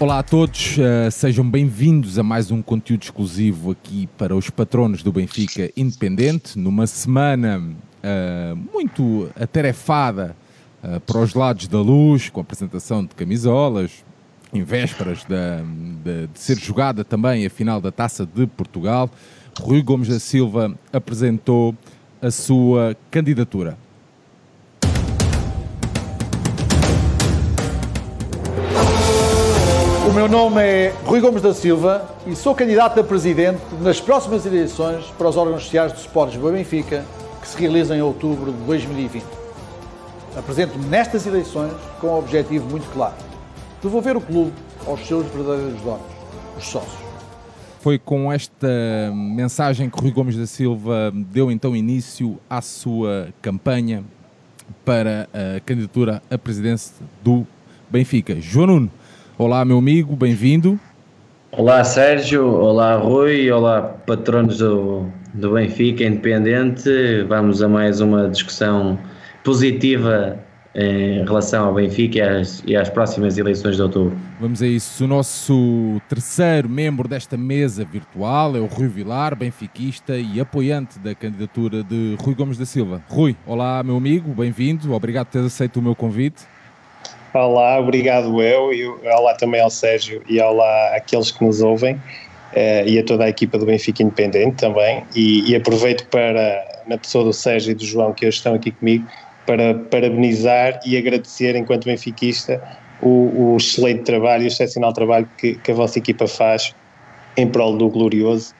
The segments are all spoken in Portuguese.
Olá a todos, uh, sejam bem-vindos a mais um conteúdo exclusivo aqui para os patronos do Benfica Independente, numa semana uh, muito atarefada uh, para os lados da luz, com a apresentação de camisolas, em vésperas de, de ser jogada também a final da Taça de Portugal. Rui Gomes da Silva apresentou a sua candidatura. O meu nome é Rui Gomes da Silva e sou candidato a presidente nas próximas eleições para os órgãos sociais do Sport Lisboa Benfica, que se realizam em outubro de 2020. Apresento-me nestas eleições com um objetivo muito claro: devolver o clube aos seus verdadeiros donos, os sócios. Foi com esta mensagem que Rui Gomes da Silva deu então início à sua campanha para a candidatura à presidência do Benfica. João Nuno, Olá, meu amigo, bem-vindo. Olá, Sérgio. Olá, Rui. Olá, patronos do, do Benfica Independente. Vamos a mais uma discussão positiva em relação ao Benfica e às, e às, próximas eleições de outubro. Vamos a isso. O nosso terceiro membro desta mesa virtual é o Rui Vilar, benfiquista e apoiante da candidatura de Rui Gomes da Silva. Rui, olá, meu amigo, bem-vindo. Obrigado por teres aceito o meu convite. Olá, obrigado eu, e olá também ao Sérgio e olá àqueles que nos ouvem uh, e a toda a equipa do Benfica Independente também. E, e, aproveito para, na pessoa do Sérgio e do João, que hoje estão aqui comigo, para parabenizar e agradecer, enquanto benfiquista, o, o excelente trabalho e o excepcional trabalho que, que, a vossa equipa faz em prol do glorioso,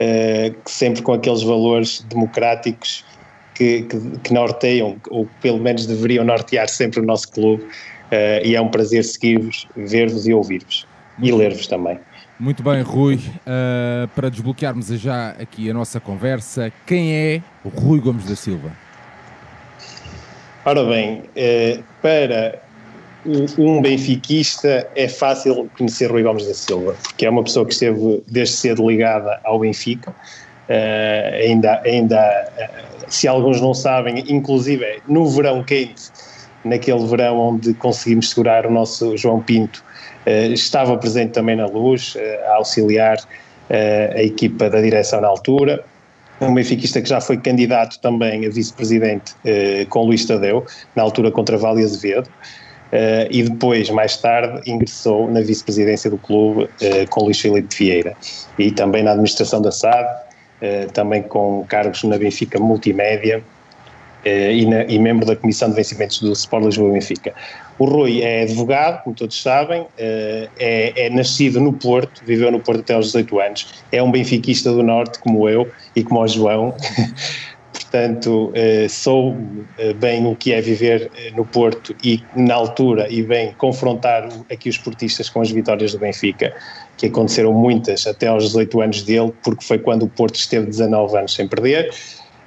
uh, sempre com aqueles valores democráticos que, que, que norteiam, ou pelo menos deveriam nortear sempre o nosso clube Uh, e é um prazer seguir-vos, ver-vos e ouvir-vos. E ler-vos também. Muito bem, Rui. Uh, para desbloquearmos já aqui a nossa conversa, quem é o Rui Gomes da Silva? Ora bem, uh, para um benfiquista é fácil conhecer Rui Gomes da Silva, porque é uma pessoa que esteve desde cedo ligada ao Benfica. ainda, ainda se alguns não sabem, inclusive no verão quente naquele verão onde conseguimos segurar o nosso João Pinto, uh, estava presente também na luz, uh, a auxiliar uh, a equipa da direção na altura. Um benfiquista que já foi candidato também a vice-presidente com Luís Tadeu, na altura contra Vale Azevedo. Uh, e depois, mais tarde, ingressou na vice-presidência do clube uh, com Luís Filipe Vieira e também na administração da SAD, uh, também com cargos na Benfica Multimédia eh, e, na, e, membro da Comissão de Vencimentos do Sport Lisboa Benfica. O Rui é advogado, como todos sabem, eh, é, é, nascido no Porto, viveu no Porto até aos 18 anos, é um benfiquista do Norte, como eu e como o João. Portanto, eh, sou bem o que é viver no Porto e, na altura, e bem confrontar aqui os portistas com as vitórias do Benfica, que aconteceram muitas até aos 18 anos dele, porque foi quando o Porto esteve 19 anos sem perder.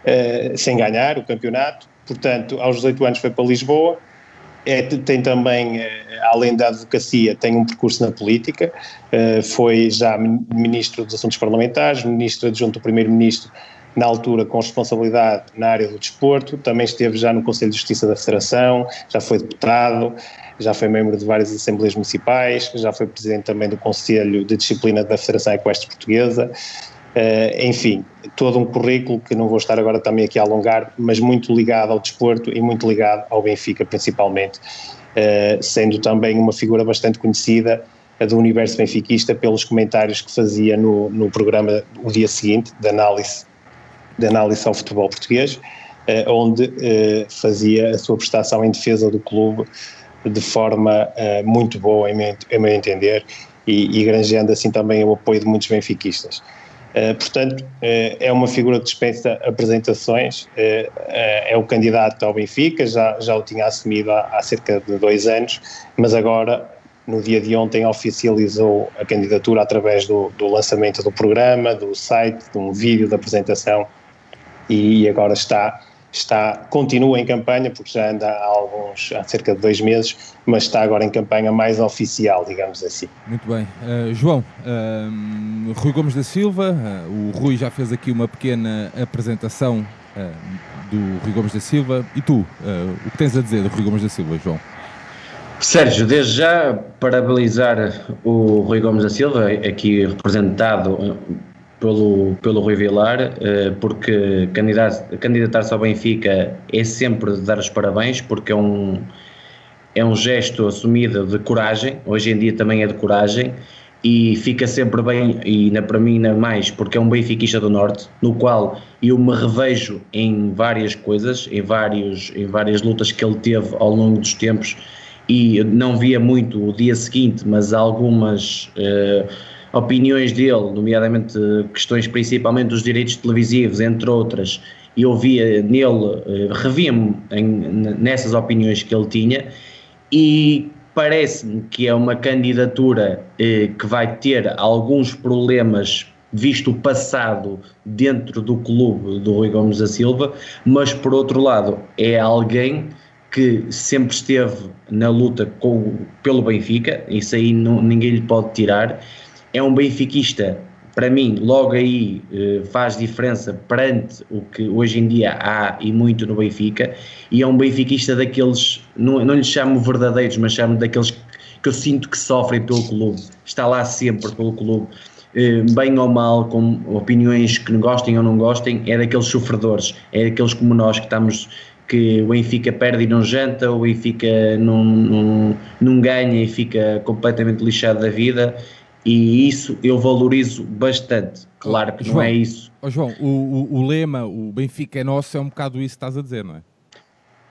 Uh, sem ganhar o campeonato. Portanto, aos 18 anos foi para Lisboa. É, tem também, uh, além da advocacia, tem um percurso na política. Uh, foi já ministro dos Assuntos Parlamentares, ministro adjunto do Primeiro-Ministro, na altura com responsabilidade na área do desporto. Também esteve já no Conselho de Justiça da Federação, já foi deputado, já foi membro de várias assembleias municipais, já foi presidente também do Conselho de Disciplina da Federação Equestre Portuguesa. Uh, enfim, todo um currículo que não vou estar agora também aqui a alongar, mas muito ligado ao desporto e muito ligado ao Benfica principalmente, uh, sendo também uma figura bastante conhecida do universo benfiquista pelos comentários que fazia no, no programa o dia seguinte, de análise, de análise ao futebol português, uh, onde fazia a sua prestação em defesa do clube de forma muito boa, em meu, em meu entender, e, e granjeando assim também o apoio de muitos benfiquistas. Uh, portanto, uh, é uma figura que dispensa apresentações, uh, é o candidato ao Benfica, já, já o tinha assumido há, há, cerca de dois anos, mas agora, no dia de ontem, oficializou a candidatura através do, do lançamento do programa, do site, de um vídeo de apresentação e agora está está, continua em campanha, porque já anda há alguns, há cerca de dois meses, mas está agora em campanha mais oficial, digamos assim. Muito bem. Uh, João, uh, Rui Gomes da Silva, uh, o Rui já fez aqui uma pequena apresentação do Rui Gomes da Silva. E tu, o que tens a dizer do Rui Gomes da Silva, João? Sérgio, desde já parabenizar o Rui Gomes da Silva, aqui representado pelo, pelo Rui Vilar, eh, porque candidatar-se ao Benfica é sempre dar os parabéns, porque é um, é um gesto assumido de coragem, hoje em dia também é de coragem, e fica sempre bem, e na, para mim ainda mais, porque é um benfiquista do Norte, no qual eu me revejo em várias coisas, em, vários, em várias lutas que ele teve ao longo dos tempos, e não via muito o dia seguinte, mas algumas uh, opiniões dele, nomeadamente questões principalmente dos direitos televisivos, entre outras, e eu via nele, uh, revia-me nessas opiniões que ele tinha, e parece-me que é uma candidatura uh, que vai ter alguns problemas visto o passado dentro do clube do Rui Gomes da Silva, mas por outro lado é alguém que sempre esteve na luta com, pelo Benfica, isso aí não, ninguém lhe pode tirar. É um benfiquista, para mim, logo aí eh, faz diferença perante o que hoje em dia há e muito no Benfica, e é um benfiquista daqueles, não, lhe chamo verdadeiros, mas chamo daqueles que eu sinto que sofrem pelo clube, está lá sempre pelo clube. Eh, bem ou mal, com opiniões que gostem ou não gostem, é daqueles sofredores, é daqueles como nós que estamos que o Benfica perde e não janta, o Benfica não, não, não ganha e fica completamente lixado da vida e isso eu valorizo bastante. Claro que João, não é isso. Oh João, o, o, o, lema, o Benfica é nosso, é um bocado isso que estás a dizer, não é?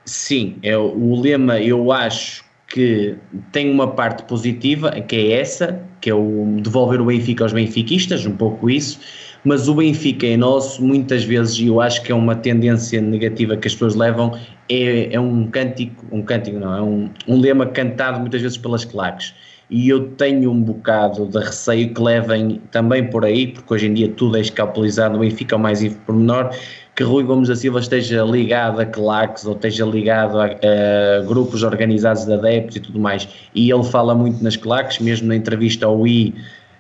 Sim, é, o lema eu acho que tem uma parte positiva, que é essa, que é o devolver o Benfica aos benfiquistas, um pouco isso, mas o Benfica é nosso, muitas vezes, e eu acho que é uma tendência negativa que as pessoas levam, é, é um cântico, um cântico não, é um, um lema cantado muitas vezes pelas claques. E eu tenho um bocado de receio que levem também por aí, porque hoje em dia tudo é escapulizado no Benfica, o mais menor, que Rui Gomes da Silva esteja ligado a claques ou esteja ligado a, a, grupos organizados de adeptos e tudo mais. E ele fala muito nas claques, mesmo na entrevista ao I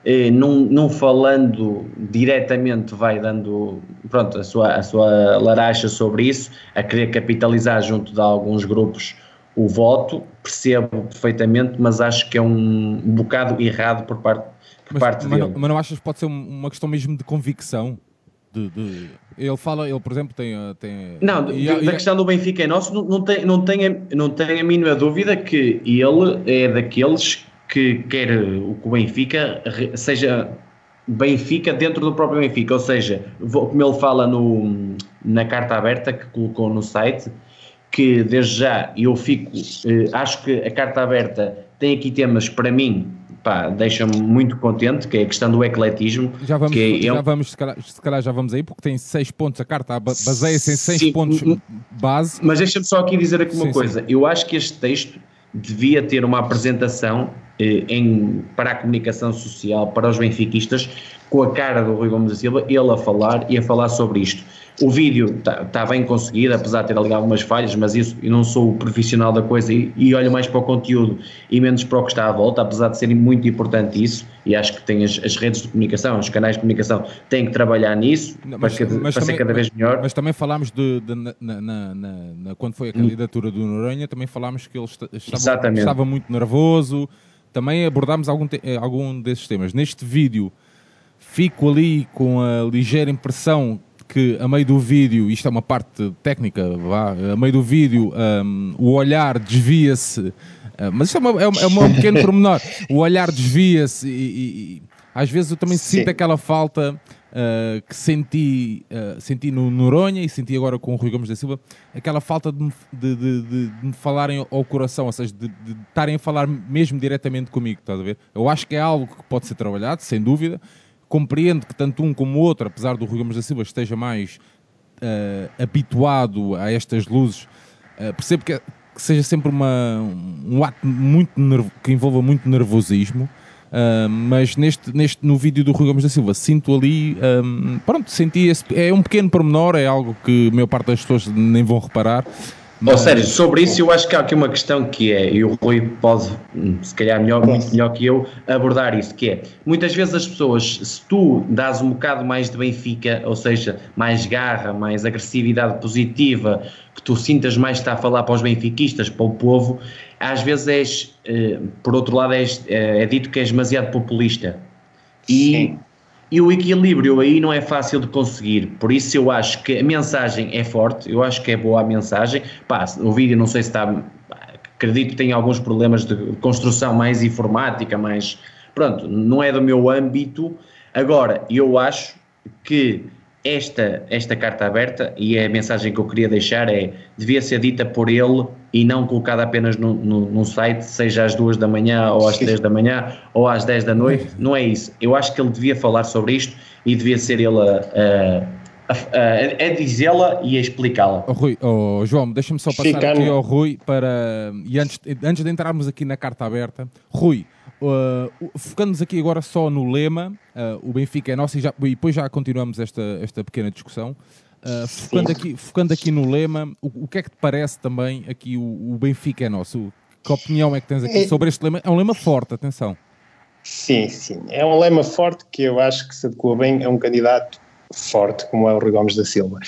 eh, não, não falando diretamente vai dando pronto, a, sua, a sua laracha sobre isso, a querer capitalizar junto de alguns grupos o voto, percebo perfeitamente, mas acho que é um bocado errado por parte, por mas, parte mas dele. Não, mas não achas que pode ser uma questão mesmo de convicção? De, de, ele fala, ele por exemplo tem... tem não, e, da e, questão do Benfica é nosso, não, não, tem, não, tem, não tem a mínima dúvida que ele é daqueles que quer o que o Benfica seja Benfica dentro do próprio Benfica, ou seja, como ele fala no, na carta aberta que colocou no site, que desde já eu fico, eh, acho que a carta aberta tem aqui temas para mim, pá, deixa-me muito contente, que é a questão do ecletismo. Já vamos, que é, já vamos se, calhar, se calhar já vamos aí, porque tem seis pontos, a carta baseia-se em seis sim, pontos base. Mas deixa-me só aqui dizer aqui uma sim, coisa, sim. eu acho que este texto devia ter uma apresentação eh, em, para a comunicação social, para os benfiquistas, com a cara do Rui Gomes da Silva, ele a falar e a falar sobre isto. O vídeo está tá bem conseguido, apesar de ter ali algumas falhas, mas isso eu não sou o profissional da coisa e, e, olho mais para o conteúdo e menos para o que está à volta, apesar de ser muito importante isso, e acho que tem as, as redes de comunicação, os canais de comunicação têm que trabalhar nisso não, mas, para, mas para também, ser cada vez melhor. Mas também falámos de, de na, na, na, quando foi a candidatura do Noronha, também falámos que ele estava, estava muito nervoso, também abordámos algum, eh, algum desses temas. Neste vídeo fico ali com a ligeira impressão que a meio do vídeo, isto é uma parte técnica, vá, a meio do vídeo um, o olhar desvia-se, uh, mas isto é, uma, é, é um pequeno pormenor, o olhar desvia-se e, e, às vezes eu também Sim. sinto aquela falta uh, que senti, uh, senti no Noronha e senti agora com o Rui Gomes da Silva, aquela falta de me, de, de, de, me falarem ao coração, ou seja, de, de estarem a falar mesmo diretamente comigo, estás a ver? Eu acho que é algo que pode ser trabalhado, sem dúvida. Compreendo que tanto um como o outro, apesar do Rui Gomes da Silva esteja mais uh, habituado a estas luzes, percebo que, que, seja sempre uma, um ato muito que envolva muito nervosismo. Uh, mas neste, neste, no vídeo do Rui Gomes da Silva sinto ali, um, pronto, senti esse, é um pequeno pormenor, é algo que a maior parte das pessoas nem vão reparar. Mas... Ou seja, sobre isso eu acho que há aqui uma questão que é, e o Rui pode, se calhar melhor, muito melhor que eu, abordar isso, que é, muitas vezes as pessoas, se tu dás um bocado mais de Benfica, ou seja, mais garra, mais agressividade positiva, que tu sintas mais está a falar para os benfiquistas, para o povo, às vezes és, eh, por outro lado, és, é, é dito que és demasiado populista. E, Sim. E o equilíbrio aí não é fácil de conseguir. Por isso eu acho que a mensagem é forte, eu acho que é boa a mensagem. Pá, o vídeo não sei se está. Acredito que tem alguns problemas de construção mais informática, mais. Pronto, não é do meu âmbito. Agora, eu acho que esta, esta carta aberta, e a mensagem que eu queria deixar é, devia ser dita por ele e não colocada apenas no, no, num site, seja às duas da manhã, ou às três da manhã, ou às dez da noite, não é isso. Eu acho que ele devia falar sobre isto e devia ser ele a, a, a, a dizê-la e a explicá-la. Oh, Rui, oh, João, deixa-me só passar Fica aqui ao Rui para, e antes, antes de entrarmos aqui na carta aberta, Rui, Uh, Focando-nos aqui agora só no lema, uh, o Benfica é nosso e, já, e, depois já continuamos esta, esta pequena discussão. Uh, focando, aqui, focando aqui no lema, o, o, que é que te parece também aqui o, o Benfica é nosso? Que opinião é que tens aqui é, sobre este lema? É um lema forte, atenção. Sim, sim. É um lema forte que eu acho que se adequa bem a um candidato forte como é o Rui Gomes da Silva.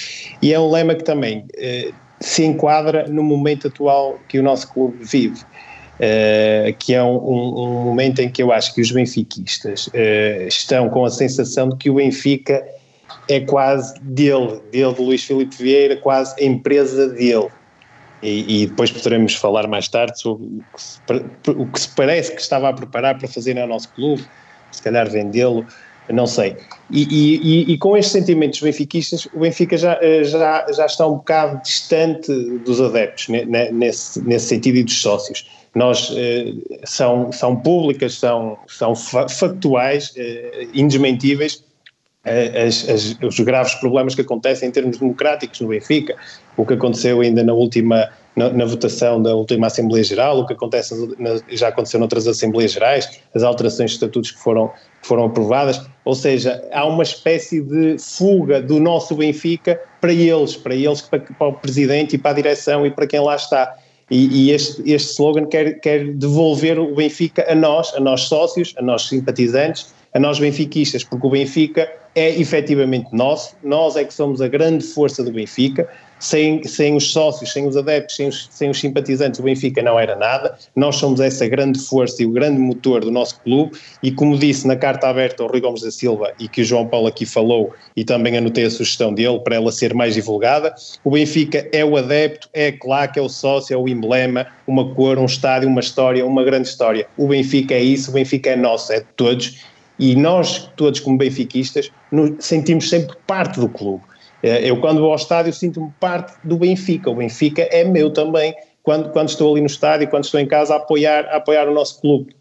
E é um lema que também eh, se enquadra no momento atual que o nosso clube vive. Uh, que é um, um, momento em que eu acho que os benfiquistas uh, estão com a sensação de que o Benfica é quase dele, dele de Luís Filipe Vieira, quase a empresa dele. E, e, depois poderemos falar mais tarde sobre o que, se, o que, se, parece que estava a preparar para fazer no nosso clube, se calhar vendê-lo, não sei. E, e, e, com estes sentimentos benfiquistas, o Benfica já, eh, já, já está um bocado distante dos adeptos, nesse, nesse sentido, e dos sócios nós eh, são, são públicas, são, são factuais, eh, indesmentíveis, as, as, os graves problemas que acontecem em termos democráticos no Benfica, o que aconteceu ainda na última na, na votação da última Assembleia Geral, o que acontece na, já aconteceu noutras Assembleias Gerais, as alterações de estatutos que foram, que foram aprovadas, ou seja, há uma espécie de fuga do nosso Benfica para eles, para eles, para, para o Presidente e para a direção e para quem lá está. E, e, este, este slogan quer, quer devolver o Benfica a nós, a nós sócios, a nós simpatizantes, a nós benfiquistas, porque o Benfica é efetivamente nosso, nós é que somos a grande força do Benfica, sem, sem os sócios, sem os adeptos, sem os, sem os simpatizantes, o Benfica não era nada, nós somos essa grande força e o grande motor do nosso clube. E como disse na carta aberta ao Rui Gomes da Silva e que o João Paulo aqui falou e também anotei a sugestão dele para ela ser mais divulgada, o Benfica é o adepto, é a claque, é o sócio, é o emblema, uma cor, um estádio, uma história, uma grande história. O Benfica é isso, o Benfica é nosso, é de todos e nós, todos como benfiquistas, nos sentimos sempre parte do clube. Eh, eu, quando vou ao estádio, sinto-me parte do Benfica. O Benfica é meu também, quando, quando estou ali no estádio, quando estou em casa, a apoiar, a apoiar o nosso clube.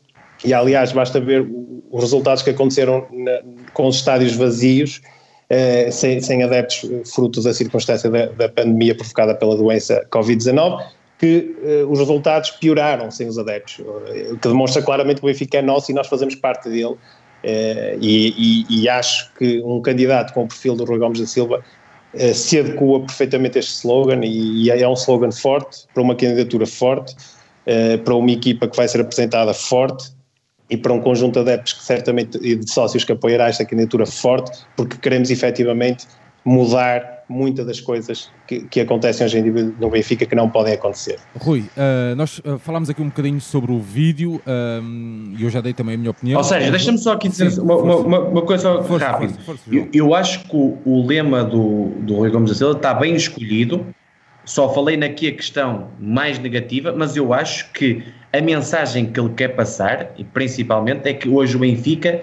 E, aliás, basta ver os resultados que aconteceram na, com os estádios vazios, eh, sem, sem, adeptos, frutos da circunstância da, da pandemia provocada pela doença Covid-19, que eh, os resultados pioraram sem os adeptos, o que demonstra claramente que o Benfica é nosso e nós fazemos parte dele Uh, e, e, e, acho que um candidato com o perfil do Rui Gomes da Silva uh, se adequa perfeitamente a este slogan e, e, é um slogan forte, para uma candidatura forte, uh, para uma equipa que vai ser apresentada forte e para um conjunto de adeptos que certamente e de sócios que apoiará esta candidatura forte, porque queremos efetivamente mudar muitas das coisas que, que, acontecem hoje em dia no Benfica que não podem acontecer. Rui, uh, nós uh, falámos aqui um bocadinho sobre o vídeo e eu já dei também a minha opinião. Ou seja, deixa-me só aqui dizer Sim, uma, uma, uma, coisa força, rápida. Força, força, eu, eu, acho que o, o, lema do, do Rui Gomes da Silva está bem escolhido. Só falei aqui a questão mais negativa, mas eu acho que a mensagem que ele quer passar, e principalmente, é que hoje o Benfica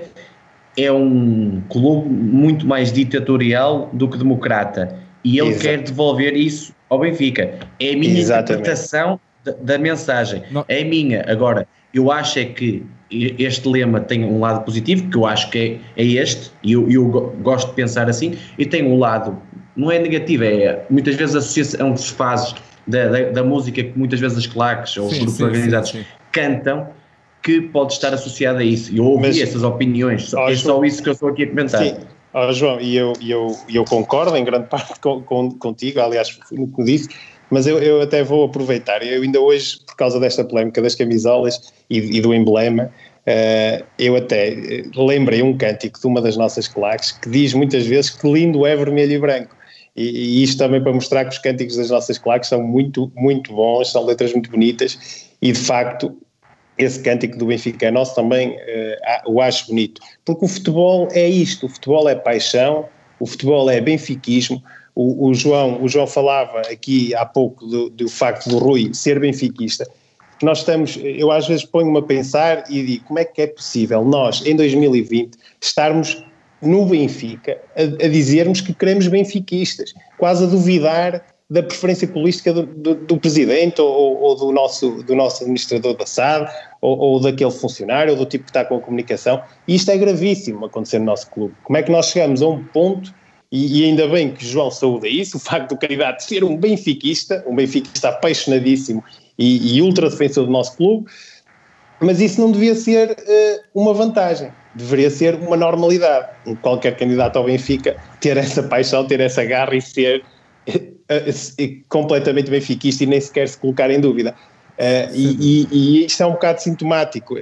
é um clube muito mais ditatorial do que democrata e ele Exato. quer devolver isso ao Benfica. É a minha Exatamente. interpretação da, da mensagem. Não. É a minha. Agora, eu acho é que este lema tem um lado positivo, que eu acho que é, é este, e eu, eu, gosto de pensar assim, e tem um lado, não é negativo, é muitas vezes a associação que se faz da, da, da música que muitas vezes as claques ou sim, os grupos sim, organizados sim, cantam, que pode estar associada a isso. Eu ouvi Mas, essas opiniões, é só isso que eu estou aqui a comentar. Sim. Oh, João, e eu, eu, eu concordo em grande parte com, com, contigo, aliás, no que disse, mas eu, eu até vou aproveitar. Eu ainda hoje, por causa desta polémica das camisolas e, e do emblema, uh, eu até lembrei um cântico de uma das nossas claques que diz muitas vezes que lindo é vermelho e branco. E, e isto também para mostrar que os cânticos das nossas claques são muito, muito bons, são letras muito bonitas E de facto, esse cântico do Benfica é nosso também uh, o acho bonito, porque o futebol é isto, o futebol é paixão, o futebol é benfiquismo, o, o João, o João falava aqui há pouco do, do facto do Rui ser benfiquista, nós estamos, eu às vezes ponho-me a pensar e digo, como é que é possível nós, em 2020, estarmos no Benfica a, a dizermos que queremos benfiquistas, quase a duvidar da preferência política do, do, do presidente ou, ou, do, nosso, do nosso administrador da SAD ou, ou, daquele funcionário ou do tipo que está com a comunicação. E isto é gravíssimo acontecer no nosso clube. Como é que nós chegamos a um ponto, e, e ainda bem que João saúda isso, o facto do candidato ser um benfiquista, um benfiquista apaixonadíssimo e, e ultra defensor do nosso clube, mas isso não devia ser uh, uma vantagem, deveria ser uma normalidade. Qualquer candidato ao Benfica ter essa paixão, ter essa garra e ser completamente benfiquista e nem sequer se colocar em dúvida. Uh, e, e, e, isto é um bocado sintomático.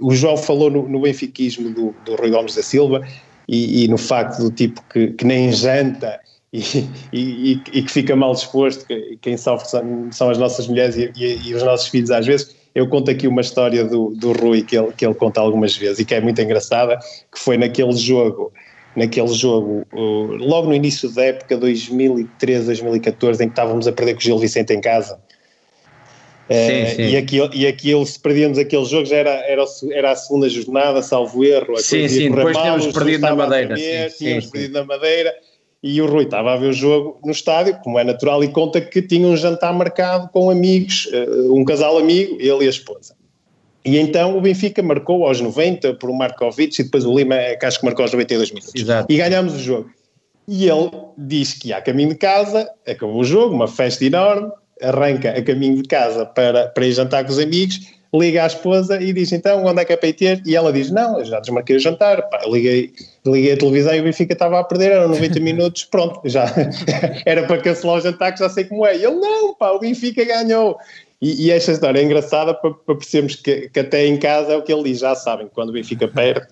o João falou no, no benfiquismo do, do Rui Gomes da Silva e, e no facto do tipo que, que nem janta e, que fica mal disposto, que quem sofre são, são as nossas mulheres e, e, os nossos filhos às vezes. Eu conto aqui uma história do, do Rui que ele, que ele conta algumas vezes e que é muito engraçada, que foi naquele jogo, naquele jogo, logo no início da época 2013, 2014, em que estávamos a perder com o Gil Vicente em casa. Sim, sim. E, aqui, e aquilo, se perdíamos aquele jogo, já era, era, era a segunda jornada, salvo erro. Sim, sim, depois tínhamos perdido na Madeira. Sim, tínhamos sim, perdido na Madeira e o Rui estava a ver o jogo no estádio, como é natural, e conta que tinha um jantar marcado com amigos, eh, um casal amigo, ele e a esposa. E então o Benfica marcou aos 90 por um Markovic e depois o Lima, que acho que marcou aos 92 minutos. Exato. E ganhámos o jogo. E ele diz que a caminho de casa, acabou o jogo, uma festa enorme, arranca a caminho de casa para, para ir jantar com os amigos liga à esposa e diz então onde é que é para ir ter? E ela diz não, já desmarquei o jantar, pá, liguei, liguei a televisão e o Benfica estava a perder, eram 90 minutos, pronto, já era para cancelar o jantar que já sei como é. E ele não, pá, o Benfica ganhou. E, e esta história é engraçada para, para percebermos que, que, até em casa é o que ele diz, já sabem, quando o Benfica perde,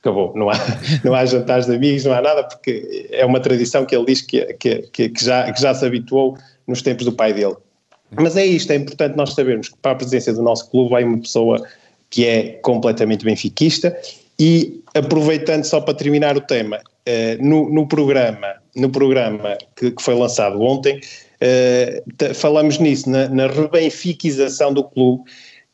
acabou, não há, não há jantares de amigos, não há nada, porque é uma tradição que ele diz que, que, que, já, que já se habituou nos tempos do pai dele. Mas é isto, é importante nós sabermos que para a presidência do nosso clube vai uma pessoa que é completamente benfiquista e aproveitando só para terminar o tema, uh, no, no, programa, no programa que, que foi lançado ontem, uh, falamos nisso, na, na rebenfiquização do clube,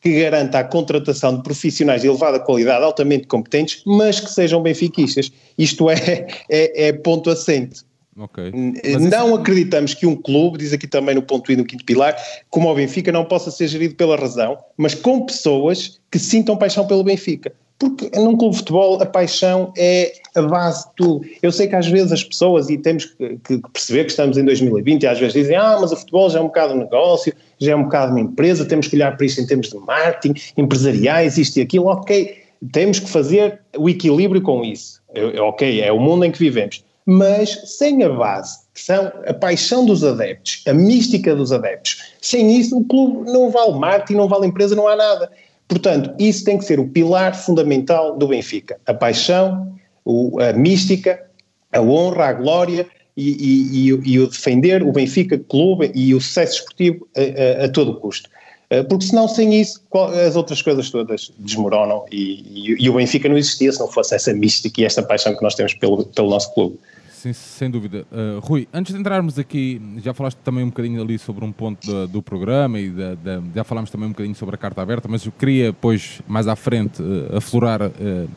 que garanta a contratação de profissionais de elevada qualidade, altamente competentes, mas que sejam benfiquistas. Isto é, é, é ponto assente. Okay. Não isso... acreditamos que um clube, diz aqui também no ponto I no quinto pilar, como o Benfica, não possa ser gerido pela razão, mas com pessoas que sintam paixão pelo Benfica. Porque num clube de futebol a paixão é a base de tudo. Eu sei que às vezes as pessoas, e temos que, que perceber que estamos em 2020, e às vezes dizem, ah, mas o futebol já é um bocado um negócio, já é um bocado uma empresa, temos que olhar para isto em termos de marketing, empresariais, isto e aquilo, ok, temos que fazer o equilíbrio com isso. Ok, é o mundo em que vivemos mas sem a base, que são a paixão dos adeptos, a mística dos adeptos. Sem isso, o clube não vale marketing, não vale empresa, não há nada. Portanto, isso tem que ser o pilar fundamental do Benfica: a paixão, o, a mística, a honra, a glória e, e, e, e, o defender o Benfica Clube e o sucesso esportivo a, a, a todo custo. Eh, porque senão, sem isso, as outras coisas todas desmoronam e, o Benfica não existia se não fosse essa mística e esta paixão que nós temos pelo, pelo nosso clube. Sim, sem dúvida. Uh, Rui, antes de entrarmos aqui, já falaste também um bocadinho ali sobre um ponto do, do programa e da, da, já falámos também um bocadinho sobre a carta aberta, mas eu queria, depois, mais à frente, uh, aflorar uh,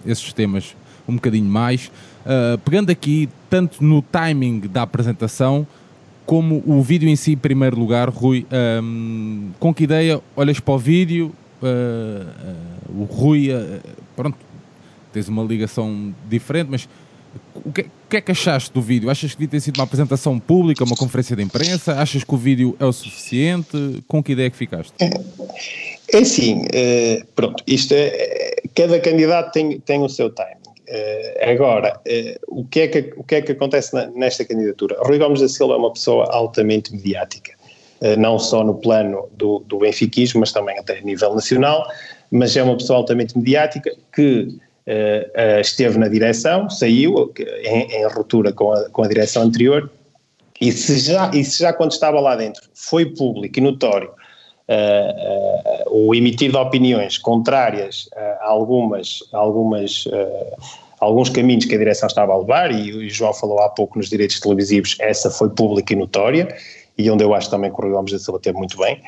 esses temas um bocadinho mais. pegando aqui, tanto no timing da apresentação, como o vídeo em si, em primeiro lugar, Rui, um, com que ideia olhas para o vídeo? o Rui, pronto, tens uma ligação diferente, mas o que, que, é que achaste do vídeo? Achas que devia ter sido uma apresentação pública, uma conferência de imprensa? Achas que o vídeo é o suficiente? Com que ideia é que ficaste? É, é assim, é, pronto, isto é, cada candidato tem, tem o seu timing. É, agora, é, o, que é que, o que é que acontece na, nesta candidatura? Rui Gomes da Silva é uma pessoa altamente mediática, não só no plano do, do benfiquismo, mas também até a nível nacional, mas é uma pessoa altamente mediática que uh, esteve na direção, saiu em, em ruptura com a, com a direção anterior, e se, já, e se já quando estava lá dentro foi público e notório uh, uh, o emitir de opiniões contrárias a algumas, alguns caminhos que a direção estava a levar, e o João falou há pouco nos direitos televisivos, essa foi pública e notória, e onde eu acho também que o Rui Gomes da Silva teve muito bem.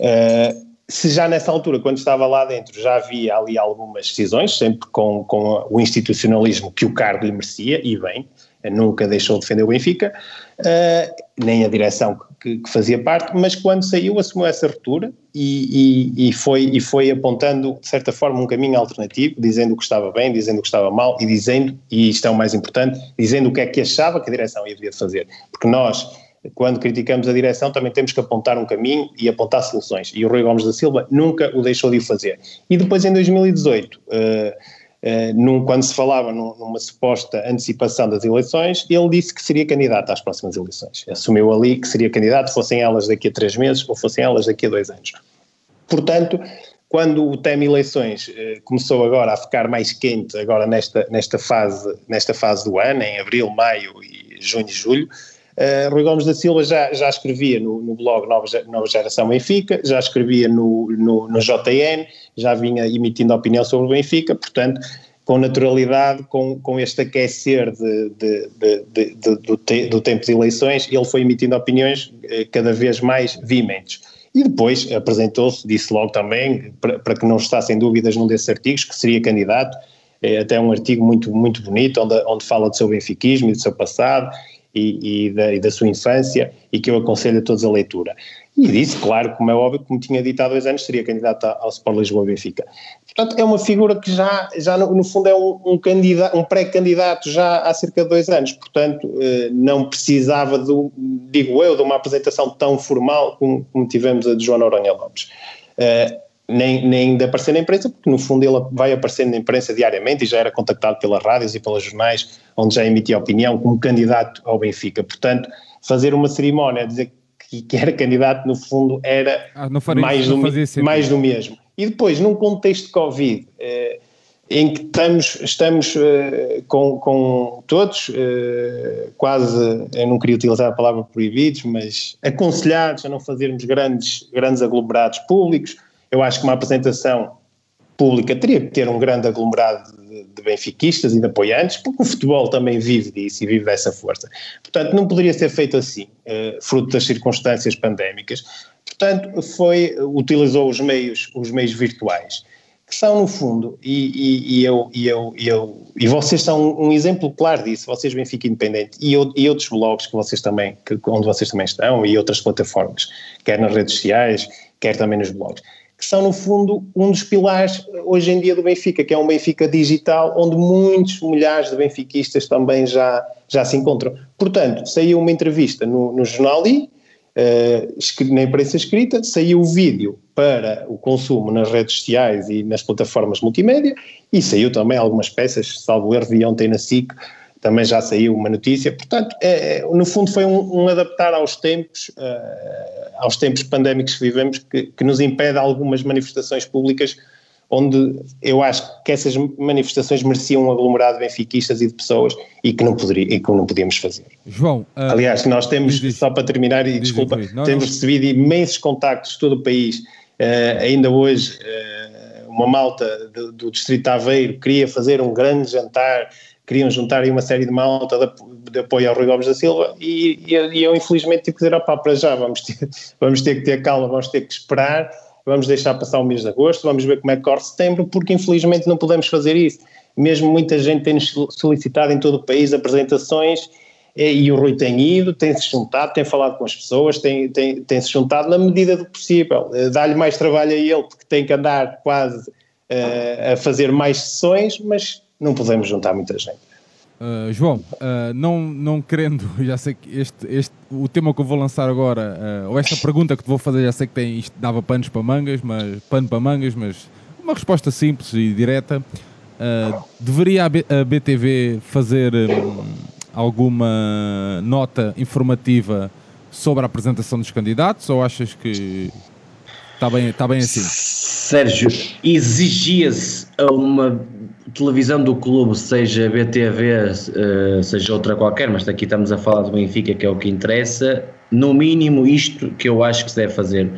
Uh, se já nessa altura, quando estava lá dentro, já havia ali algumas decisões, sempre com, com o institucionalismo que o cargo lhe merecia, e bem, nunca deixou de defender o Benfica, uh, nem a direção que, que, fazia parte, mas quando saiu assumiu essa ruptura e, e, e, foi, e foi apontando, de certa forma, um caminho alternativo, dizendo o que estava bem, dizendo o que estava mal e dizendo, e isto é o mais importante, dizendo o que é que achava que a direção ia fazer. Porque nós quando criticamos a direção, também temos que apontar um caminho e apontar soluções. E o Rui Gomes da Silva nunca o deixou de o fazer. E depois, em 2018, uh, uh, num, quando se falava num, numa suposta antecipação das eleições, ele disse que seria candidato às próximas eleições. Assumiu ali que seria candidato, fossem elas daqui a três meses ou fossem elas daqui a dois anos. Portanto, quando o tema eleições uh, começou agora a ficar mais quente, agora nesta, nesta, fase, nesta fase do ano, em abril, maio e junho e julho, Uh, Rui Gomes da Silva já, já escrevia no, no blog Nova, Nova Geração Benfica, já escrevia no, no, no, JN, já vinha emitindo opinião sobre o Benfica, portanto, com naturalidade, com, com este aquecer de, de, de, de do, te, do, tempo de eleições, ele foi emitindo opiniões uh, cada vez mais veementes. E depois apresentou-se, disse logo também, para, que não estassem dúvidas num desses artigos, que seria candidato, é até um artigo muito, muito bonito, onde, onde fala do seu benfiquismo e do seu passado, e, e, da, e, da, sua infância e que eu aconselho a todos a leitura. E disse, claro, como é óbvio, como tinha dito há dois anos, seria candidato ao Sport Lisboa Benfica. Portanto, é uma figura que já, já no, no fundo é um, um, um pré-candidato já há cerca de dois anos, portanto eh, não precisava, do, digo eu, de uma apresentação tão formal como, como tivemos a de João Noronha Lopes. Eh, nem, nem de aparecer na imprensa, porque no fundo ele vai aparecendo na imprensa diariamente e já era contactado pelas rádios e pelos jornais, onde já emitia opinião como candidato ao Benfica. Portanto, fazer uma cerimónia, dizer que, que era candidato, no fundo era ah, faria, mais, do, mais do mesmo. E depois, num contexto de Covid, eh, em que estamos, estamos eh, com, com todos, eh, quase, eu não queria utilizar a palavra proibidos, mas aconselhados a não fazermos grandes, grandes aglomerados públicos, eu acho que uma apresentação pública teria que ter um grande aglomerado de, de benfiquistas e de apoiantes, porque o futebol também vive disso e vive dessa força. Portanto, não poderia ser feito assim, uh, fruto das circunstâncias pandémicas. Portanto, foi, utilizou os meios, os meios virtuais, que são no fundo, e, e, e eu, e, eu, e, eu, e vocês são um exemplo claro disso, vocês Benfica Independente e, e outros blogs que vocês também, que, onde vocês também estão e outras plataformas, quer nas redes sociais, quer também nos blogs que são, no fundo, um dos pilares hoje em dia do Benfica, que é um Benfica digital, onde muitos milhares de benfiquistas também já, já se encontram. Portanto, saiu uma entrevista no, no jornal I, uh, na imprensa escrita, saiu o vídeo para o consumo nas redes sociais e nas plataformas multimédia, e saiu também algumas peças, salvo erro, vi ontem na SIC, também já saiu uma notícia. Portanto, é, no fundo foi um, um adaptar aos tempos, uh, aos tempos pandémicos que vivemos, que, que, nos impede algumas manifestações públicas onde eu acho que essas manifestações mereciam um aglomerado de benfiquistas e de pessoas e que não, poderia, e que não podíamos fazer. João, uh, aliás, nós temos, diz, só para terminar, e desculpa, diz, não, temos não. recebido imensos contactos de todo o país, uh, ainda hoje uma malta do, do Distrito Aveiro queria fazer um grande jantar queriam juntar aí uma série de malta de, de apoio ao Rui Gomes da Silva e, e, eu infelizmente tive que dizer, opá, para já vamos ter, vamos ter que ter calma, vamos ter que esperar, vamos deixar passar o mês de agosto, vamos ver como é que corre setembro, porque infelizmente não podemos fazer isso. Mesmo muita gente tem-nos solicitado em todo o país apresentações e, e o Rui tem ido, tem-se juntado, tem falado com as pessoas, tem-se tem, tem juntado na medida do possível. Eh, dá-lhe mais trabalho a ele, porque tem que andar quase uh, a fazer mais sessões, mas não podemos juntar muita gente. Uh, João, uh, não, não querendo, já sei que este, este, o tema que eu vou lançar agora, uh, ou esta pergunta que te vou fazer, já sei que tem, isto dava panos para mangas, mas pano para mangas, mas uma resposta simples e direta. deveria a, B, a, BTV fazer um, alguma nota informativa sobre a apresentação dos candidatos ou achas que está bem, está bem assim? Sérgio, exigia-se uma televisão do clube, seja BTV, eh, seja outra qualquer, mas aqui estamos a falar do Benfica, que é o que interessa, no mínimo isto que eu acho que se deve fazer.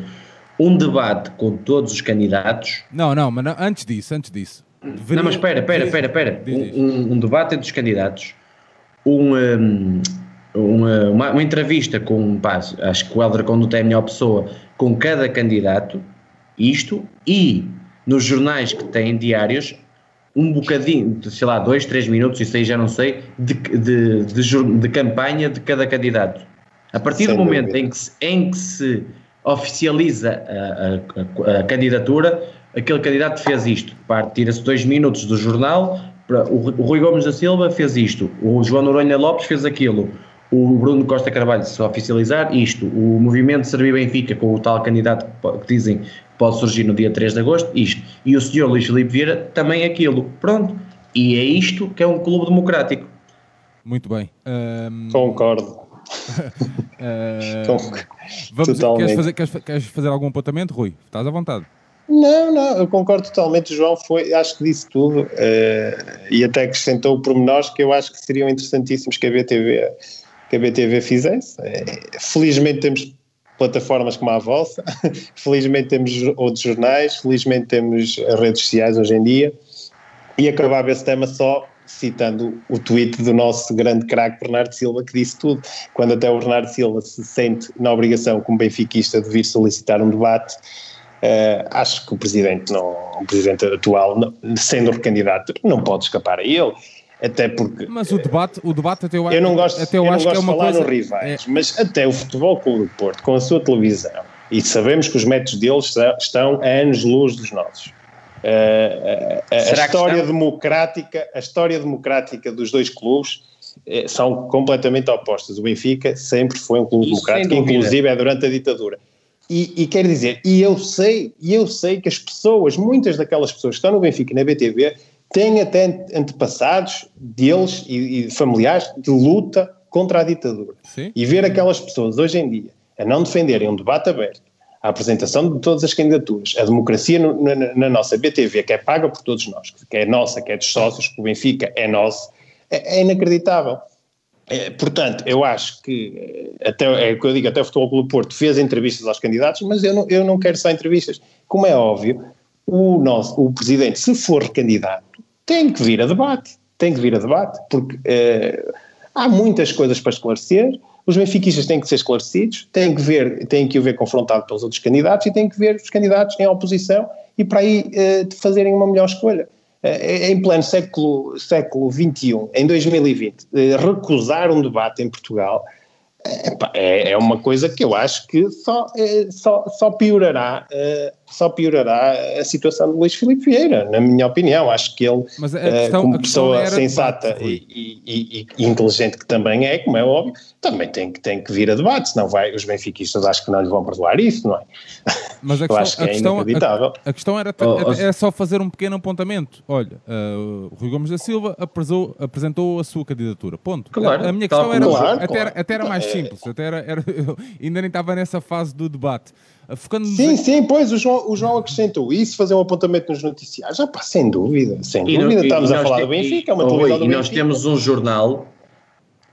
um debate com todos os candidatos. Não, não, mas antes disso, antes disso. Deveria... Não, mas espera, espera, espera, espera. Um, um, debate entre os candidatos, um, um, uma, uma, entrevista com, pá, acho que o Helder Conduto é a melhor pessoa, com cada candidato, isto, e nos jornais que têm diários, um bocadinho, de, sei lá, dois, três minutos, isso aí já não sei, de, de, de, de campanha de cada candidato. A partir Sem do momento em que, se, em que se oficializa a, a, a, candidatura, aquele candidato fez isto. Tira-se dois minutos do jornal, o, o Rui Gomes da Silva fez isto, o João Noronha Lopes fez aquilo, o Bruno Costa Carvalho se oficializar isto, o movimento Servir Benfica com o tal candidato que dizem pode surgir no dia 3 de agosto, isto. E o senhor Luís Filipe Vieira também aquilo. Pronto. E é isto que é um clube democrático. Muito bem. Um... Concordo. uh... Vamos, queres, fazer, queres, queres fazer algum apontamento, Rui? Estás à vontade. Não, não, eu concordo totalmente. O João foi, acho que disse tudo uh, e até acrescentou pormenores que eu acho que seriam interessantíssimos que a BTV, que a BTV fizesse. Uh, felizmente temos plataformas como a vossa. felizmente temos outros jornais, felizmente temos redes sociais hoje em dia. E acabava esse tema só citando o tweet do nosso grande craque Bernardo Silva, que disse tudo. Quando até o Bernardo Silva se sente na obrigação, como benfiquista, de vir solicitar um debate, uh, acho que o presidente, não, o presidente atual, não, sendo recandidato, não pode escapar a ele. Até porque. Mas o debate, o debate até eu, eu não gosto, até eu, eu não gosto que é uma de falar coisa. No rivais, é... Mas até o Futebol Clube do Porto, com a sua televisão, e sabemos que os métodos deles estão a anos-luz dos nossos. Uh, a, a história democrática, a história democrática dos dois clubes eh, são completamente opostas. O Benfica sempre foi um clube Isso democrático, inclusive é durante a ditadura. E, e quer dizer, e eu sei, e eu sei que as pessoas, muitas daquelas pessoas que estão no Benfica e na BTV, têm até antepassados deles e, e familiares de luta contra a ditadura. Sim. E ver aquelas pessoas hoje em dia a não defenderem um debate aberto, a apresentação de todas as candidaturas, a democracia no, na, na, nossa BTV, que é paga por todos nós, que é nossa, que é dos sócios, que o Benfica é nosso, é, é inacreditável. É, portanto, eu acho que, até, é o que eu digo, até o Futebol Clube Porto fez entrevistas aos candidatos, mas eu não, eu não quero só entrevistas. Como é óbvio, o, nosso, o Presidente, se for recandidato, tem que vir a debate, tem que vir a debate, porque eh, há muitas coisas para esclarecer, os benfiquistas têm que ser esclarecidos, têm que ver, têm que o ver confrontado pelos outros candidatos e têm que ver os candidatos em oposição e para aí uh, fazerem uma melhor escolha. Uh, em pleno século, século XXI, em 2020, uh, recusar um debate em Portugal é, é uma coisa que eu acho que só, só, só, piorará, só piorará a situação de Luís Filipe Vieira, na minha opinião. Acho que ele, questão, como pessoa sensata debate, e, e, e, inteligente que também é, como é óbvio, também tem, tem que vir a debate, senão vai, os benfiquistas acho que não lhe vão perdoar isso, não é? Mas a eu questão, acho que a é questão, inacreditável. A, a questão era, oh, era só fazer um pequeno apontamento. Olha, uh, Rui Gomes da Silva apresentou, apresentou a sua candidatura. Ponto. Claro, a, a minha questão era, claro, até, claro. Era, até era mais simples. Até era, era ainda nem estava nessa fase do debate. Focando sim, sim, pois o João, o João acrescentou isso, fazer um apontamento nos noticiários. Ah, pá, sem dúvida, sem e dúvida. Não, Estamos a falar do Benfica, é uma televisão do E Benfica. nós temos um jornal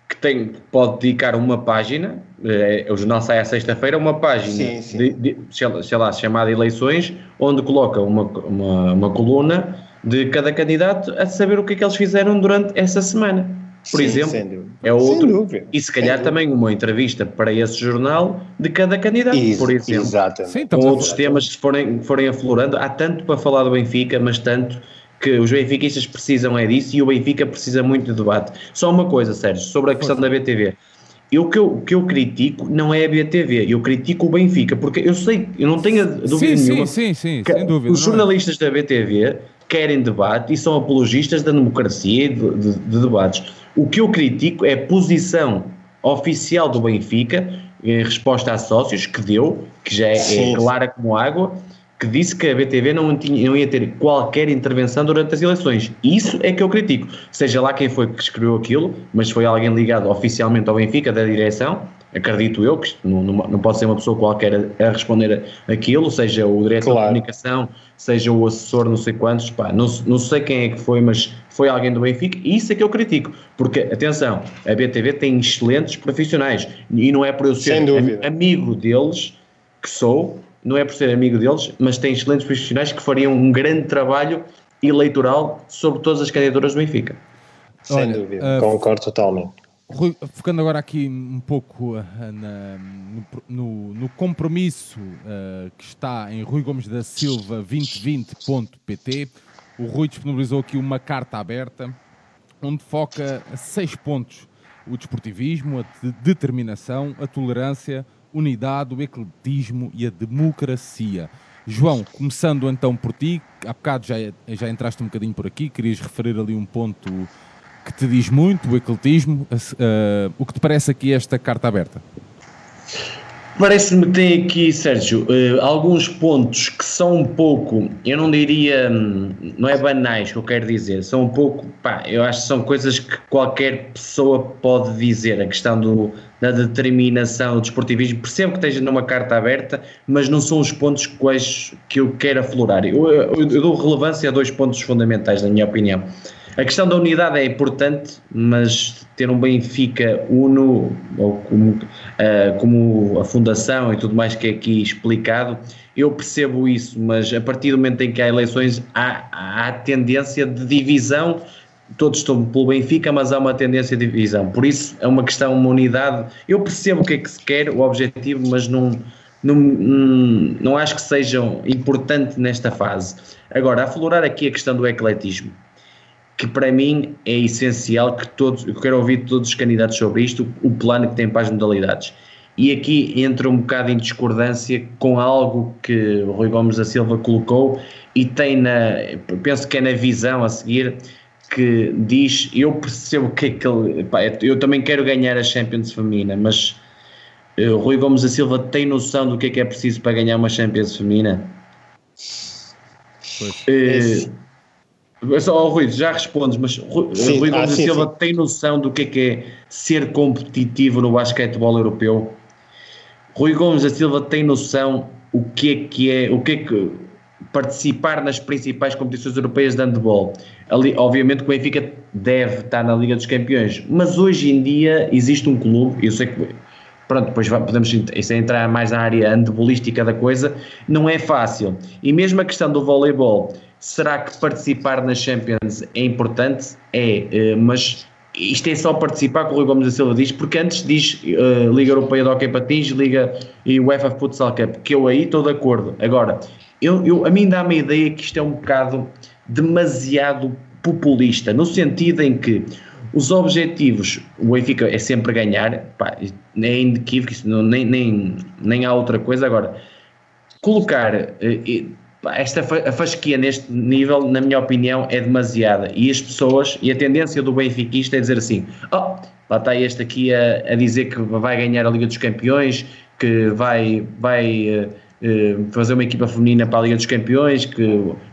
que tem, pode dedicar uma página, é, o jornal sai à sexta-feira, uma página, sim, sim. De, de, sei lá, chamada Eleições, onde coloca uma, uma, uma coluna de cada candidato a saber o que é que eles fizeram durante essa semana. Por Sim, exemplo, é outro. E se calhar também uma entrevista para esse jornal de cada candidato, Isso, por exemplo. Exatamente. Sim, Com outros temas que forem, forem aflorando. Há tanto para falar do Benfica, mas tanto que os benfiquistas precisam é disso e o Benfica precisa muito de debate. Só uma coisa, Sérgio, sobre a questão da BTV. Eu que, eu, que eu critico não é a BTV, eu critico o Benfica, porque eu sei, eu não tenho dúvida sim, nenhuma. Sim, sim, sim, que sem dúvida. Os jornalistas da BTV querem debate e são apologistas da democracia e de, de, de debates. O que eu critico é a posição oficial do Benfica em resposta a sócios que deu, que já é, é clara como água, que disse que a BTV não, tinha, não ia ter qualquer intervenção durante as eleições. Isso é que eu critico. Seja lá quem foi que escreveu aquilo, mas foi alguém ligado oficialmente ao Benfica, da direção, acredito eu, que não, não, não pode ser uma pessoa qualquer a, a responder aquilo, seja o diretor Claro. de comunicação, seja o assessor, não sei quantos, pá, não, não sei quem é que foi, mas foi alguém do Benfica, e isso é que eu critico, porque, atenção, a BTV tem excelentes profissionais, e não é por eu ser amigo deles que sou, não é por ser amigo deles, mas tem excelentes profissionais que fariam um grande trabalho eleitoral sobre todas as candidaturas do Benfica. Sem Olha, dúvida, uh, concordo totalmente. Rui, focando agora aqui um pouco uh, na, no, no, compromisso uh, que está em Rui Gomes da Silva 2020.pt, o Rui disponibilizou aqui uma carta aberta onde foca seis pontos o desportivismo, a de determinação, a tolerância, unidade, o ecletismo e a democracia. João, começando então por ti, há bocado já, já entraste um bocadinho por aqui, querias referir ali um ponto que te diz muito, o ecletismo. Uh, o que te parece aqui esta carta aberta? Parece-me que tem aqui, Sérgio, uh, alguns pontos que são um pouco, eu não diria, hum, não é banais que eu quero dizer, são um pouco, pá, eu acho que são coisas que qualquer pessoa pode dizer. A questão do, da determinação desportivismo, percebo que esteja numa carta aberta, mas não são os pontos quais que eu quero aflorar. Eu, eu, eu dou relevância a dois pontos fundamentais, na minha opinião. A questão da unidade é importante, mas ter um Benfica uno, ou como, uh, como a fundação e tudo mais que é aqui explicado, eu percebo isso, mas a partir do momento em que há eleições, há, há tendência de divisão. Todos estão pelo Benfica, mas há uma tendência de divisão. Por isso é uma questão, uma unidade. Eu percebo o que é que se quer, o objetivo, mas não, não, não acho que sejam importante nesta fase. Agora, aflorar aqui a questão do ecletismo que para mim é essencial que todos, eu quero ouvir todos os candidatos sobre isto, o plano que tem para as modalidades. E aqui entra um bocado em discordância com algo que o Rui Gomes da Silva colocou e tem na, penso que é na visão a seguir, que diz, eu percebo que é que ele, pá, eu também quero ganhar a Champions feminina, mas uh, Rui Gomes da Silva tem noção do que é que é preciso para ganhar uma Champions feminina? Pois. Uh, só, oh, Rui, já respondes, mas sim, Rui Gomes ah, sim, Silva sim. tem noção do que é, que é ser competitivo no basquetebol europeu? Rui Gomes da Silva tem noção o que é que é, o que é que participar nas principais competições europeias de handball. Ali, obviamente que o Benfica deve estar na Liga dos Campeões, mas hoje em dia existe um clube, eu sei que pronto, depois podemos é entrar mais na área handebolística da coisa, não é fácil. E mesmo a questão do voleibol, Será que participar na Champions é importante? É, eh, mas isto é só participar, como o Rui Gomes da Silva diz, porque antes diz uh, Liga Europeia de Hockey Patins, Liga e UEFA Futsal Cup, que eu aí estou de acordo. Agora, eu, eu, a mim dá-me a ideia que isto é um bocado demasiado populista, no sentido em que os objetivos, o Benfica é sempre ganhar, pá, é inequívoco, nem, nem, nem há outra coisa. Agora, colocar. Uh, esta a fasquia neste nível, na minha opinião, é demasiada. E as pessoas, e a tendência do benfiquista é dizer assim: oh, lá está este aqui a, a dizer que vai ganhar a Liga dos Campeões, que vai, vai uh, fazer uma equipa feminina para a Liga dos Campeões, que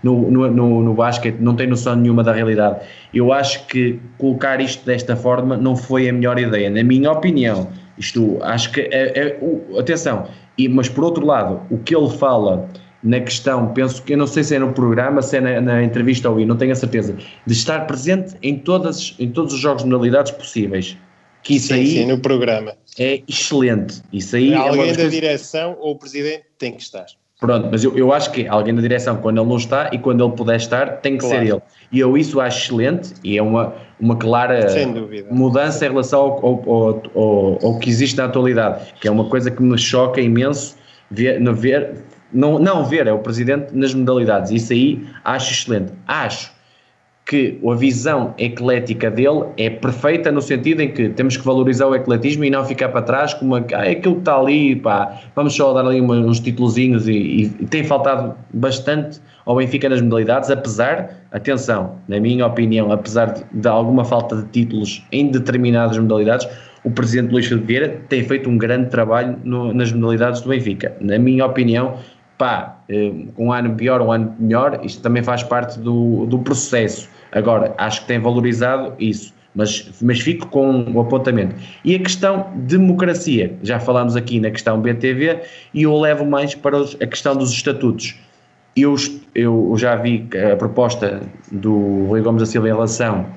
no, no, no, no basquete não tem noção nenhuma da realidade. Eu acho que colocar isto desta forma não foi a melhor ideia, na minha opinião. Isto, acho que, é, é, atenção, e, mas por outro lado, o que ele fala na questão, penso que eu não sei se é no programa, se é na, na entrevista ou não tenho a certeza, de estar presente em, todas, em todos os jogos de modalidades possíveis. Que isso sim, aí sim, no programa. É excelente. Isso aí alguém é da coisas... direção ou o presidente tem que estar. Pronto, mas eu, eu acho que alguém da direção, quando ele não está e quando ele puder estar, tem que claro. ser ele. E eu isso acho excelente e é uma, uma clara mudança em relação ao, ao, ao, ao, que existe na atualidade, que é uma coisa que me choca imenso ver, ver não, não ver, é o presidente nas modalidades. Isso aí acho excelente. Acho que a visão eclética dele é perfeita no sentido em que temos que valorizar o ecletismo e não ficar para trás como ah, é aquilo que está ali, pá, vamos só dar ali uns titulozinhos e, e, tem faltado bastante ao Benfica nas modalidades, apesar, atenção, na minha opinião, apesar de, de alguma falta de títulos em determinadas modalidades, o presidente Luís Filipe Vieira tem feito um grande trabalho no, nas modalidades do Benfica. Na minha opinião, pá, eh, um ano pior, um ano melhor, isto também faz parte do, do processo. Agora, acho que tem valorizado isso, mas, mas fico com o apontamento. E a questão democracia, já falámos aqui na questão BTV, e eu levo mais para os, a questão dos estatutos. Eu, eu já vi a proposta do Rui Gomes da Silva em relação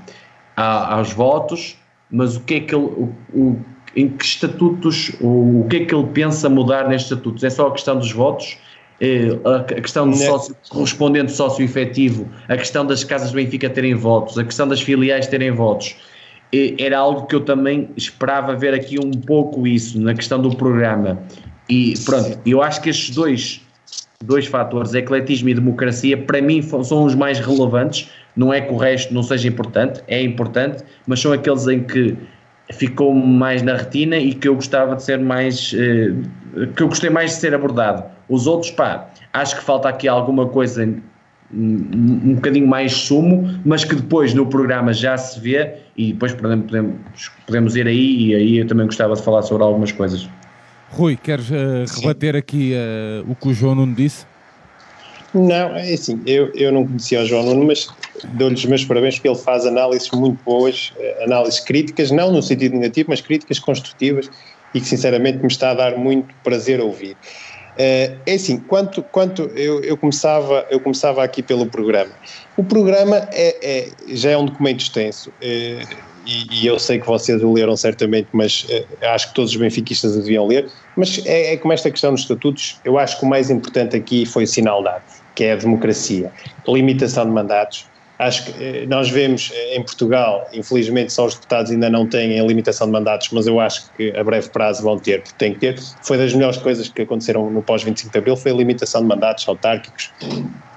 a, aos votos, mas o que é que ele, o, o, em que estatutos, o, o que é que ele pensa mudar nestes estatutos? É só a questão dos votos? Eh, a questão do sócio, correspondente sócio efetivo, a questão das casas do Benfica terem votos, a questão das filiais terem votos, eh, era algo que eu também esperava ver aqui um pouco isso na questão do programa. E pronto, eu acho que estes dois, dois fatores, ecletismo e democracia, para mim são os mais relevantes. Não é que o resto não seja importante, é importante, mas são aqueles em que ficou mais na retina e que eu gostava de ser mais. Eh, que eu gostei mais de ser abordado. Os outros, pá, acho que falta aqui alguma coisa um, um bocadinho mais sumo, mas que depois no programa já se vê e depois podemos, podemos ir aí e aí eu também gostava de falar sobre algumas coisas. Rui, queres uh, rebater aqui uh, o que o João Nuno disse? Não, é assim, eu, eu não conhecia o João Nuno, mas dou-lhe os meus parabéns porque ele faz análises muito boas, eh, análises críticas, não no sentido negativo, mas críticas construtivas e que sinceramente me está a dar muito prazer ouvir. Uh, é assim, quanto, quanto eu, eu, começava, eu começava aqui pelo programa. O programa é, é já é um documento extenso. Uh, e, e, eu sei que vocês o leram certamente, mas uh, acho que todos os benfiquistas o deviam ler. Mas é, é, como esta questão dos estatutos, eu acho que o mais importante aqui foi o sinal dado, que é a democracia, limitação de mandatos. Acho que uh, nós vemos uh, em Portugal, infelizmente só os deputados ainda não têm a limitação de mandatos, mas eu acho que a breve prazo vão ter, porque têm que ter. Foi das melhores coisas que aconteceram no pós-25 de Abril, foi a limitação de mandatos autárquicos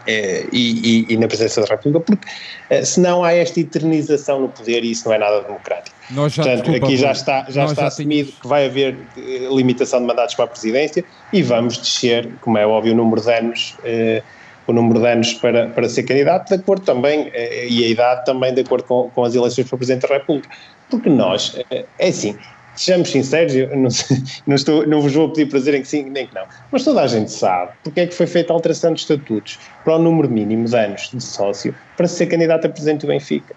é, e, e, e, na presença da República, porque é, senão há esta eternização no poder e isso não é nada democrático. Nós já, Portanto, desculpa, aqui já está, já está já assumido que vai haver eh, limitação de mandatos para a presidência e vamos descer, como é óbvio, o número de anos, eh, o número de anos para, para ser candidato, de acordo também, eh, e a idade também de acordo com, com as eleições para Presidente da República. Porque nós, é assim, sejamos sinceros, eu não, não, estou, não vos vou pedir para dizerem que sim nem que não, mas toda a gente sabe porque é que foi feita a alteração de estatutos para o número mínimo de anos de sócio para ser candidato a presidente do Benfica.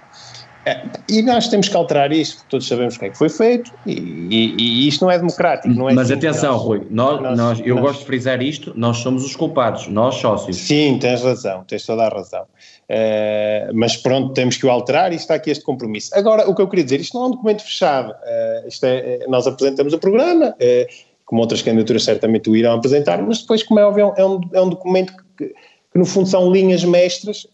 É, e nós temos que alterar isto, porque todos sabemos o que é que foi feito e, e, e isto não é democrático. Não é Mas atenção, nós, Rui, nós, nós, nós eu nós, gosto de frisar isto: nós somos os culpados, nós sócios. Sim, tens razão, tens toda a razão. Uh, mas pronto, temos que o alterar e está aqui este compromisso. Agora, o que eu queria dizer, isto não é um documento fechado. Uh, isto é, nós apresentamos o programa, uh, como outras candidaturas certamente o irão apresentar, mas depois, como é óbvio, é um, é um documento que, que no fundo são linhas mestras.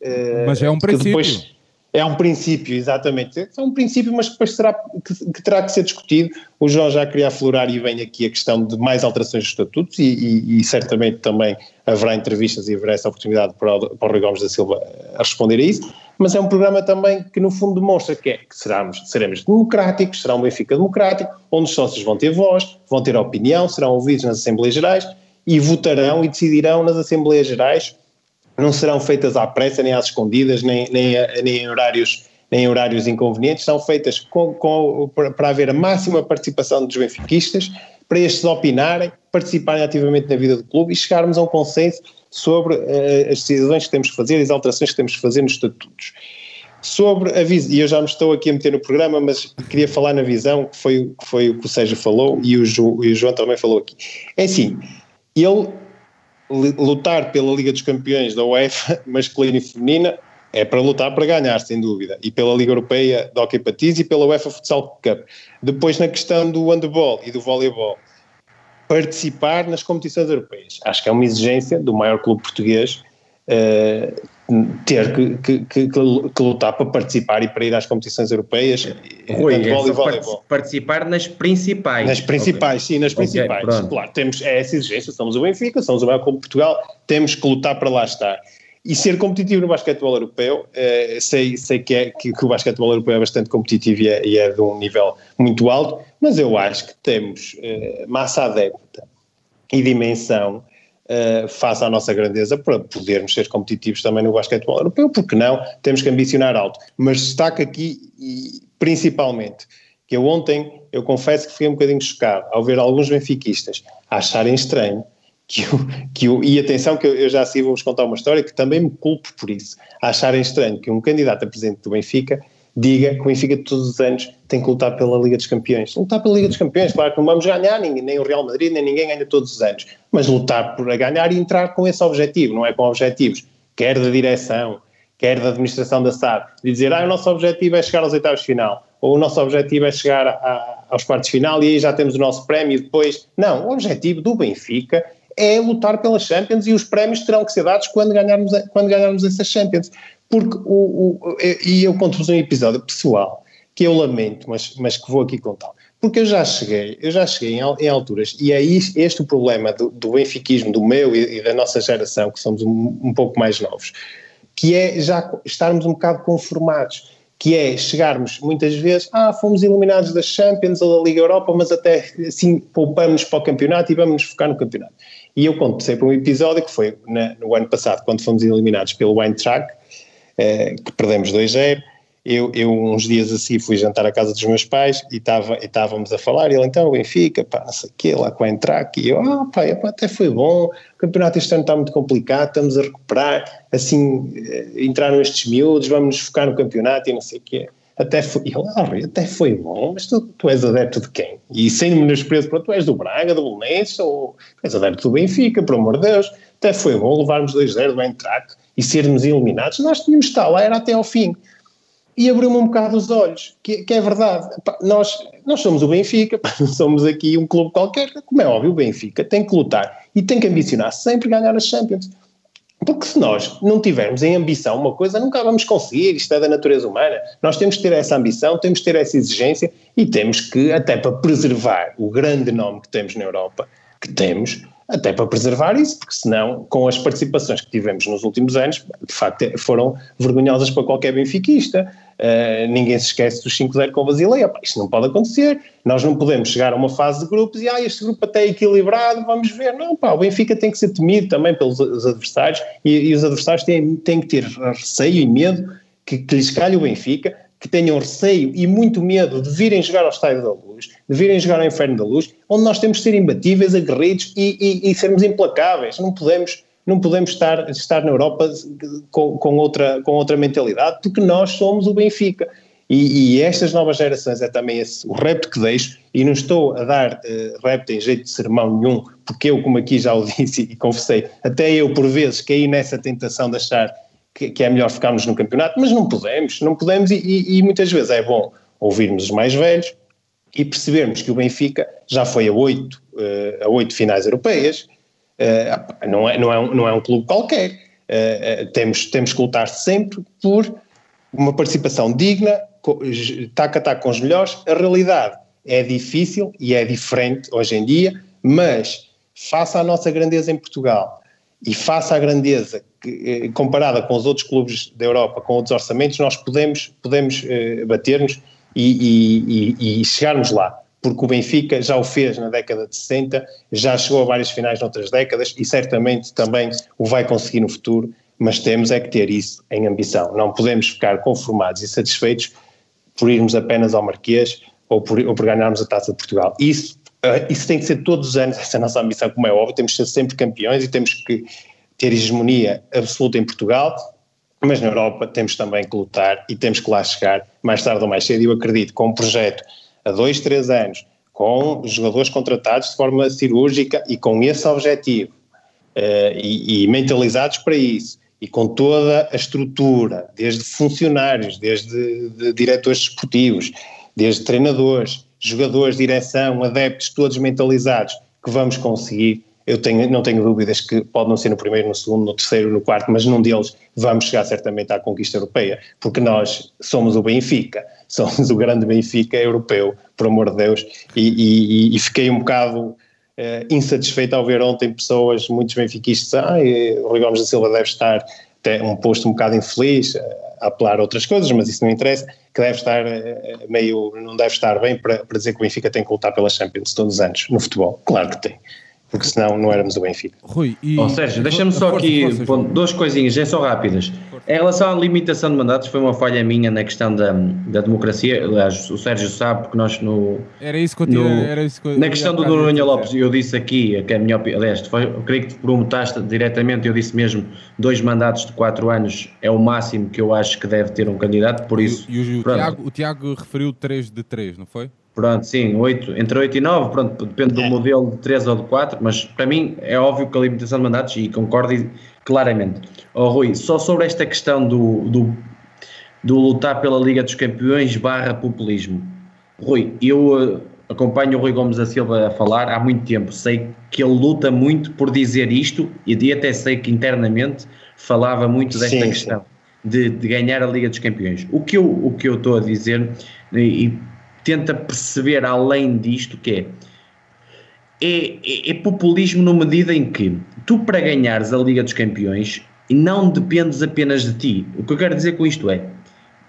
mas é um princípio. Depois, é um princípio, exatamente. É um princípio, mas depois será, que, que, terá que ser discutido. O João já queria aflorar e vem aqui a questão de mais alterações dos estatutos e, e, e certamente também haverá entrevistas e haverá essa oportunidade para o, para o Rui Gomes da Silva a responder a isso. Mas é um programa também que no fundo demonstra que, é, que seremos, seremos democráticos, será um Benfica democrático, onde os sócios vão ter voz, vão ter opinião, serão ouvidos nas Assembleias Gerais e votarão e decidirão nas Assembleias Gerais não serão feitas à pressa, nem às escondidas, nem, nem, nem em horários nem em horários inconvenientes, são feitas com, com, para haver a máxima participação dos benfiquistas, para estes opinarem, participarem ativamente na vida do clube e chegarmos a um consenso sobre uh, as decisões que temos que fazer, as alterações que temos que fazer nos estatutos. Sobre a visão, e eu já me estou aqui a meter no programa, mas queria falar na visão, que foi, foi o que o Sérgio falou e o, Ju, e o João também falou aqui. É assim, ele lutar pela Liga dos Campeões da UEFA masculina e feminina é para lutar para ganhar, sem dúvida, e pela Liga Europeia de Hockey Patins e pela UEFA Futsal Cup. Depois, na questão do handball e do voleibol, participar nas competições europeias. Acho que é uma exigência do maior clube português uh, ter que, que, que, que, lutar para participar e para ir às competições europeias. Rui, é voleibol. participar nas principais. Nas principais, okay. sim, nas principais. Okay, claro, temos é essa exigência, somos o Benfica, somos o maior clube de Portugal, temos que lutar para lá estar. E ser competitivo no basquetebol europeu, eh, sei, sei que, é, que, que, o basquetebol europeu é bastante competitivo e é, e é, de um nível muito alto, mas eu acho que temos eh, massa adepta e dimensão uh, face à nossa grandeza para podermos ser competitivos também no basquetebol europeu, porque não? Temos que ambicionar alto. Mas destaca aqui, e, principalmente, que eu ontem, eu confesso que fiquei um bocadinho chocado ao ver alguns benfiquistas acharem estranho que o, que o, e atenção que eu, eu já assim vou-vos contar uma história que também me culpo por isso, acharem estranho que um candidato a presidente do Benfica diga que o Benfica todos os anos tem que lutar pela Liga dos Campeões. Lutar pela Liga dos Campeões, claro que não vamos ganhar, ninguém, nem o Real Madrid, nem ninguém ganha todos os anos, mas lutar por ganhar e entrar com esse objetivo, não é com objetivos, quer da direção, quer da administração da SAD, de dizer, ah, o nosso objetivo é chegar aos oitavos de final, ou o nosso objetivo é chegar a, aos quartos de final e aí já temos o nosso prémio depois. Não, o objetivo do Benfica é lutar pela Champions e os prémios terão que ser dados quando ganharmos, quando ganharmos essa Champions. Porque, o, o, e eu conto-vos um episódio pessoal que eu lamento, mas, mas que vou aqui contar. Porque eu já cheguei, eu já cheguei em, em alturas, e é este o problema do, do benfiquismo, do meu e, e, da nossa geração, que somos um, um pouco mais novos, que é já estarmos um bocado conformados que é chegarmos muitas vezes, ah, fomos eliminados da Champions ou da Liga Europa, mas até assim poupamos para o campeonato e vamos nos focar no campeonato. E eu contei para um episódio que foi na, no ano passado, quando fomos eliminados pelo Eintracht, que perdemos 2-0, eu, eu, uns dias assim fui jantar à casa dos meus pais e, tava, e estávamos a falar, e ele então, Benfica, pá, não sei o lá com a Entrac, e eu, ah pá, até foi bom, o campeonato este ano está muito complicado, estamos a recuperar, assim, eh, entraram estes miúdos, vamos nos focar no campeonato e não sei o quê. Até foi, ele, ah, até foi bom, mas tu, tu és adepto de quem? E sem menosprezo, pronto, tu és do Braga, do Bolonense, ou tu és adepto do Benfica, por amor de Deus, até foi bom levarmos 2-0 do Eintracht e sermos eliminados, nós tínhamos de estar lá, era até ao fim e abriu-me um bocado os olhos, que, que é verdade. nós, nós somos o Benfica, somos aqui um clube qualquer, como é óbvio, o Benfica tem que lutar e tem que ambicionar sempre ganhar as Champions. Porque se nós não tivermos em ambição uma coisa, nunca vamos conseguir, isto é da natureza humana. Nós temos que ter essa ambição, temos que ter essa exigência e temos que, até para preservar o grande nome que temos na Europa, que temos, até para preservar isso, porque senão, com as participações que tivemos nos últimos anos, de facto foram vergonhosas para qualquer benfiquista. Uh, ninguém se esquece dos 5-0 com o Basileia. Pá, isto não pode acontecer. Nós não podemos chegar a uma fase de grupos e ah, este grupo até é equilibrado, vamos ver. Não, pá, o Benfica tem que ser temido também pelos adversários e, e os adversários têm, têm que ter receio e medo que, que lhes calhe o Benfica que tenham receio e muito medo de virem jogar ao Estádio da Luz, de virem jogar ao Inferno da Luz, onde nós temos que ser imbatíveis, aguerridos e, e, e sermos implacáveis. Não podemos, não podemos estar, estar na Europa com, com, outra, com outra mentalidade, porque nós somos o Benfica. E, e estas novas gerações é também esse, o repto que deixo, e não estou a dar uh, repto em jeito de sermão nenhum, porque eu, como aqui já o disse e confessei, até eu por vezes caí nessa tentação de achar que, que, é melhor ficarmos no campeonato, mas não podemos, não podemos e, e, e, muitas vezes é bom ouvirmos os mais velhos e percebermos que o Benfica já foi a oito, uh, a oito finais europeias, uh, não, é, não, é um, não é um clube qualquer, uh, temos, temos que lutar sempre por uma participação digna, taco a taco com os melhores, a realidade é difícil e é diferente hoje em dia, mas face à nossa grandeza em Portugal e face à grandeza que, eh, comparada com os outros clubes da Europa, com outros orçamentos, nós podemos, podemos bater-nos e, e, e, chegarmos lá. Porque o Benfica já o fez na década de 60, já chegou a várias finais noutras décadas e certamente também o vai conseguir no futuro, mas temos é que ter isso em ambição. Não podemos ficar conformados e satisfeitos por irmos apenas ao Marquês ou por, ou por ganharmos a Taça de Portugal. Isso, uh, isso tem que ser todos os anos, essa é nossa ambição, como é óbvio, temos que ser sempre campeões e temos que ter hegemonia absoluta em Portugal, mas na Europa temos também que lutar e temos que lá chegar mais tarde ou mais cedo. Eu acredito com um projeto a dois, três anos, com jogadores contratados de forma cirúrgica e com esse objetivo uh, e, e mentalizados para isso e com toda a estrutura, desde funcionários, desde de diretores desportivos, desde treinadores, jogadores, direção, adeptos, todos mentalizados, que vamos conseguir eu tenho, não tenho dúvidas que pode não ser no primeiro, no segundo, no terceiro, no quarto, mas num deles vamos chegar certamente à conquista europeia, porque nós somos o Benfica, somos o grande Benfica europeu, por amor de Deus, e, e, e fiquei um bocado uh, insatisfeito ao ver ontem pessoas, muitos benfiquistas, ah, o Rui Gomes da Silva deve estar até um posto um bocado infeliz, a apelar a outras coisas, mas isso não interessa, que deve estar uh, meio, não deve estar bem para, para dizer que o Benfica tem que lutar pela Champions todos os anos, no futebol, claro que tem porque senão não éramos o Benfica. Rui, e... Oh, Sérgio, deixa-me só força, aqui força, força, duas coisinhas, é só rápidas. Em relação à limitação de mandatos, foi uma falha minha na questão da, da democracia. Aliás, o Sérgio sabe, porque nós no. Era isso que eu, tinha, no, era isso que eu Na questão do Noronha Lopes, eu disse aqui, que a minha opinião. Aliás, foi, eu creio que te perguntaste diretamente, eu disse mesmo: dois mandatos de quatro anos é o máximo que eu acho que deve ter um candidato, por isso. E, e o, o, Tiago, o Tiago referiu 3 de 3, não foi? Pronto, sim, 8, entre 8 e 9, pronto, depende do é. modelo de 3 ou de 4, mas para mim é óbvio que a limitação de mandatos, e concordo claramente. Oh, Rui, só sobre esta questão do, do, do lutar pela Liga dos Campeões barra populismo. Rui, eu, acompanho o Rui Gomes da Silva a falar há muito tempo. Sei que ele luta muito por dizer isto e até sei que internamente falava muito desta sim, questão de, de, ganhar a Liga dos Campeões. O que eu, o que eu estou a dizer e tenta perceber além disto que é, é, é, é populismo na medida em que tu para ganhares a Liga dos Campeões não dependes apenas de ti. O que eu quero dizer com isto é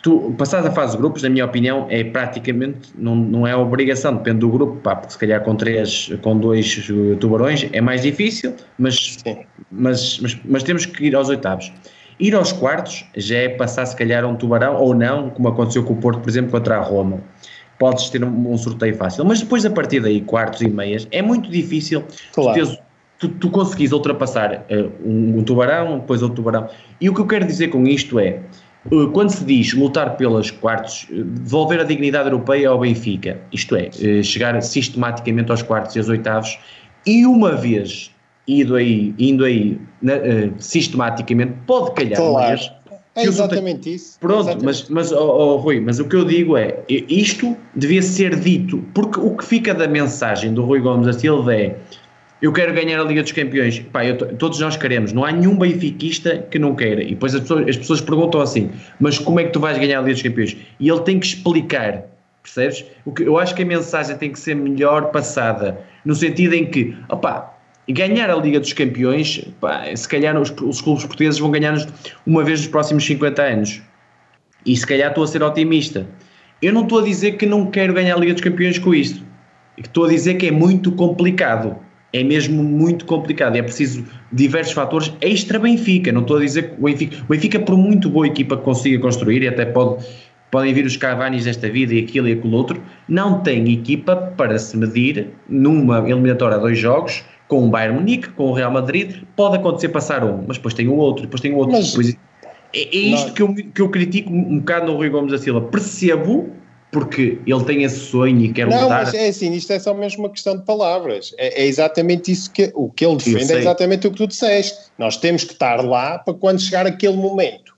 tu passares a fase de grupos, na minha opinião, é praticamente, não, não é obrigação, depende do grupo, pá, porque se calhar com três, com dois tubarões é mais difícil, mas, mas, mas, mas, temos que ir aos oitavos. Ir aos quartos já é passar se calhar um tubarão ou não, como aconteceu com o Porto, por exemplo, contra a Roma. Podes ter um, um sorteio fácil, mas depois a partir daí, quartos e meias, é muito difícil claro. teres, tu, tu conseguis ultrapassar uh, um, um tubarão, depois outro tubarão. E o que eu quero dizer com isto é, eh, quando se diz lutar pelas quartos, eh, devolver a dignidade europeia ao Benfica, isto é, chegar sistematicamente aos quartos e aos oitavos, e uma vez indo aí, indo aí sistematicamente, pode calhar claro. É exatamente isso. Pronto, exatamente. mas, mas oh, oh, Rui, mas o que eu digo é, isto devia ser dito, porque o que fica da mensagem do Rui Gomes da Silva é eu quero ganhar a Liga dos Campeões. Pá, eu, todos nós queremos. Não há nenhum benfiquista que não queira. E depois as pessoas, as pessoas, perguntam assim: mas como é que tu vais ganhar a Liga dos Campeões? E ele tem que explicar, percebes? O que, eu acho que a mensagem tem que ser melhor passada, no sentido em que, opá, ganhar a Liga dos Campeões, pá, se calhar os, os clubes portugueses vão ganhar uma vez nos próximos 50 anos. E se calhar estou a ser otimista. Eu não estou a dizer que não quero ganhar a Liga dos Campeões com isto. Estou a dizer que é muito complicado é mesmo muito complicado. É preciso diversos fatores extra Benfica. Não estou a dizer que o Benfica, o Benfica, por muito boa equipa que consiga construir, e até pode, podem vir os Cavanis desta vida e aquilo e aquilo outro, não tem equipa para se medir numa eliminatória a dois jogos com o Bayern Munique, com o Real Madrid. Pode acontecer passar um, mas depois tem o outro, depois tem o outro. Mas, depois, é, é isto que eu, que eu critico um bocado no Rui Gomes da Silva. Percebo porque ele tem esse sonho e quer não, mudar. Não, mas é assim, isto é só mesmo uma questão de palavras. É, é exatamente isso que o que ele defende, é exatamente o que tu disseste. Nós temos que estar lá para quando chegar aquele momento.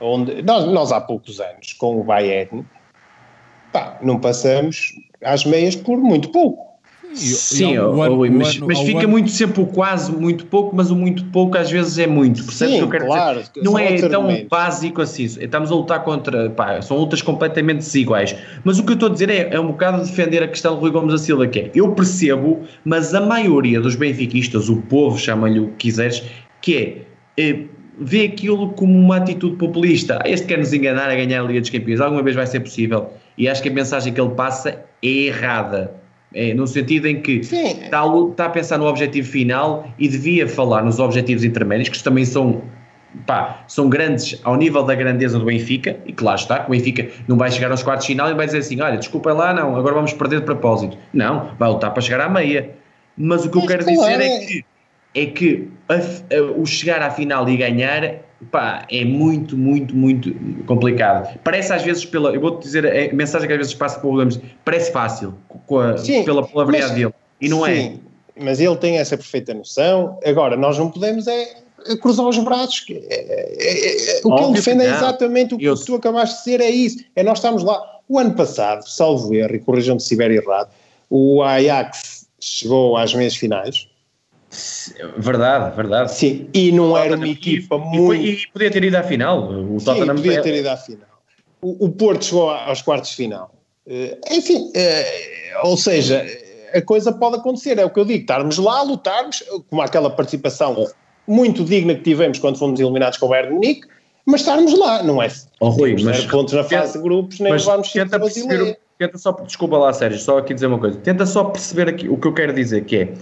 Onde nós, nós há poucos anos, com o Bayern, pá, não passamos às meias por muito pouco. Sim, e ao, ao, mas, ano, mas fica ano... muito sempre o quase muito pouco, mas o muito pouco às vezes é muito. Percebes Sim, que eu quero claro, dizer? Não é tão básico assim. Estamos a lutar contra. Pá, são lutas completamente desiguais. Mas o que eu estou a dizer é, é um bocado defender a questão do Rui Gomes da Silva, que é eu percebo, mas a maioria dos benfiquistas, o povo, chama-lhe o que quiseres, que é, é vê aquilo como uma atitude populista. Ah, este quer nos enganar a ganhar a Liga dos Campeões. Alguma vez vai ser possível. E acho que a mensagem que ele passa é errada é, no sentido em que está a, está a, pensar no objetivo final e devia falar nos objetivos intermédios, que também são, pá, são grandes ao nível da grandeza do Benfica, e lá está, que o Benfica não vai chegar aos quartos final e vai dizer assim: olha, desculpa lá, não, agora vamos perder de propósito. Não, vai lutar para chegar à meia. Mas o que Mas eu quero dizer é que, é que a, a, o chegar à final e ganhar pá, é muito, muito, muito complicado. Parece às vezes, pela, eu vou-te dizer, a mensagem que às vezes passa por Gomes, parece fácil, a, sim, pela palavreada dele, e não é. sim, é. Mas ele tem essa perfeita noção. Agora, nós não podemos é cruzar os braços. É, é, é, o que ele defende é exatamente o que eu... tu acabaste de dizer, é isso. É nós estamos lá. O ano passado, salvo erro, e corrijam-me se estiver errado, o Ajax chegou às meias finais, Verdade, verdade. Sim, e não era uma equipa e, muito. E, e, podia ter ido à final. O Tottenham Sim, podia ter ido à final. O, o Porto chegou aos quartos de final. Uh, enfim, uh, ou seja, a coisa pode acontecer, é o que eu digo, estarmos lá, lutarmos, como aquela participação muito digna que tivemos quando fomos eliminados com o Bayern Munique, mas estarmos lá, não é? Oh, Rui, mas pontos na fase de grupos, nem levarmos tenta perceber, tenta só, desculpa lá, Sérgio, só aqui dizer uma coisa, tenta só perceber aqui o que eu quero dizer, que é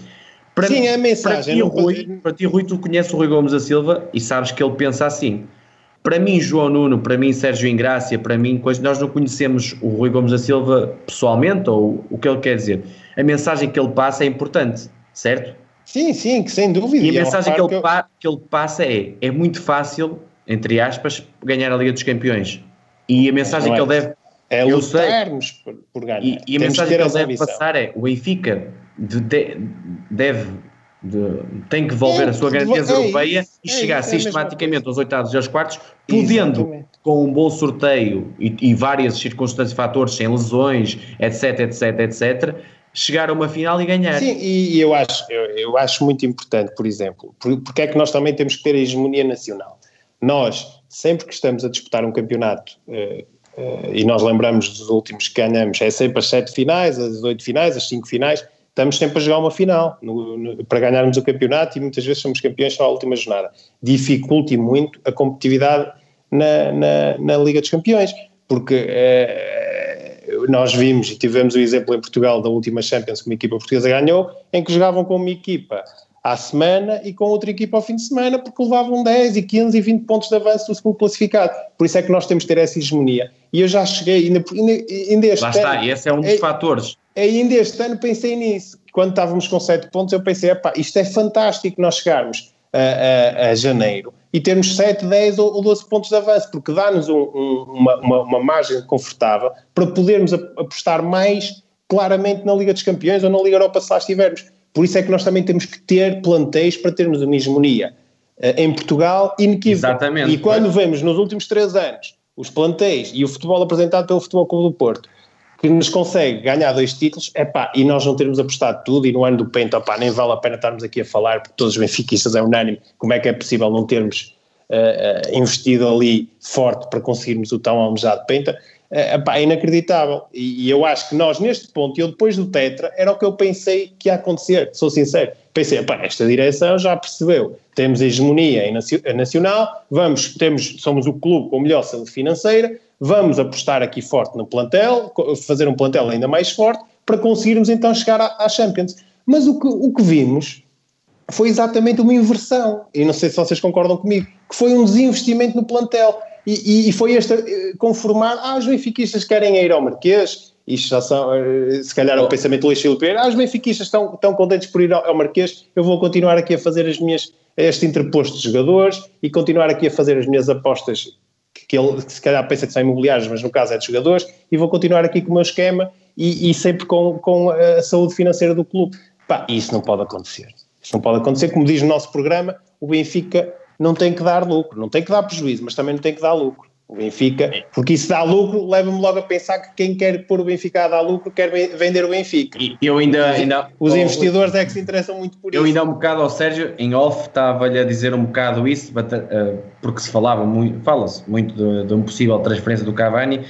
para, Sim, é a mensagem. Para ti, Rui, para ti, Rui, tu conheces o Rui Gomes da Silva e sabes que ele pensa assim. Para mim, João Nuno, para mim, Sérgio Ingrácia, para mim, nós não conhecemos o Rui Gomes da Silva pessoalmente, ou o que ele quer dizer. A mensagem que ele passa é importante, certo? Sim, sim, que sem dúvida. E a é mensagem que ele, que, eu... que ele passa é: é muito fácil, entre aspas, ganhar a Liga dos Campeões. E a mensagem que ele deve. É lutarmos por, por ganhar. E, e a mensagem que ele deve passar é: o Benfica de, deve de, tem que devolver É, a sua grandeza é europeia isso, e é chegar isso, é sistematicamente aos oitavos e aos quartos, podendo, Exatamente. com um bom sorteio e, e várias circunstâncias e fatores, sem lesões, etc, etc, etc, chegar a uma final e ganhar. Sim, e, eu, acho, eu, eu acho muito importante, por exemplo, por- porque é que nós também temos que ter a hegemonia nacional. Nós, sempre que estamos a disputar um campeonato, eh, e nós lembramos dos últimos que ganhamos, é sempre as sete finais, as oito finais, as cinco finais, estamos sempre a jogar uma final no- no- para ganharmos o campeonato e muitas vezes somos campeões só à última jornada. Dificulta muito a competitividade na, na, na Liga dos Campeões, porque eh, nós vimos e tivemos o exemplo em Portugal da última Champions que uma equipa portuguesa ganhou, em que jogavam com uma equipa à semana e com outra equipa ao fim de semana, porque levavam 10 e 15 e 20 pontos de avanço do segundo classificado. Por isso é que nós temos de ter essa hegemonia. E eu já cheguei, ainda, ainda, ainda este Lá está, ano- e esse é um dos Ei, fatores. ainda este ano pensei nisso. Quando estávamos com 7 pontos, eu pensei, epá, isto é fantástico nós chegarmos a, a- a janeiro e termos 7, 10 ou ou 12 pontos de avanço, porque dá-nos um- um- uma, uma- uma margem confortável para podermos ap- apostar mais claramente na Liga dos Campeões ou na Liga Europa se lá estivermos. Por isso é que nós também temos que ter plantéis para termos uma hegemonia eh, em Portugal inequívoca. Exatamente. E quando vemos nos últimos três anos os plantéis e o futebol apresentado pelo Futebol Clube do Porto, que nos consegue ganhar dois títulos, é pá, e nós não termos apostado tudo, e no ano do Penta, opá, nem vale a pena estarmos aqui a falar, porque todos os benfiquistas é unânime, como é que é possível não termos eh, eh, investido ali forte para conseguirmos o tão almejado Penta, epá, é inacreditável. E, e eu acho que nós, neste ponto, eu depois do Tetra, era o que eu pensei que ia acontecer, sou sincero. Pensei, esta direção já percebeu, temos hegemonia em nacio- nacional, vamos, temos, somos o clube com a melhor saúde financeira, vamos apostar aqui forte no plantel, fazer um plantel ainda mais forte, para conseguirmos então chegar à, à Champions. Mas o que, o que vimos foi exatamente uma inversão, e não sei se vocês concordam comigo, que foi um desinvestimento no plantel. E, e- e foi este eh, conformar, ah, os benfiquistas querem ir ao Marquês, isto já são, eh, se calhar é o pensamento do Luís Filipe, ah, os benfiquistas estão, estão contentes por ir ao, Marquês, eu vou continuar aqui a fazer as minhas, este interposto de jogadores e continuar aqui a fazer as minhas apostas, que, ele que se calhar pensa que são imobiliárias, mas no caso é de jogadores, e vou continuar aqui com o meu esquema e, e sempre com, com a saúde financeira do clube. Pá, isso não pode acontecer. Isso não pode acontecer, como diz no nosso programa, o Benfica não tem que dar lucro, não tem que dar prejuízo, mas também não tem que dar lucro. O Benfica, porque isso dá lucro, leva-me logo a pensar que quem quer pôr o Benfica a dar lucro quer ve- vender o Benfica. E eu ainda. ainda Os oh, investidores é que se interessam muito por Eu isso. ainda um bocado ao Sérgio, em off, estava-lhe a dizer um bocado isso, uh, porque se falava muito, fala-se muito de, de uma possível transferência do Cavani,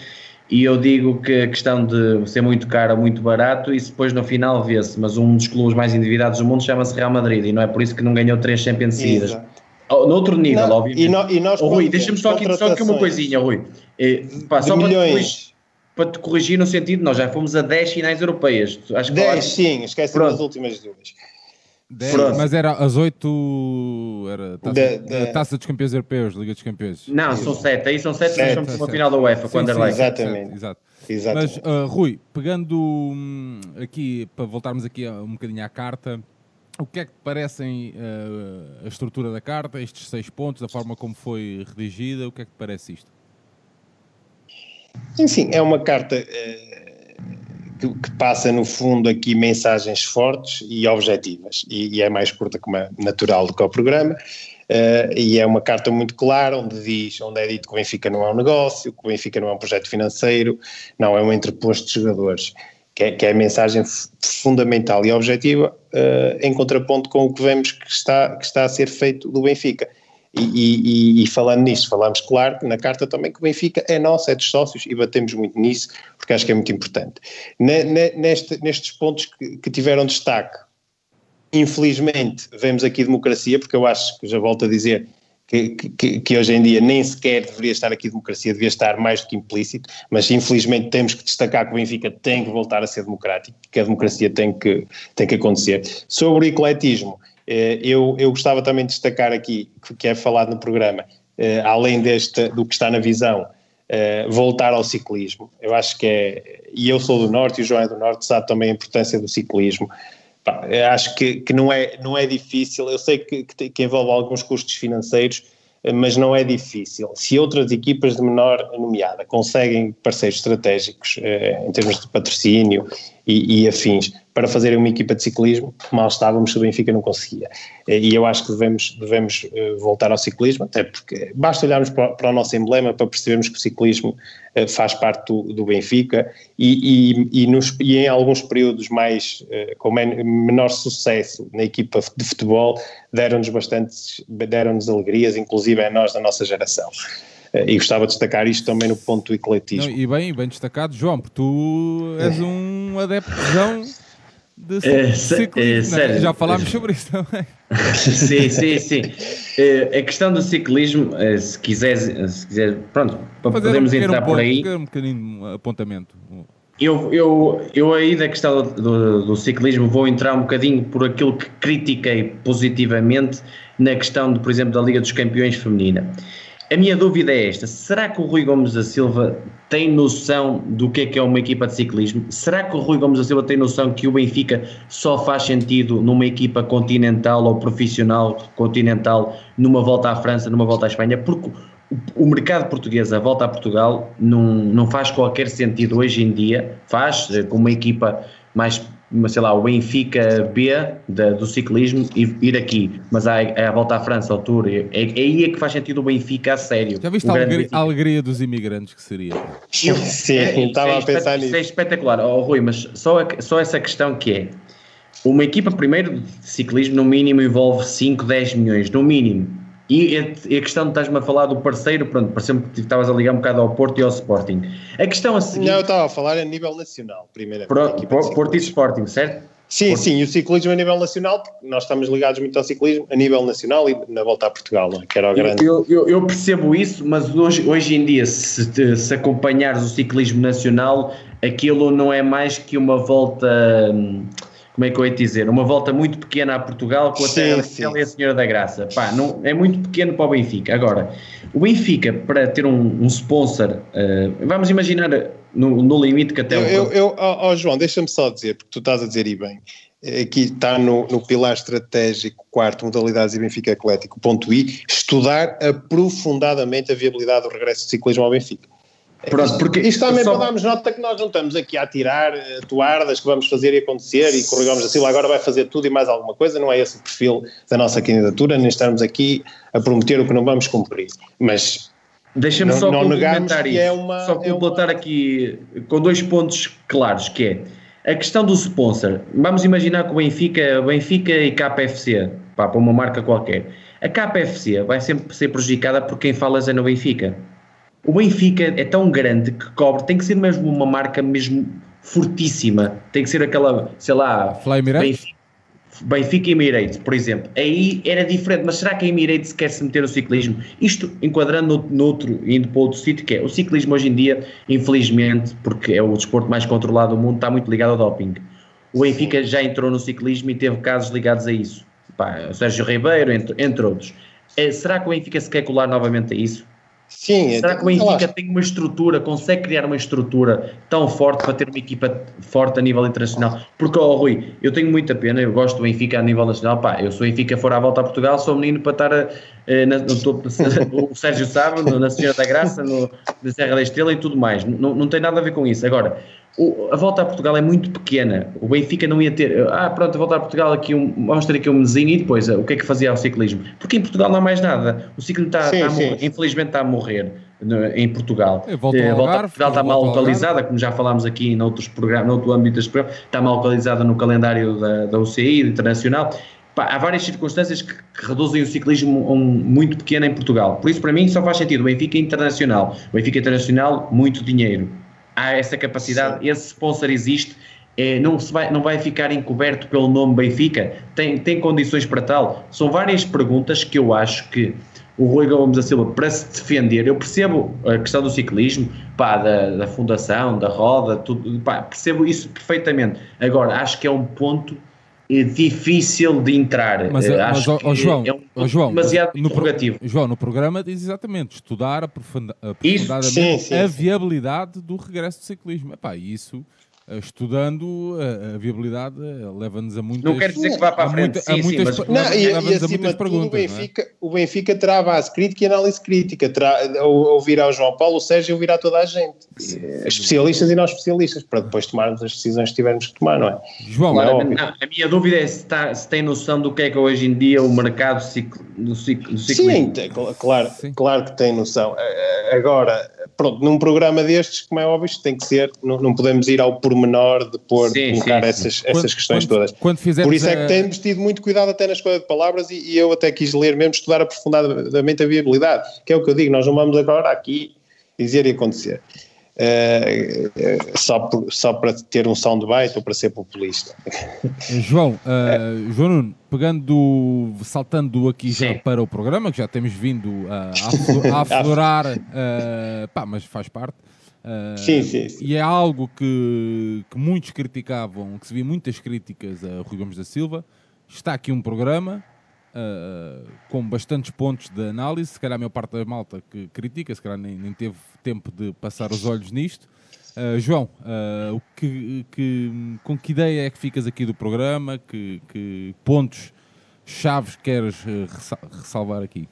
e eu digo que a questão de ser muito caro ou muito barato, isso depois no final vê-se, mas um dos clubes mais endividados do mundo chama-se Real Madrid, e não é por isso que não ganhou três Champions seguidas. Exato. Noutro nível, Não, obviamente. e no- e nós Oh, Rui, deixa-me só aqui, só aqui uma coisinha, Rui. Eh, pá, de só para te, corrigir, milhões, para te corrigir no sentido, nós já fomos a 10 finais europeias. Acho que 10 falaste- sim, esquece das últimas duas. Dez, Pronto. mas era as oito. Era taça, Da- da- a taça dos campeões europeus, Liga dos Campeões. Não, são 7, aí são 7, mas Sete, somos uma sete. final da UEFA, com certo, Exatamente. Exato. Exatamente. Mas, uh, Rui, pegando hum, aqui, para voltarmos aqui a- um bocadinho à carta, o que é que te parecem uh, a estrutura da carta, estes seis pontos, a forma como foi redigida, o que é que te parece isto? Sim, sim, é uma carta eh, que, que passa no fundo aqui mensagens fortes e objetivas. E, e é mais curta como é natural do que o programa. Eh, e é uma carta muito clara onde diz, onde é dito que o Benfica não é um negócio, que o Benfica não é um projeto financeiro, não é um entreposto de jogadores, que é, que é a mensagem fundamental e objetiva eh, em contraponto com o que vemos que está, que está a ser feito do Benfica. E, e- e- falando nisso, falamos claro na carta também que o Benfica é nosso, é dos sócios e batemos muito nisso porque acho que é muito importante. Ne- ne- neste- nestes pontos que, que tiveram destaque, infelizmente vemos aqui democracia, porque eu acho que já volto a dizer que, que- que hoje em dia nem sequer deveria estar aqui democracia, devia estar mais do que implícito, mas infelizmente temos que destacar que o Benfica tem que voltar a ser democrático, que a democracia tem que, tem que acontecer. Sobre o ecletismo, eh, eu, eu gostava também de destacar aqui, que- é falado no programa, eh, além deste, do que está na visão, eh, voltar ao ciclismo. Eu acho que é, e eu sou do Norte e o João é do Norte, sabe também a importância do ciclismo. Pá, acho que, que não, é, não é difícil, eu sei que, que, que envolve alguns custos financeiros, mas não é difícil. Se outras equipas de menor nomeada conseguem parceiros estratégicos eh, em termos de patrocínio e, e, afins para fazerem uma equipa de ciclismo, mal estávamos se o Benfica não conseguia. E eu acho que devemos, devemos eh, voltar ao ciclismo, até porque basta olharmos para, para o nosso emblema para percebermos que o ciclismo eh, faz parte do, do Benfica e, e, e, nos, e, em alguns períodos mais eh, com menor sucesso na equipa de futebol deram-nos bastantes, deram-nos alegrias, inclusive a nós da nossa geração. Eh, e gostava de destacar isto também no ponto do ecletismo. Não, e bem, bem destacado, João, porque tu és um adepto de é, ciclismo. É, Já falámos sobre isso também. sim, sim, sim. É, a questão do ciclismo, se quiser, se quiser pronto, para podermos um entrar um por aí. Um bocadinho apontamento. Eu, eu, eu aí da questão do, do, ciclismo vou entrar um bocadinho por aquilo que critiquei positivamente na questão, de, por exemplo, da Liga dos Campeões Feminina. A minha dúvida é esta: será que o Rui Gomes da Silva tem noção do que é que é uma equipa de ciclismo? Será que o Rui Gomes da Silva tem noção que o Benfica só faz sentido numa equipa continental ou profissional continental, numa volta à França, numa volta à Espanha? Porque o mercado português, a volta a Portugal, não, não faz qualquer sentido hoje em dia, faz com uma equipa mais sei lá, o Benfica B da, do ciclismo e ir aqui, mas a, a volta à França, ao Tour, é, é, aí é que faz sentido o Benfica a sério. Já viste a alegria, a alegria, dos imigrantes que seria? Eu, Sim, é, estava é, a pensar nisso. Isso é espetacular, oh, Rui, mas só, só essa questão que é, uma equipa primeiro de ciclismo no mínimo envolve 5, 10 milhões, no mínimo e a questão de estás-me a falar do parceiro, pronto, pareceu-me que estavas a ligar um bocado ao Porto e ao Sporting. A questão a seguir. Não, eu estava a falar a nível nacional, primeiro. Porto e Sporting, certo? Sim, Porto. sim, e o ciclismo a nível nacional, nós estamos ligados muito ao ciclismo a nível nacional e na volta a Portugal, é? que era o grande. Eu, eu, eu, percebo isso, mas hoje, hoje em dia, se, se acompanhares o ciclismo nacional, aquilo não é mais que uma volta. Hum, como é que eu ia dizer, uma volta muito pequena a Portugal com a sim, sim. e a Senhora da Graça. Pá, não, é muito pequeno para o Benfica. Agora, o Benfica, para ter um, um sponsor, uh, vamos imaginar no, no, limite que até eu, o. Eu, oh, oh João, deixa-me só dizer, porque tu estás a dizer e bem, aqui está no, no pilar estratégico quarto, modalidades e Benfica Atlético, ponto I, estudar aprofundadamente a viabilidade do regresso do ciclismo ao Benfica. Pronto, porque isto também só... para darmos nota que nós não estamos aqui a tirar eh, toardas que vamos fazer e acontecer e corrigamos assim, agora vai fazer tudo e mais alguma coisa, não é esse o perfil da nossa candidatura, nem estamos aqui a prometer o que não vamos cumprir. Mas Deixa-me só não complementar isso, é uma, só completar é uma... aqui com dois pontos claros, que é a questão do sponsor. Vamos imaginar que o Benfica, Benfica e KFC, pá, para uma marca qualquer. A KFC vai sempre ser prejudicada por quem fala é no Benfica o Benfica é tão grande que cobre, tem que ser mesmo uma marca mesmo fortíssima, tem que ser aquela, sei lá, Benfica, Benfica Emirates, por exemplo. Aí era diferente, mas será que a Emirates quer se meter no ciclismo? Isto enquadrando noutro, indo para outro sítio, que é o ciclismo hoje em dia, infelizmente, porque é o desporto mais controlado do mundo, está muito ligado ao doping. O Benfica já entrou no ciclismo e teve casos ligados a isso. Pá, Sérgio Ribeiro, entre, entre outros. É, será que o Benfica se quer colar novamente a isso? Sim, Será que o Benfica tem uma estrutura, consegue criar uma estrutura tão forte para ter uma equipa forte a nível internacional? Porque, oh, Rui, eu tenho muita pena, eu gosto do Benfica a nível nacional, pá, eu sou Benfica fora à volta a Portugal, sou menino para estar eh, na, no topo, o Sérgio sabe, na Senhora da Graça, no, na Serra da Estrela e tudo mais, não, não tem nada a ver com isso. Agora, o, a volta a Portugal é muito pequena. O Benfica não ia ter. Ah, pronto, a volta a Portugal aqui um, vamos ter aqui um mesinho e depois o que é que fazia o ciclismo? Porque em Portugal não há mais nada. O ciclismo está, sim, está sim. Morrer, infelizmente está a morrer no, em Portugal. Volta a volta a Portugal está mal localizada, como já falámos aqui em outros programas, noutro âmbito deste programa, está mal localizada no calendário da, da UCI, internacional. Pá, há várias circunstâncias que, que, reduzem o ciclismo um, muito pequeno em Portugal. Por isso, para mim, só faz sentido o Benfica internacional. O Benfica internacional, muito dinheiro há essa capacidade, Sim. esse sponsor existe, é, não, vai, não vai ficar encoberto pelo nome Benfica, tem, tem condições para tal. São várias perguntas que eu acho que o Rui Gomes da Silva, para se defender, eu percebo a questão do ciclismo, pá, da, da fundação, da roda, tudo, pá, percebo isso perfeitamente. Agora, acho que é um ponto difícil de entrar. Mas, eh, mas ó, ó, João, é um ó, João, demasiado no interrogativo. Pro, João, no programa diz exatamente estudar aprofunda, aprofundadamente isso, sim, sim, a viabilidade do regresso do ciclismo. Epá, isso eh, estudando a, a viabilidade eh, leva-nos a muitas Não quer dizer que vá para a frente, muita, sim, sim, muitas, mas- Não, e, e a acima de tudo, o perguntas, não é? Benfica, o Benfica terá a base crítica e análise crítica, terá, ou- ouvirá o João Paulo, o Sérgio ouvirá toda a gente, Eh, especialistas e não especialistas, para depois tomarmos as decisões que tivermos que tomar, não é? João, Não é não, a minha dúvida é se, está- se tem noção do que é que hoje em dia o mercado ciclo, do ciclo, do ciclismo. Sim, tem- claro, Sim. claro que tem noção. Agora, pronto, num programa destes, como é óbvio, isto tem que ser, não, não podemos ir ao pormenor de pôr, Sim, de colocar sim. essas, Quando- essas questões quando- todas. quando fizermos Por isso é que temos tido muito cuidado até na escolha de palavras e, e eu até quis ler mesmo, estudar aprofundadamente a viabilidade, que é o que eu digo, nós não vamos agora aqui dizer e acontecer. Eh, eh, só, por- só para ter um soundbite ou para ser populista. João, uh, João Nuno, pegando, saltando aqui já Sim. para o programa, que já temos vindo a, a aflo- a aflorar, uh, pá, mas faz parte. Uh, Sim, sim, sim. E é algo que, que muitos criticavam, que se via muitas críticas a Rui Gomes da Silva. Está aqui um programa uh, com bastantes pontos de análise. Se calhar a maior parte da malta que critica, se calhar nem, nem teve tempo de passar os olhos nisto. Uh, João, uh, o que, que- com que ideia é que ficas aqui do programa? Que, que pontos chaves queres uh, ressa- ressalvar aqui?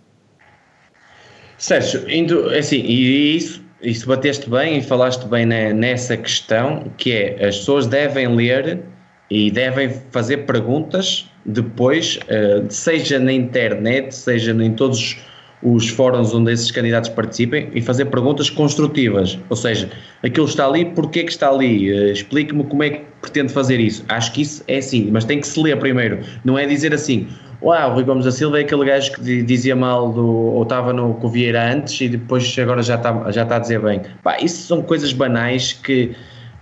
Sérgio, indo, assim, e isso, isso bateste bem e falaste bem ne- nessa questão, que é as pessoas devem ler e devem fazer perguntas depois, eh, seja na internet, seja em todos os fóruns onde esses candidatos participem, e fazer perguntas construtivas. Ou seja, aquilo está ali, porquê que está ali? Eh, Explique-me como é que pretende fazer isso. Acho que isso é assim, mas tem que se ler primeiro. Não é dizer assim, Uau, o Rui Gomes da Silva é aquele gajo que di- dizia mal do, ou estava no com o Vieira antes e depois agora já está, já está a dizer bem. Pá, isso são coisas banais que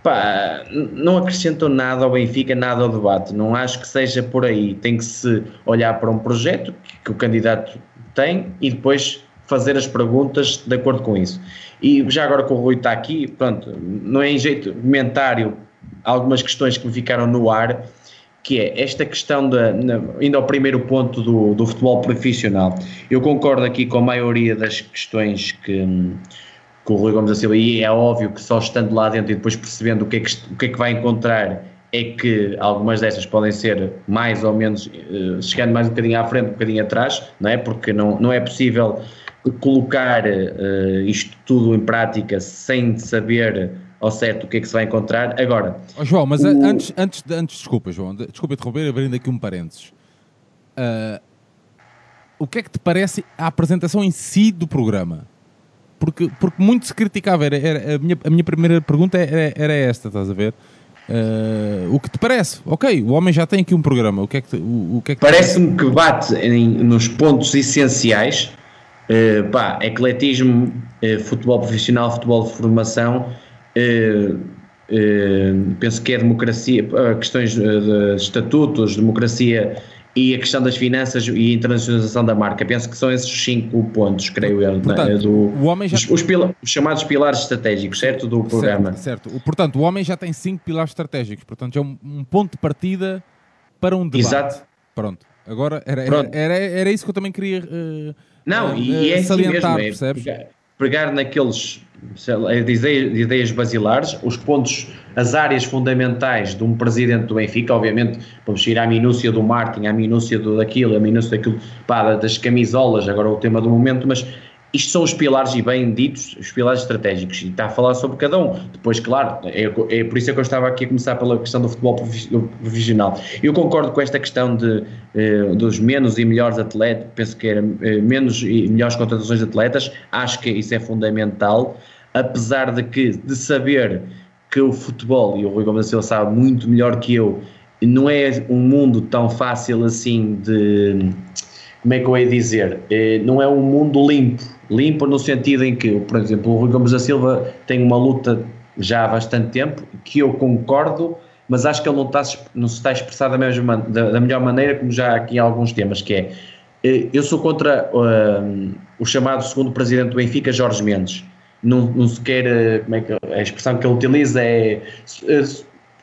pá, não acrescentam nada ao Benfica, nada ao debate. Não acho que seja por aí. Tem que se olhar para um projeto que, o candidato tem e depois fazer as perguntas de acordo com isso. E já agora que o Rui está aqui, pronto, não é em jeito comentário algumas questões que me ficaram no ar que é esta questão, da, na, indo ao primeiro ponto do, do futebol profissional. Eu concordo aqui com a maioria das questões que, que o Rui Gomes da Silva, e é óbvio que só estando lá dentro e depois percebendo o que é que, o que, é que vai encontrar, é que algumas destas podem ser mais ou menos, eh, chegando mais um bocadinho à frente, um bocadinho atrás, não é? Porque não, não é possível colocar eh, isto tudo em prática sem saber ao certo o que é que se vai encontrar. Agora, Ó, João, mas O- a- antes, antes, antes, desculpa, João, de- desculpa interromper, abrindo aqui um parênteses. Ah, o que é que te parece a apresentação em si do programa? Porque, porque muito se criticava, era, era- a, minha, a minha primeira pergunta era, era esta, estás a ver? Ah, o que te parece? Ok, o homem já tem aqui um programa, o que é que, o, o que, é que Parece-me que bate em- nos pontos essenciais, eh, pá, ecletismo, eh, futebol profissional, futebol de formação, penso que é democracia, questões de estatutos, democracia e a questão das finanças e a internacionalização da marca. Penso que são esses cinco pontos, creio eu, Portanto, né, do, o homem já- os, os pila- os chamados pilares estratégicos, certo, do programa. Certo, certo. Portanto, o homem já tem cinco pilares estratégicos, portanto, é um, um ponto de partida para um debate. Exato. Pronto. Agora, era, era, era, era isso que eu também queria eh, Não, eh, e é assim salientar, mesmo, é percebes? pegar, pegar naqueles de ideias, de ideias basilares, os pontos, as áreas fundamentais de um presidente do Benfica, obviamente vamos ir à minúcia do marketing, à minúcia do, daquilo, à minúcia daquilo, pá, das camisolas, agora o tema do momento, mas isto são os pilares e bem ditos, os pilares estratégicos, e está a falar sobre cada um. Depois, claro, é, é por isso é que eu estava aqui a começar pela questão do futebol profi- profissional. Eu concordo com esta questão de, eh, dos menos e melhores atletas, penso que era eh, menos e melhores contratações de atletas, acho que isso é fundamental, apesar de que, de saber que o futebol, e o Rui Gomes Silva sabe muito melhor que eu, não é um mundo tão fácil assim de como é que eu ia dizer? Eh, Não é um mundo limpo. Limpo no sentido em que, por exemplo, o Rui Gomes da Silva tem uma luta já há bastante tempo, que eu concordo, mas acho que ele não, está, não se está a expressar da, mesma, da, da melhor maneira, como já aqui há alguns temas, que é, eh, eu sou contra uh, o chamado segundo presidente do Benfica, Jorge Mendes. Não, não se quer, como é que a expressão que ele utiliza é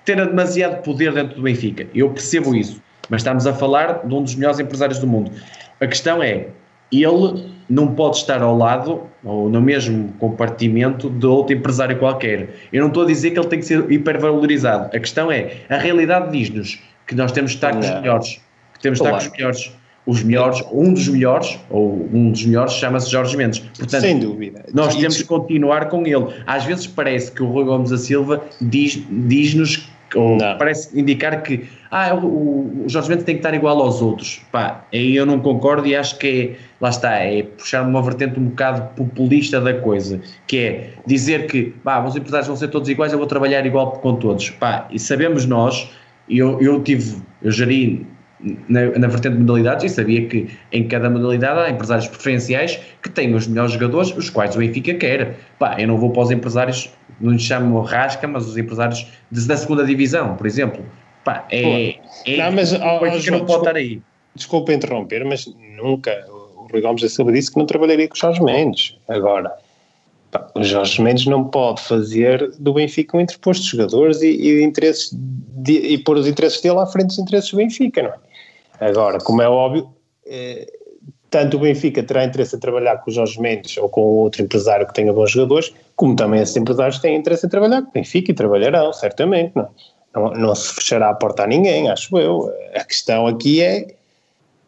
ter demasiado poder dentro do Benfica. Eu percebo isso, mas estamos a falar de um dos melhores empresários do mundo. A questão é, ele não pode estar ao lado ou no mesmo compartimento de outro empresário qualquer. Eu não estou a dizer que ele tem que ser hipervalorizado. A questão é, a realidade diz-nos que nós temos de estar com os melhores, que temos de estar com os melhores. Os melhores, um dos melhores, ou um dos melhores, chama-se Jorge Mendes. Portanto, Sem dúvida. Nós temos que continuar com ele. Às vezes parece que o Rui Gomes da Silva diz, diz-nos ou não. parece indicar que ah, o, o Jorge Mendes tem que estar igual aos outros. Pá, aí eu não concordo e acho que é, lá está, é puxar uma vertente um bocado populista da coisa, que é dizer que pá, os empresários vão ser todos iguais, eu vou trabalhar igual com todos. Pá, e sabemos nós, eu, eu tive, eu geri na, na vertente de modalidades e sabia que em cada modalidade há empresários preferenciais que têm os melhores jogadores, os quais o Benfica quer. Pá, eu não vou para os empresários, não lhes chamo rasca, mas os empresários de, da segunda divisão, por exemplo. Pá, é, é não, mas, o Benfica não pode estar aí. Desculpa interromper, mas nunca o Rui Gomes da Silva disse que não trabalharia com os Jorge Mendes. Agora, pá, o Jorge Mendes não pode fazer do Benfica um interposto de jogadores e, e, interesses de, e pôr os interesses dele à frente dos interesses do Benfica, não é? Agora, como é óbvio, eh, tanto o Benfica terá interesse em trabalhar com o Jorge Mendes ou com outro empresário que tenha bons jogadores, como também esses empresários têm interesse em trabalhar com o Benfica e trabalharão, certamente. Não, não, não se fechará a porta a ninguém, acho eu. A questão aqui é.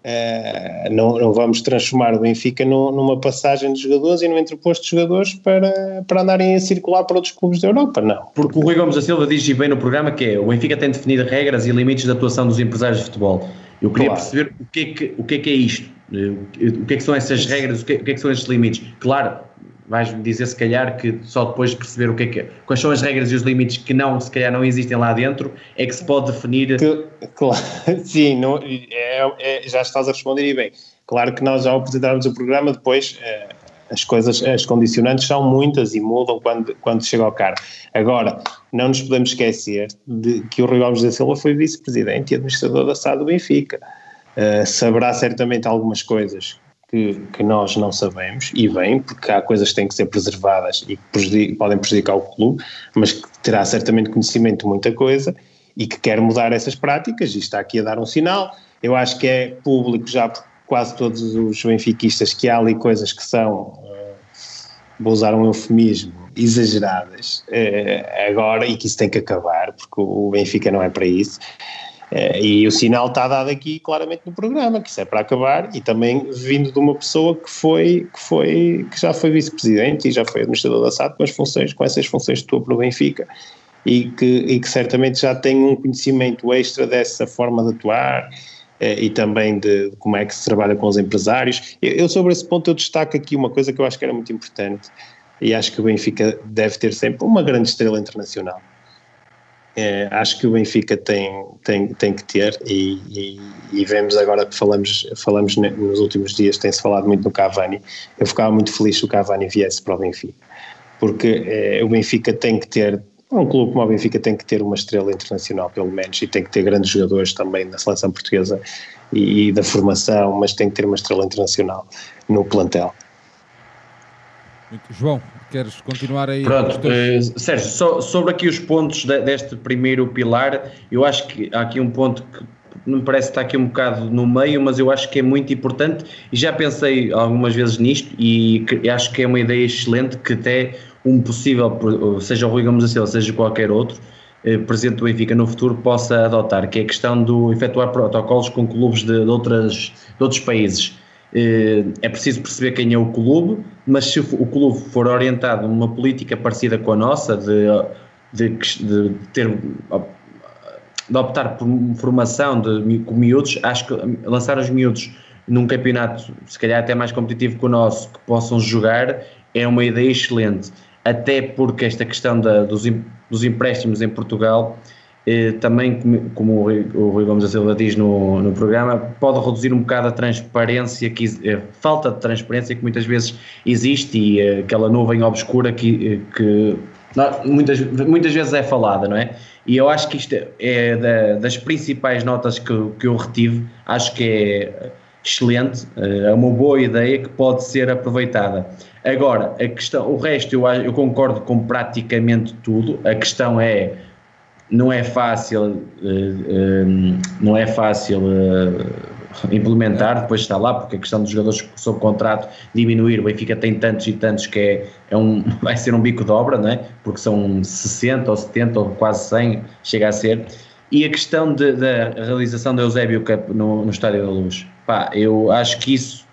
Eh, não, não, vamos transformar o Benfica no, numa passagem de jogadores e no entreposto de jogadores para, para andarem a circular para outros clubes da Europa, não. Porque o Rui Gomes da Silva diz bem no programa que é o Benfica tem definido regras e limites de atuação dos empresários de futebol eu queria claro. perceber o que, é que, o que é que é isto, o que é que são essas regras, o que é, o que, é que são estes limites. Claro, vais-me dizer se calhar que só depois de perceber o que é que quais são as regras e os limites que não, se calhar não existem lá dentro, é que se pode definir. Que, claro, sim, não, é, é, já estás a responder e bem. Claro que nós ao apresentarmos o programa depois é, as coisas, as condicionantes são muitas e mudam quando, quando chega ao cargo. Agora, não nos podemos esquecer de que o Rui Alves da Silva foi vice-presidente e administrador da SAD do Benfica. Uh, saberá certamente algumas coisas que, que, nós não sabemos, e bem, porque há coisas que têm que ser preservadas e que prejudic, podem prejudicar o clube, mas que terá certamente conhecimento de muita coisa e que quer mudar essas práticas e está aqui a dar um sinal. Eu acho que é público já quase todos os benfiquistas que há ali coisas que são, uh, vou usar um eufemismo, exageradas uh, agora e que isso tem que acabar, porque o Benfica não é para isso. Uh, e o sinal está dado aqui claramente no programa, que isso é para acabar, e também vindo de uma pessoa que foi, que foi, que já foi vice-presidente e já foi administrador da SAD com as funções, com essas funções de topo no Benfica, e que, e que certamente já tem um conhecimento extra dessa forma de atuar, eh, e também de, de, como é que se trabalha com os empresários. Eu, eu, sobre esse ponto eu destaco aqui uma coisa que eu acho que era muito importante e acho que o Benfica deve ter sempre uma grande estrela internacional. É, acho que o Benfica tem, tem, tem que ter e, e, e, vemos agora que falamos, falamos nos últimos dias, tem-se falado muito no Cavani, eu ficava muito feliz se o Cavani viesse para o Benfica, porque é, o Benfica tem que ter um clube como o Benfica tem que ter uma estrela internacional, pelo menos, e tem que ter grandes jogadores também na seleção portuguesa e, e da formação, mas tem que ter uma estrela internacional no plantel. João, queres continuar aí? Pronto, uh, Sérgio, so, sobre aqui os pontos de, deste primeiro pilar, eu acho que há aqui um ponto que me parece estar aqui um bocado no meio, mas eu acho que é muito importante e já pensei algumas vezes nisto e que, acho que é uma ideia excelente que até um possível, seja o Rui Gomes da Silva, seja qualquer outro, eh, presidente do Benfica no futuro possa adotar, que é a questão do efetuar protocolos com clubes de, de, outras, de outros países. Eh, é preciso perceber quem é o clube, mas se o clube for orientado numa política parecida com a nossa, de, de, de ter de optar por formação de com miúdos, acho que lançar os miúdos num campeonato, se calhar até mais competitivo que o nosso, que possam jogar, é uma ideia excelente até porque esta questão da, dos, dos, empréstimos em Portugal, eh, também, como o Rui Gomes da Silva diz no, no programa, pode reduzir um bocado a transparência, que, a eh, falta de transparência que muitas vezes existe e eh, aquela nuvem obscura que, eh, que não, muitas, muitas vezes é falada, não é? E eu acho que isto é da, das principais notas que, que eu retive, acho que é excelente, eh, é uma boa ideia que pode ser aproveitada. Agora, a questão, o resto eu, eu concordo com praticamente tudo. A questão é não é fácil, uh, uh, não é fácil uh, implementar, depois está lá, porque a questão dos jogadores sob contrato diminuir, o Benfica tem tantos e tantos que é, é um, vai ser um bico de obra, não é? porque são 60 ou 70 ou quase 100, chega a ser. E a questão da realização do Eusébio Cup no, no Estádio da Luz, pá, eu acho que isso, eh,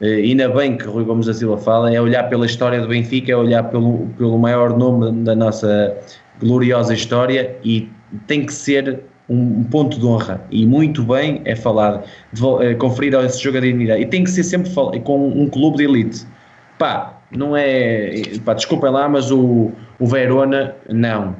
ainda bem que Rui Gomes da Silva fala, é olhar pela história do Benfica, é olhar pelo, pelo maior nome da nossa gloriosa história e tem que ser um ponto de honra e muito bem é falado, é, conferir a esse jogo a dignidade e tem que ser sempre com um clube de elite. Pá, não é. Pá, desculpem lá, mas o, o Verona, não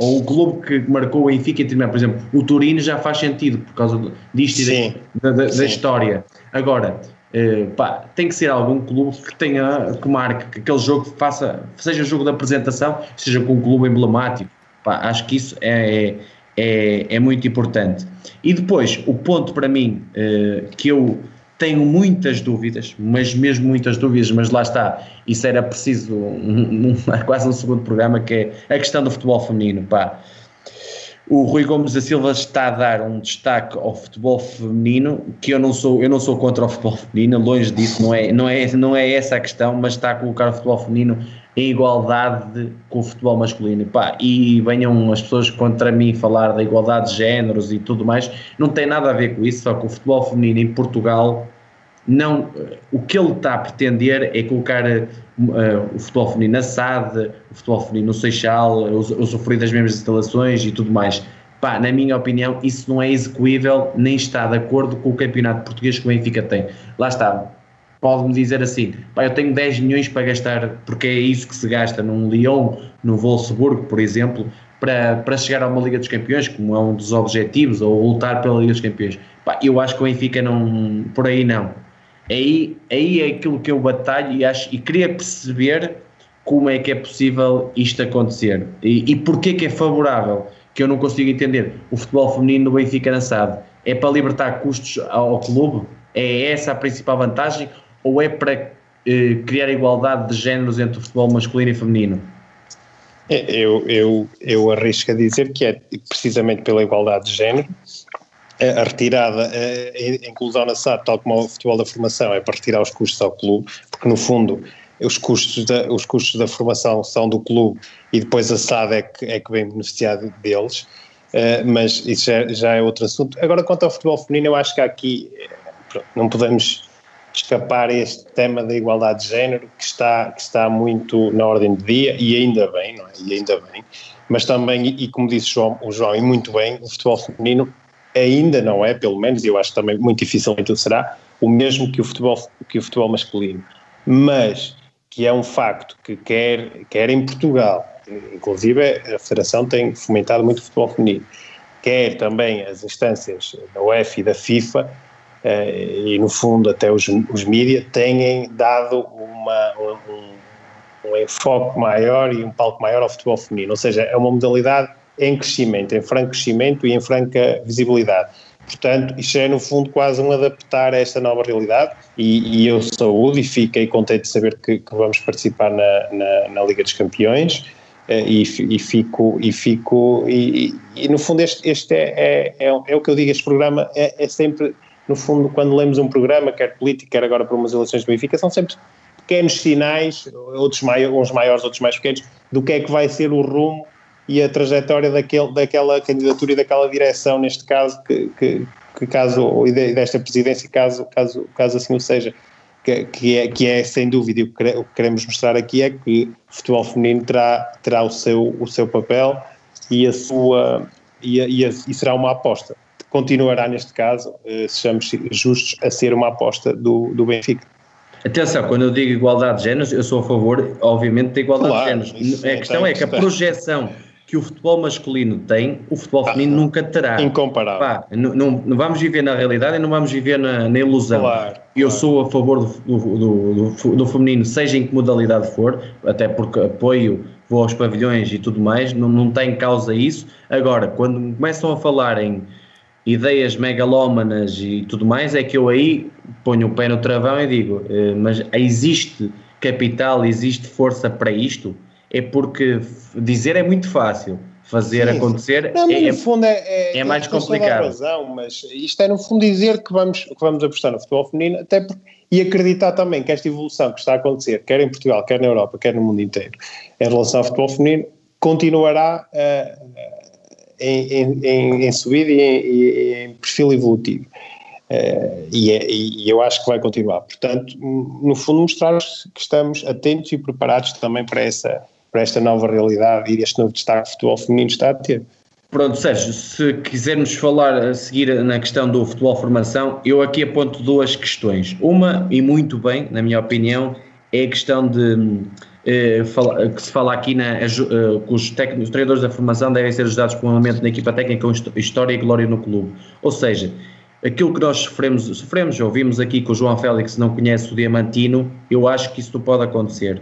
ou o clube que marcou o Benfica por exemplo, o Turino já faz sentido por causa disto e da, da, da, história. Agora, eh, pá, tem que ser algum clube que tenha, que marque, que aquele jogo faça, seja jogo de apresentação, seja com um clube emblemático. Pá, acho que isso é, é, é, muito importante. E depois, o ponto para mim eh, que eu tenho muitas dúvidas, mas mesmo muitas dúvidas, mas lá está, isso era preciso um, um, quase um segundo programa, que é a questão do futebol feminino, pá. O Rui Gomes da Silva está a dar um destaque ao futebol feminino, que eu não sou, eu não sou contra o futebol feminino, longe disso, não é, não é, não é essa a questão, mas está a colocar o futebol feminino em igualdade com o futebol masculino. Pá, e venham as pessoas contra mim falar da igualdade de géneros e tudo mais, não tem nada a ver com isso, só que o futebol feminino em Portugal não, o que ele está a pretender é colocar uh, o futebol feminino na SAD, o futebol feminino no Seixal, usufruir das mesmas instalações e tudo mais. Pá, na minha opinião, isso não é execuível nem está de acordo com o campeonato português que o Benfica tem. Lá está, pode-me dizer assim, pá, eu tenho 10 milhões para gastar, porque é isso que se gasta num Lyon, no Wolfsburgo, por exemplo, para, para chegar a uma Liga dos Campeões, como é um dos objetivos, ou lutar pela Liga dos Campeões. Pá, eu acho que o Benfica não, por aí não Aí, aí é aquilo que eu batalho e, acho, e queria perceber como é que é possível isto acontecer e, e porquê que é favorável, que eu não consigo entender. O futebol feminino do Benfica lançado é para libertar custos ao clube? É essa a principal vantagem? Ou é para eh, criar igualdade de géneros entre o futebol masculino e feminino? É, eu, eu, eu arrisco a dizer que é precisamente pela igualdade de género a retirada, a inclusão na SAD, tal como o futebol da formação, é para retirar os custos ao clube, porque no fundo os custos da, os custos da formação são do clube e depois a SAD é que, é que vem beneficiar deles, uh, mas isso já, já, é outro assunto. Agora, quanto ao futebol feminino, eu acho que aqui não podemos escapar a este tema da igualdade de género que está, que está muito na ordem do dia e ainda bem, não é? E ainda bem. Mas também, e como disse o João, o João, e muito bem, o futebol feminino ainda não é, pelo menos, e eu acho também muito dificilmente será, o mesmo que o futebol, que o futebol masculino. Mas que é um facto que quer, quer em Portugal, inclusive a Federação tem fomentado muito o futebol feminino, quer também as instâncias da UEFA e da FIFA, eh, e no fundo até os, os mídias, têm dado uma, um, um enfoque maior e um palco maior ao futebol feminino, ou seja, é uma modalidade em crescimento, em franco crescimento e em franca visibilidade. Portanto, isto é no fundo quase um adaptar a esta nova realidade e, e eu saúde e fiquei contente de saber que, que vamos participar na, na, na, Liga dos Campeões eh, e, e fico, e, fico e, e, no fundo este, este é, é, é, é, o que eu digo, este programa é, é, sempre, no fundo, quando lemos um programa, quer político, quer agora para umas eleições de Benfica, são sempre pequenos sinais, outros uns maiores, outros mais pequenos, do que é que vai ser o rumo e a trajetória daquele, daquela candidatura e daquela direção, neste caso, que, que, que caso, e desta presidência, caso, caso, caso assim o seja. Que, que, é, que é sem dúvida, o que queremos mostrar aqui é que o futebol feminino terá, terá o, seu, o seu papel e a sua e, a, e, a, e será uma aposta. Continuará, neste caso, eh, sejamos justos, a ser uma aposta do, do Benfica. Atenção, quando eu digo igualdade de géneros, eu sou a favor, obviamente, da igualdade claro, de géneros. A questão é que a projeção que o futebol masculino tem, o futebol ah, feminino nunca terá. Incomparável. Pá, não, não, não, vamos viver na realidade e não vamos viver na, na ilusão. Claro, Eu claro. sou a favor do, do, do, do, feminino, seja em que modalidade for, até porque apoio, vou aos pavilhões e tudo mais, não, não tem causa isso. Agora, quando começam a falar em ideias megalómanas e tudo mais, é que eu aí ponho o pé no travão e digo, eh, mas existe capital, existe força para isto? É porque dizer é muito fácil, fazer sim, acontecer. Não, é, no fundo é, é, é mais complicado. Razão, mas isto é no fundo dizer que vamos, que vamos apostar no futebol feminino, até porque, e acreditar também que esta evolução que está a acontecer, quer em Portugal, quer na Europa, quer no mundo inteiro, em relação ao futebol feminino, continuará uh, em, em, em, subida e em, em perfil evolutivo. Uh, e, é, e, eu acho que vai continuar. Portanto, no fundo, mostrar que estamos atentos e preparados também para, essa, para esta nova realidade e este novo destaque que o futebol feminino está a ter. Pronto, Sérgio, se quisermos falar a seguir na questão do futebol formação, eu aqui aponto duas questões. Uma, e muito bem, na minha opinião, é a questão de eh, fala, que se fala aqui na, eh, que os, técnicos, os treinadores da formação devem ser ajudados por um aumento na equipa técnica com história e glória no clube. Ou seja, aquilo que nós sofremos, sofremos, ouvimos aqui que o João Félix não conhece o Diamantino, eu acho que isso pode acontecer.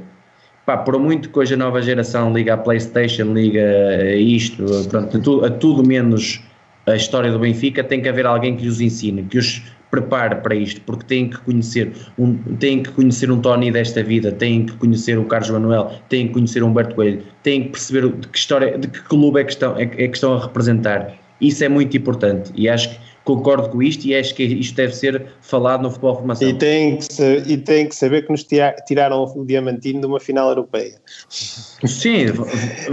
Pá, por muito que hoje a nova geração liga a Playstation, liga a isto, pronto, a, tudo, a tudo menos a história do Benfica, tem que haver alguém que os ensine, que os prepare para isto, porque têm que conhecer um, têm que conhecer um Tony desta vida, têm que conhecer o Carlos Manuel, têm que conhecer o Humberto Coelho, têm que perceber de que história, de que clube é que estão, é, é que estão a representar. Isso é muito importante e acho que concordo com isto e acho que isto deve ser falado no futebol formação. E tem que, e tem que saber que nos tiraram o Diamantino de uma final europeia. Sim,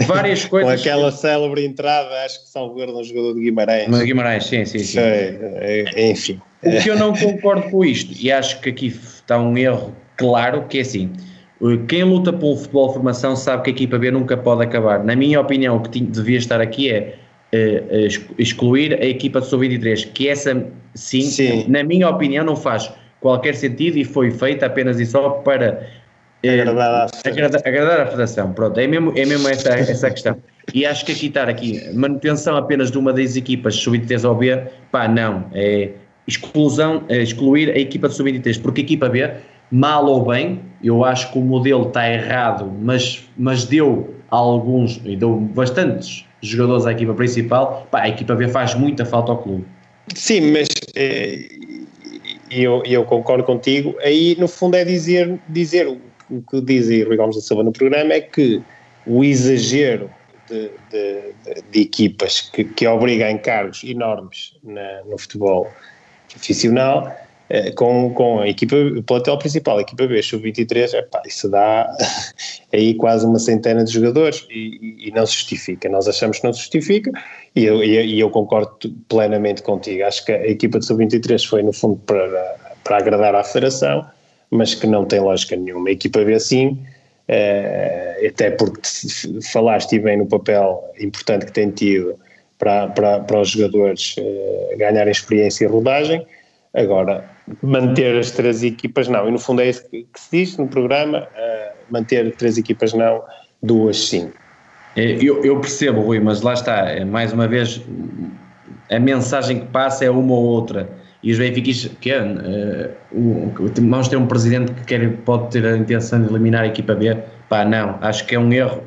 várias coisas. com aquela célebre entrada, acho que salvo um jogador de Guimarães. Mas Guimarães, sim, sim, sim. É, é, enfim. O que eu não concordo com isto, e acho que aqui está um erro claro, que é assim, quem luta pelo futebol formação sabe que a equipa B nunca pode acabar. Na minha opinião, o que devia estar aqui é excluir a equipa de sub-23, que essa sim, sim, na minha opinião, não faz qualquer sentido e foi feita apenas e só para uh, agradar, a agradar, agradar, a federação. Pronto, é mesmo, é mesmo essa, essa questão. E acho que aqui estar aqui, manutenção apenas de uma das equipas sub-23 ao B, pá, não, é exclusão, é excluir a equipa de sub-23, porque a equipa B, mal ou bem, eu acho que o modelo está errado, mas, mas deu alguns, e deu bastantes jogadores à equipa principal, pá, a equipa B faz muita falta ao clube. Sim, mas eh, eu, eu concordo contigo. Aí, no fundo, é dizer, dizer o, o que diz Rui Gomes da Silva no programa é que o exagero de, de, de, de equipas que, que obriga a encargos enormes na, no futebol profissional eh, com, com a equipa, o plantel principal, a equipa B, sub-23, epá, isso dá aí quase uma centena de jogadores e, e, não se justifica. Nós achamos que não se justifica e eu, e eu concordo plenamente contigo. Acho que a equipa de sub-23 foi, no fundo, para, para agradar à federação, mas que não tem lógica nenhuma. A equipa B, sim, é, até porque falaste bem no papel importante que tem tido para, para, para os jogadores é, ganharem experiência e rodagem. Agora, manter as três equipas não. E no fundo é isso que, se diz no programa: uh, manter três equipas não, duas sim. É, eu, eu, percebo, Rui, mas lá está, é, mais uma vez, a mensagem que passa é uma ou outra. E os benfiquistas, que é, uh, vamos ter um presidente que quer, pode ter a intenção de eliminar a equipa B? Pá, não, acho que é um erro,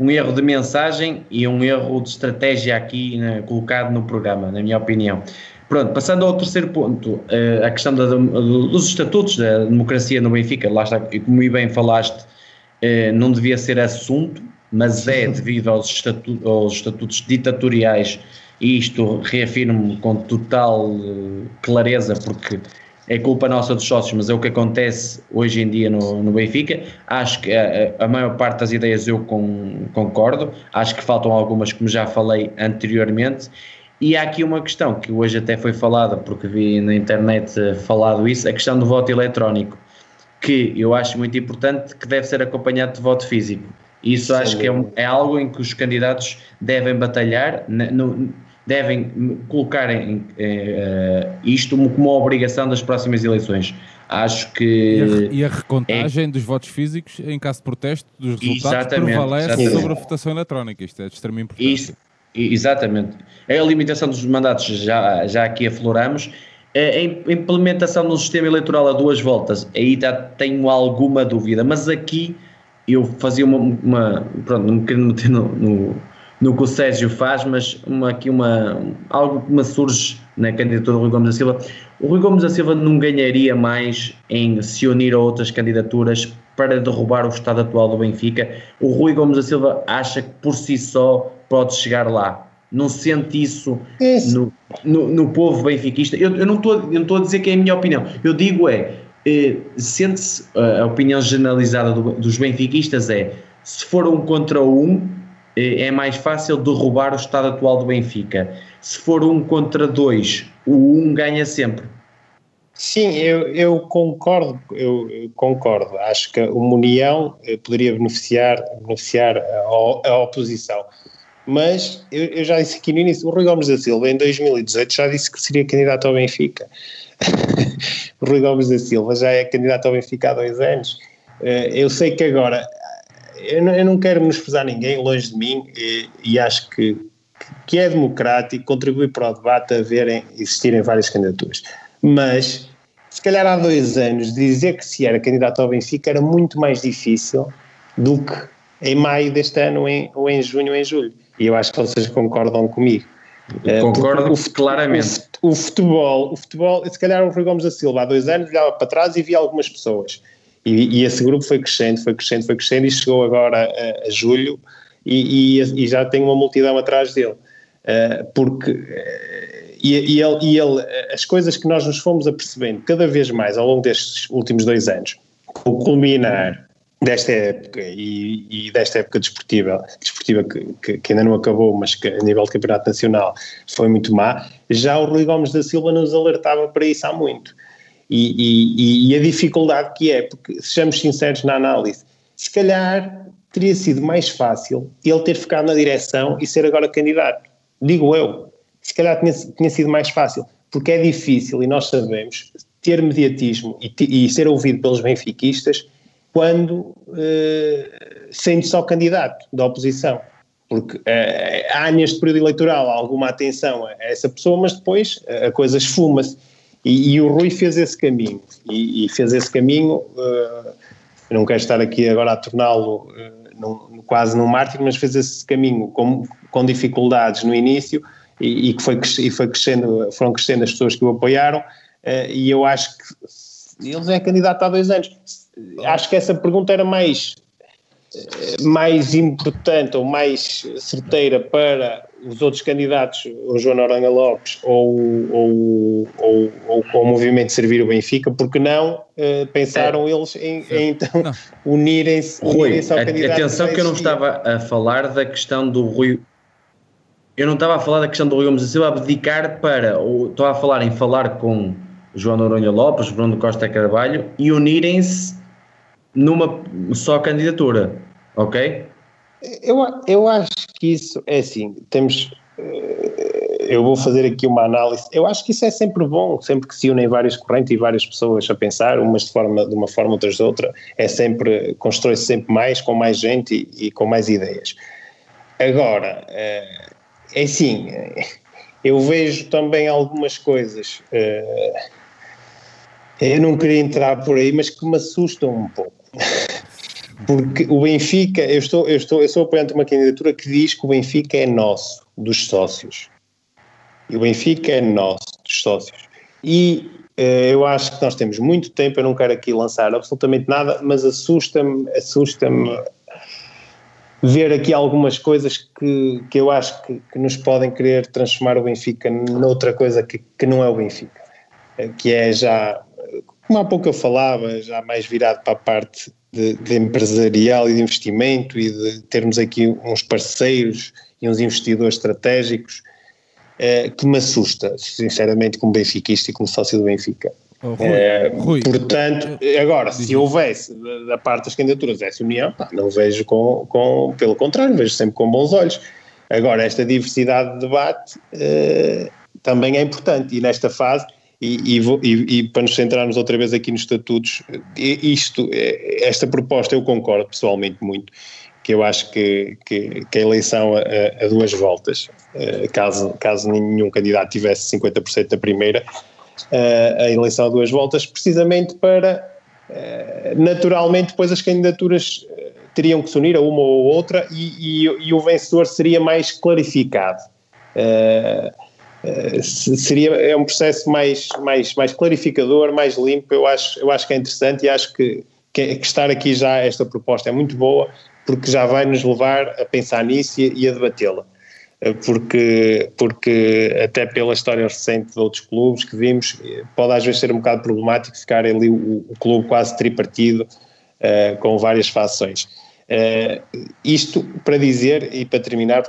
um erro de mensagem e um erro de estratégia aqui né, colocado no programa, na minha opinião. Pronto, passando ao terceiro ponto, uh, a questão da, dos estatutos da democracia no Benfica, lá está, e como bem falaste, uh, não devia ser assunto, mas é devido aos, estatu aos estatutos ditatoriais, e isto reafirmo com total uh, clareza, porque é culpa nossa dos sócios, mas é o que acontece hoje em dia no, no Benfica. Acho que a, a, maior parte das ideias eu com, concordo, acho que faltam algumas, como já falei anteriormente, e há aqui uma questão que hoje até foi falada, porque vi na internet eh, falado isso, a questão do voto eletrónico, que eu acho muito importante, que deve ser acompanhado de voto físico. Isso Sim, acho que é, um, é, algo em que os candidatos devem batalhar, no, devem colocar em, uh, isto como uma obrigação das próximas eleições. Acho que. E a, e a recontagem é, dos votos físicos em caso de protesto dos resultados prevalece exatamente. sobre a votação eletrónica. Isto é de extrema importância. Isso, Exatamente. A limitação dos mandatos já, já aqui afloramos. A implementação do sistema eleitoral a duas voltas, aí tenho alguma dúvida, mas aqui eu fazia uma. uma pronto, não me meter no, no, no, que o Sérgio faz, mas uma, aqui uma, algo que me surge na candidatura do Rui Gomes da Silva. O Rui Gomes da Silva não ganharia mais em se unir a outras candidaturas para derrubar o estado atual do Benfica. O Rui Gomes da Silva acha que por si só pode chegar lá. Não sente isso no, no, no, povo benfiquista. Eu, eu não estou a dizer que é a minha opinião. Eu digo é, eh, sente-se, a opinião generalizada do, dos benfiquistas é, se for um contra um, eh, é mais fácil derrubar o estado atual do Benfica. Se for um contra dois, o um ganha sempre. Sim, eu, eu concordo, eu, concordo. Acho que uma união eh, poderia beneficiar, beneficiar a, a oposição. Mas eu, eu, já disse aqui no início, o Rui Gomes da Silva em 2018 já disse que seria candidato ao Benfica. o Rui Gomes da Silva já é candidato ao Benfica há dois anos. Eh, eu sei que agora, eu não, eu não quero menosprezar ninguém, longe de mim, e, e acho que, que é democrático, contribui para o debate a haverem, existirem várias candidaturas. Mas, se calhar há dois anos, dizer que se era candidato ao Benfica era muito mais difícil do que em maio deste ano, em, ou em junho ou em julho. E eu acho que vocês concordam comigo. Eh, Concordo o, claramente. O, futebol, o futebol, se calhar o Rui Gomes da Silva há dois anos olhava para trás e via algumas pessoas. E, e esse grupo foi crescendo, foi crescendo, foi crescendo e chegou agora a, a julho e, e, e, já tem uma multidão atrás dele. Uh, porque uh, e, ele, e ele, as coisas que nós nos fomos apercebendo cada vez mais ao longo destes últimos dois anos, o culminar desta época e, e, desta época desportiva, desportiva que, que, que, ainda não acabou, mas que a nível de campeonato nacional foi muito má, já o Rui Gomes da Silva nos alertava para isso há muito. E, e, e a dificuldade que é, porque sejamos sinceros na análise, se calhar teria sido mais fácil ele ter ficado na direção e ser agora candidato. Digo eu, se calhar tinha, tinha sido mais fácil, porque é difícil e nós sabemos ter mediatismo e, e ser ouvido pelos benfiquistas quando eh, sendo só candidato da oposição. Porque eh, há neste período eleitoral alguma atenção a essa pessoa, mas depois a coisa esfuma-se. E, e, o Rui fez esse caminho. E, e fez esse caminho. Uh, não quero estar aqui agora a torná-lo uh, quase num mártir, mas fez esse caminho com, com dificuldades no início e, e que foi, e foi crescendo, foram crescendo as pessoas que o apoiaram. Uh, e eu acho que ele é candidato há dois anos acho que essa pergunta era mais, mais importante ou mais certeira para os outros candidatos, o João Noronha Lopes ou, ou, ou, ou, o movimento Servir o Benfica, porque não uh, pensaram é. eles em, em então unirem-se unirem ao candidato. Atenção que eu não estava a falar da questão do Rui. Eu não estava a falar da questão do Rui Gomes da Silva abdicar para, ou estou a falar em falar com João Noronha Lopes, Bruno Costa Carvalho e unirem-se numa só candidatura, ok? Eu, eu acho que isso é assim, temos. Eh, eu vou fazer aqui uma análise. Eu acho que isso é sempre bom, sempre que se unem várias correntes e várias pessoas a pensar, umas de, forma, de uma forma, outras de outra, é sempre, constrói-se sempre mais, com mais gente e, e com mais ideias. Agora, eh, é assim, eu vejo também algumas coisas, eh, eu não queria entrar por aí, mas que me assustam um pouco. Porque o Benfica, eu estou, eu estou, eu sou apoiante de uma candidatura que diz que o Benfica é nosso, dos sócios. E o Benfica é nosso, dos sócios. E eh, eu acho que nós temos muito tempo, eu não quero aqui lançar absolutamente nada, mas assusta-me, assusta-me ver aqui algumas coisas que, que eu acho que, que, nos podem querer transformar o Benfica noutra coisa que, que não é o Benfica, eh, que é já como há pouco eu falava, já mais virado para a parte de, de, empresarial e de investimento e de termos aqui uns parceiros e uns investidores estratégicos, eh, que me assusta, sinceramente, como benfiquista e como sócio do Benfica. Oh, Rui, é, Rui, portanto, agora, se houvesse da parte das candidaturas essa união, não vejo com, com, pelo contrário, vejo sempre com bons olhos. Agora, esta diversidade de debate eh, também é importante e nesta fase e, e, e, para nos centrarmos outra vez aqui nos estatutos, isto, é, esta proposta eu concordo pessoalmente muito, que eu acho que, que, que a eleição a, a, duas voltas, eh, caso, caso nenhum candidato tivesse 50% da primeira, eh, a eleição a duas voltas, precisamente para, eh, naturalmente, depois as candidaturas teriam que se unir a uma ou outra e, e, e o vencedor seria mais clarificado. Uh, seria é um processo mais, mais, mais clarificador, mais limpo. Eu acho, eu acho que é interessante e acho que, que, que estar aqui já esta proposta é muito boa porque já vai nos levar a pensar nisso e, e a debatê-la. porque, porque até pela história recente de outros clubes que vimos, pode às vezes ser um bocado problemático ficar ali o, o clube quase tripartido uh, com várias fações. Uh, isto para dizer e para terminar,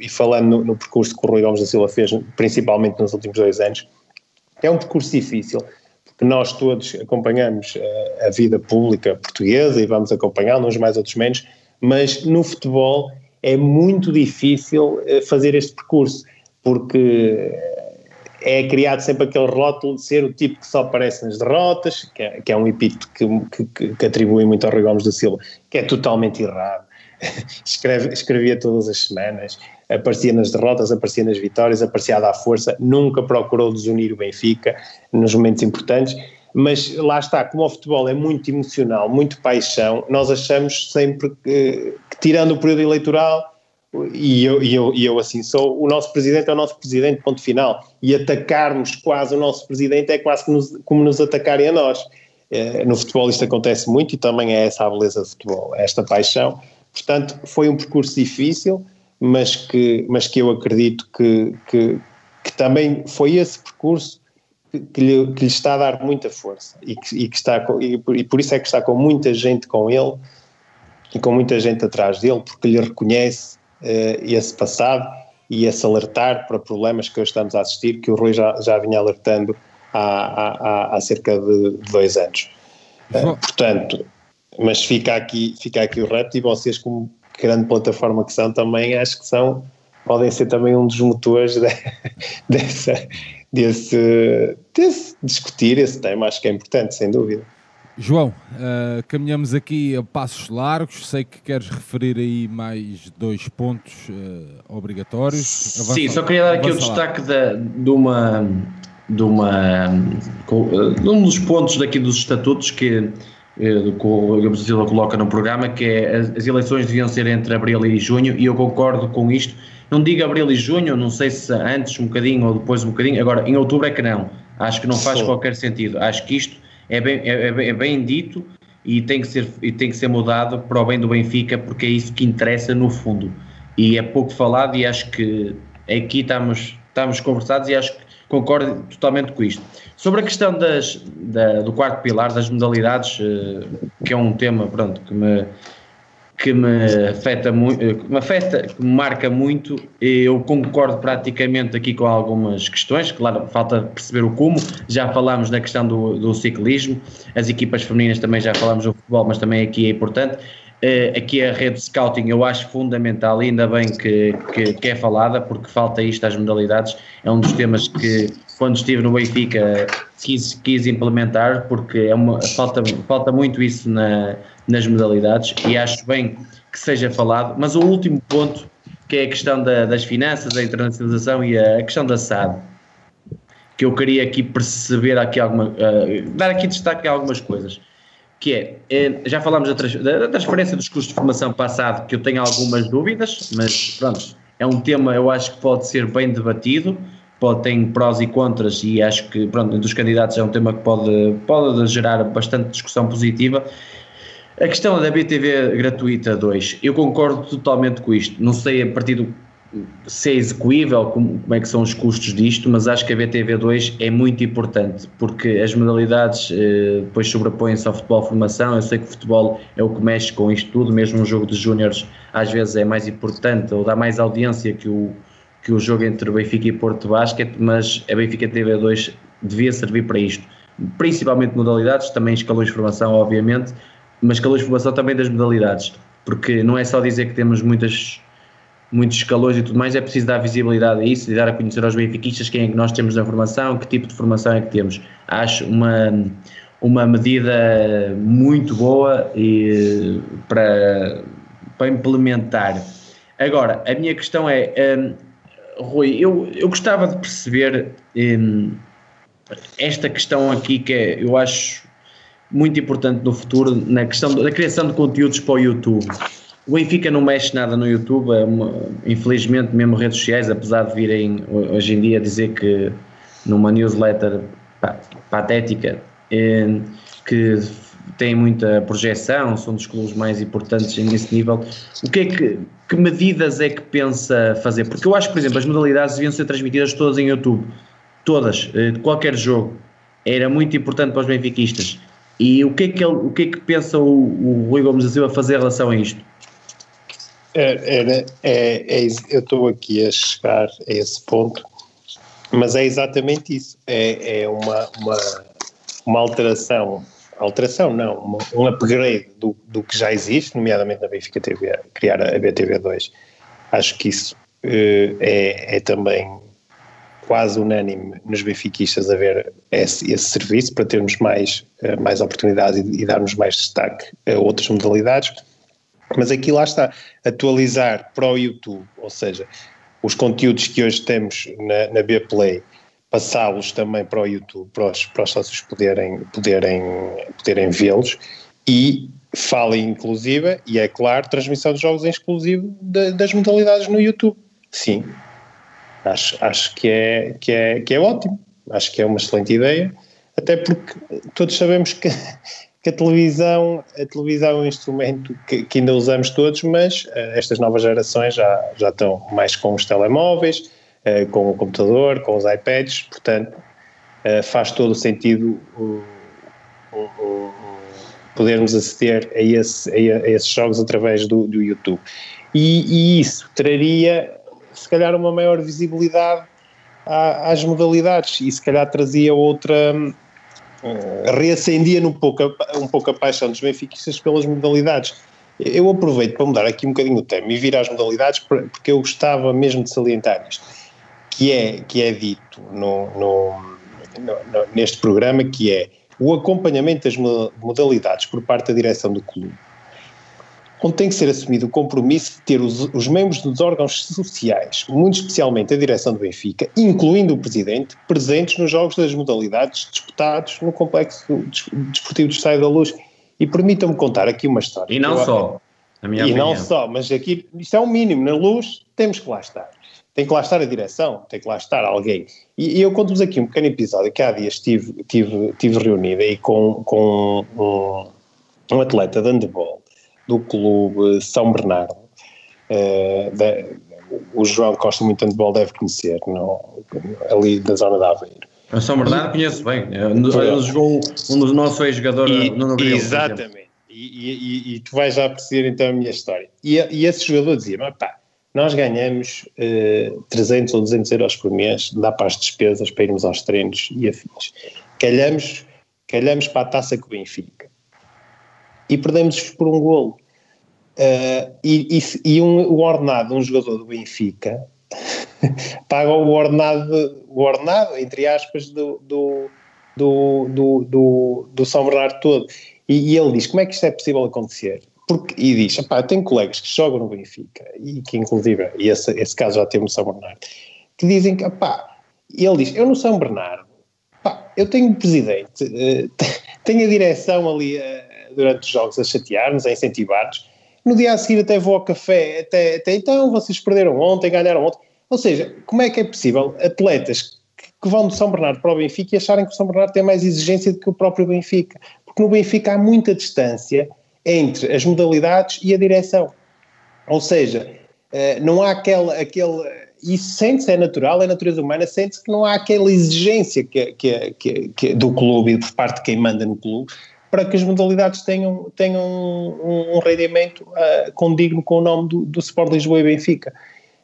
e falando no, no, percurso que o Rui Gomes da Silva fez, principalmente nos últimos dois anos, é um percurso difícil, porque nós todos acompanhamos uh, a vida pública portuguesa e vamos acompanhá-la, uns mais, outros menos, mas no futebol é muito difícil uh, fazer este percurso, porque é criado sempre aquele rótulo de ser o tipo que só aparece nas derrotas, que é, que é um epíteto que, que, que, atribui muito ao Rui Gomes da Silva, que é totalmente errado. Escreve, escrevia todas as semanas, aparecia nas derrotas, aparecia nas vitórias, aparecia dar força, nunca procurou desunir o Benfica nos momentos importantes, mas lá está, como o futebol é muito emocional, muito paixão, nós achamos sempre que, que tirando o período eleitoral, e eu, e, eu, e eu assim sou, o nosso presidente é o nosso presidente, ponto final. E atacarmos quase o nosso presidente é quase como nos, como nos atacarem a nós. É, no futebol isto acontece muito e também é essa a beleza do futebol, é esta paixão. Portanto, foi um percurso difícil, mas que, mas que eu acredito que, que, que também foi esse percurso que, que, lhe, que lhe está a dar muita força e que, e que está com, e, por, e por isso é que está com muita gente com ele e com muita gente atrás dele, porque lhe reconhece esse passado e esse alertar para problemas que hoje estamos a assistir, que o Rui já, já vinha alertando há, há, há cerca de dois anos. Uh, portanto, mas fica aqui, fica aqui o reto e vocês, como grande plataforma que são, também acho que são, podem ser também um dos motores de, dessa, desse, desse discutir esse tema, acho que é importante, sem dúvida. João, uh, caminhamos aqui a passos largos. Sei que queres referir aí mais dois pontos uh, obrigatórios. Avança, Sim, só queria dar aqui o destaque de, de uma. De, uma, de um dos pontos daqui dos estatutos que, eh, que o Gomes Silva coloca no programa, que é as, as eleições deviam ser entre abril e junho, e eu concordo com isto. Não digo abril e junho, não sei se antes um bocadinho ou depois um bocadinho, agora em outubro é que não. Acho que não faz Sim. qualquer sentido. Acho que isto é bem, é, é, é bem dito e tem, que ser, e tem que ser mudado para o bem do Benfica, porque é isso que interessa no fundo. E é pouco falado e acho que aqui estamos, estamos conversados e acho que concordo totalmente com isto. Sobre a questão das, da, do quarto pilar, das modalidades, eh, que é um tema pronto, que me que me afeta muito, eh, me afeta, que me marca muito. Eu concordo praticamente aqui com algumas questões, claro, falta perceber o como. Já falámos da questão do, do ciclismo, as equipas femininas também já falámos do futebol, mas também aqui é importante. Uh, aqui a rede de scouting eu acho fundamental, ainda bem que, que, que, é falada, porque falta isto às modalidades. É um dos temas que, quando estive no Benfica, quis, quis implementar, porque é uma, falta, falta muito isso na, nas modalidades e acho bem que seja falado. Mas o último ponto, que é a questão da, das finanças, a internacionalização e a, questão da SAD, que eu queria aqui perceber aqui alguma, uh, dar aqui destaque a algumas coisas. Que é, é já falámos da, trans, da, transferência dos custos de formação passado, que eu tenho algumas dúvidas, mas pronto, é um tema eu acho que pode ser bem debatido, pode ter prós e contras e acho que pronto, dos candidatos é um tema que pode, pode gerar bastante discussão positiva a questão da BTV gratuita 2, eu concordo totalmente com isto. Não sei a partir do se é execuível, como, como, é que são os custos disto, mas acho que a BTV2 é muito importante, porque as modalidades eh, depois sobrepõem-se ao futebol formação, eu sei que o futebol é o que mexe com isto tudo, mesmo um jogo de júniores às vezes é mais importante ou dá mais audiência que o, que o jogo entre Benfica e Porto Basket, mas a Benfica TV2 devia servir para isto, principalmente modalidades, também escalões de formação obviamente, mas com a formação também das modalidades, porque não é só dizer que temos muitas, muitos escalões e tudo mais, é preciso dar visibilidade a isso e dar a conhecer aos benfiquistas quem é que nós temos na formação, que tipo de formação é que temos. Acho uma, uma medida muito boa e, para, para implementar. Agora, a minha questão é, um, Rui, eu, eu gostava de perceber um, esta questão aqui que é, eu acho muito importante no futuro na questão da criação de conteúdos para o YouTube. O Benfica não mexe nada no YouTube, é uma, infelizmente, mesmo redes sociais, apesar de virem hoje em dia dizer que numa newsletter patética, é, que têm muita projeção, são dos clubes mais importantes nesse nível. O que é que, que medidas é que pensa fazer? Porque eu acho que, por exemplo, as modalidades deviam ser transmitidas todas em YouTube, todas, eh, de qualquer jogo. Era muito importante para os benfiquistas. E o que é que, ele, o que, é que pensa o, o Rui Gomes da Silva fazer em relação a isto? Era, é, é, eu estou aqui a chegar a esse ponto, mas é exatamente isso. É, é uma, uma, uma alteração, alteração não, uma, um upgrade do, do que já existe, nomeadamente na Benfica TV, criar a BTV2. Acho que isso uh, é, é também quase unânime nos benfiquistas a esse, esse serviço para termos mais, uh, mais oportunidades e, e darmos mais destaque a outras modalidades mas aqui lá está, atualizar para o YouTube, ou seja, os conteúdos que hoje temos na, na Bplay, passá-los também para o YouTube, para os, para os sócios poderem, poderem, poderem vê-los. E falem inclusive, e é claro, transmissão de jogos em exclusivo de, das modalidades no YouTube. Sim, acho, acho que, é, que, é, que é ótimo, acho que é uma excelente ideia, até porque todos sabemos que que a televisão, a televisão é um instrumento que, que ainda usamos todos, mas uh, estas novas gerações já, já estão mais com os telemóveis, uh, com o computador, com os iPads, portanto uh, faz todo o sentido podermos aceder a, esse, a, esses jogos através do, do YouTube. E, e, isso traria, se calhar, uma maior visibilidade às modalidades e se calhar trazia outra uh, reacendia um pouco, a, um pouco a paixão dos benfiquistas pelas modalidades. Eu aproveito para mudar aqui um bocadinho o tema e vir às modalidades porque eu gostava mesmo de salientar isto, que é, que é dito no, no, no, neste programa, que é o acompanhamento das modalidades por parte da direção do clube onde tem que ser assumido o compromisso de ter os, os, membros dos órgãos sociais, muito especialmente a direção do Benfica, incluindo o presidente, presentes nos jogos das modalidades disputados no complexo desportivo do Estádio da Luz. E permitam-me contar aqui uma história. E não só. e opinião. não só, mas aqui isto é um mínimo. Na Luz temos que lá estar. Tem que lá estar a direção, tem que lá estar alguém. E, e eu conto-vos aqui um pequeno episódio que há dias tive, tive, tive reunido aí com, com um, um atleta de handball do clube São Bernardo. Uh, da, o João Costa muito handball deve conhecer, no, ali da zona da Aveiro. A São Bernardo conheço bem, ele jogou um dos nossos ex-jogadores no Gabriel. Exatamente, e, e, e, tu vais já perceber então a minha história. E, e esse jogador dizia, mas pá, nós ganhamos uh, 300 ou 200 euros por mês, dá para as despesas, para irmos aos treinos e afins. Calhamos, calhamos para a taça com o Benfica e perdemos por um golo. Uh, e, e, e um, o ordenado de um jogador do Benfica paga o ordenado, o ordenado, entre aspas, do, do, do, do, do, do São Bernardo todo. E, e, ele diz: como é que isto é possível acontecer? Porque, e diz: pá, tenho colegas que jogam no Benfica, e que inclusive, e esse, esse caso já temos no São Bernardo, que dizem que, pá, ele diz: eu no São Bernardo, pá, eu tenho presidente, uh, tenho a direção ali. Uh, durante os jogos a chatear-nos, a incentivar-nos. No dia a seguir até vou ao café, até, até então vocês perderam ontem, ganharam ontem. Ou seja, como é que é possível atletas que vão do São Bernardo para o Benfica e acharem que o São Bernardo tem mais exigência do que o próprio Benfica? Porque no Benfica há muita distância entre as modalidades e a direção. Ou seja, eh, não há aquele, aquele isso sente-se, é natural, é natureza humana, sente-se que não há aquela exigência que, que, que, que, do clube e por parte de quem manda no clube para que as modalidades tenham, tenham um, um rendimento uh, condigno com o nome do, do Sport Lisboa e Benfica.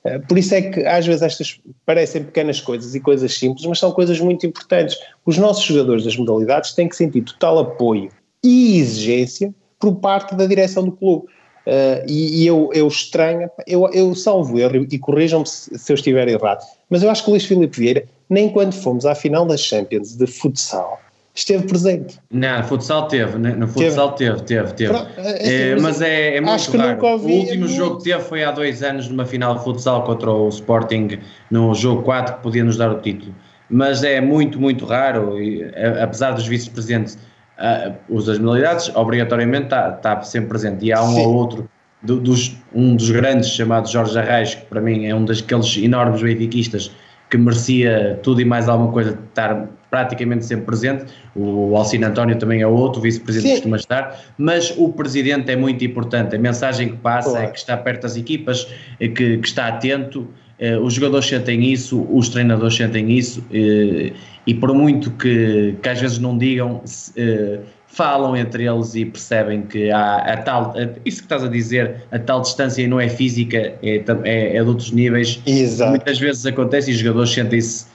Uh, por isso é que às vezes estas parecem pequenas coisas e coisas simples, mas são coisas muito importantes. Os nossos jogadores das modalidades têm que sentir total apoio e exigência por parte da direção do clube. Uh, e, e eu, eu estranho, eu, eu salvo erro e corrijam-me se, se eu estiver errado, mas eu acho que o Luís Filipe Vieira, nem quando fomos à final das Champions de futsal, esteve presente. Não, no futsal teve, no futsal teve, teve, teve. teve. É, é, mas é, é muito raro. O último é jogo que teve foi há dois anos numa final de futsal contra o Sporting no jogo 4 que podia nos dar o título. Mas é muito, muito raro, e, apesar dos vice-presidentes, uh, os das modalidades, obrigatoriamente está, está sempre presente. E há um Sim. ou outro, do, dos, um dos grandes chamado Jorge Arraes, que para mim é um daqueles enormes benfiquistas que merecia tudo e mais alguma coisa estar praticamente sempre presente. O Alcino António também é outro, o vice-presidente costuma estar, mas o presidente é muito importante. A mensagem que passa é que está perto das equipas, é que, que está atento. Eh, os jogadores sentem isso, os treinadores sentem isso, eh, e por muito que, que às vezes não digam, eh, falam entre eles e percebem que há a tal, isso que estás a dizer, a tal distância não é física, é, é, é de outros níveis. Exato. Muitas vezes acontece e os jogadores sentem-se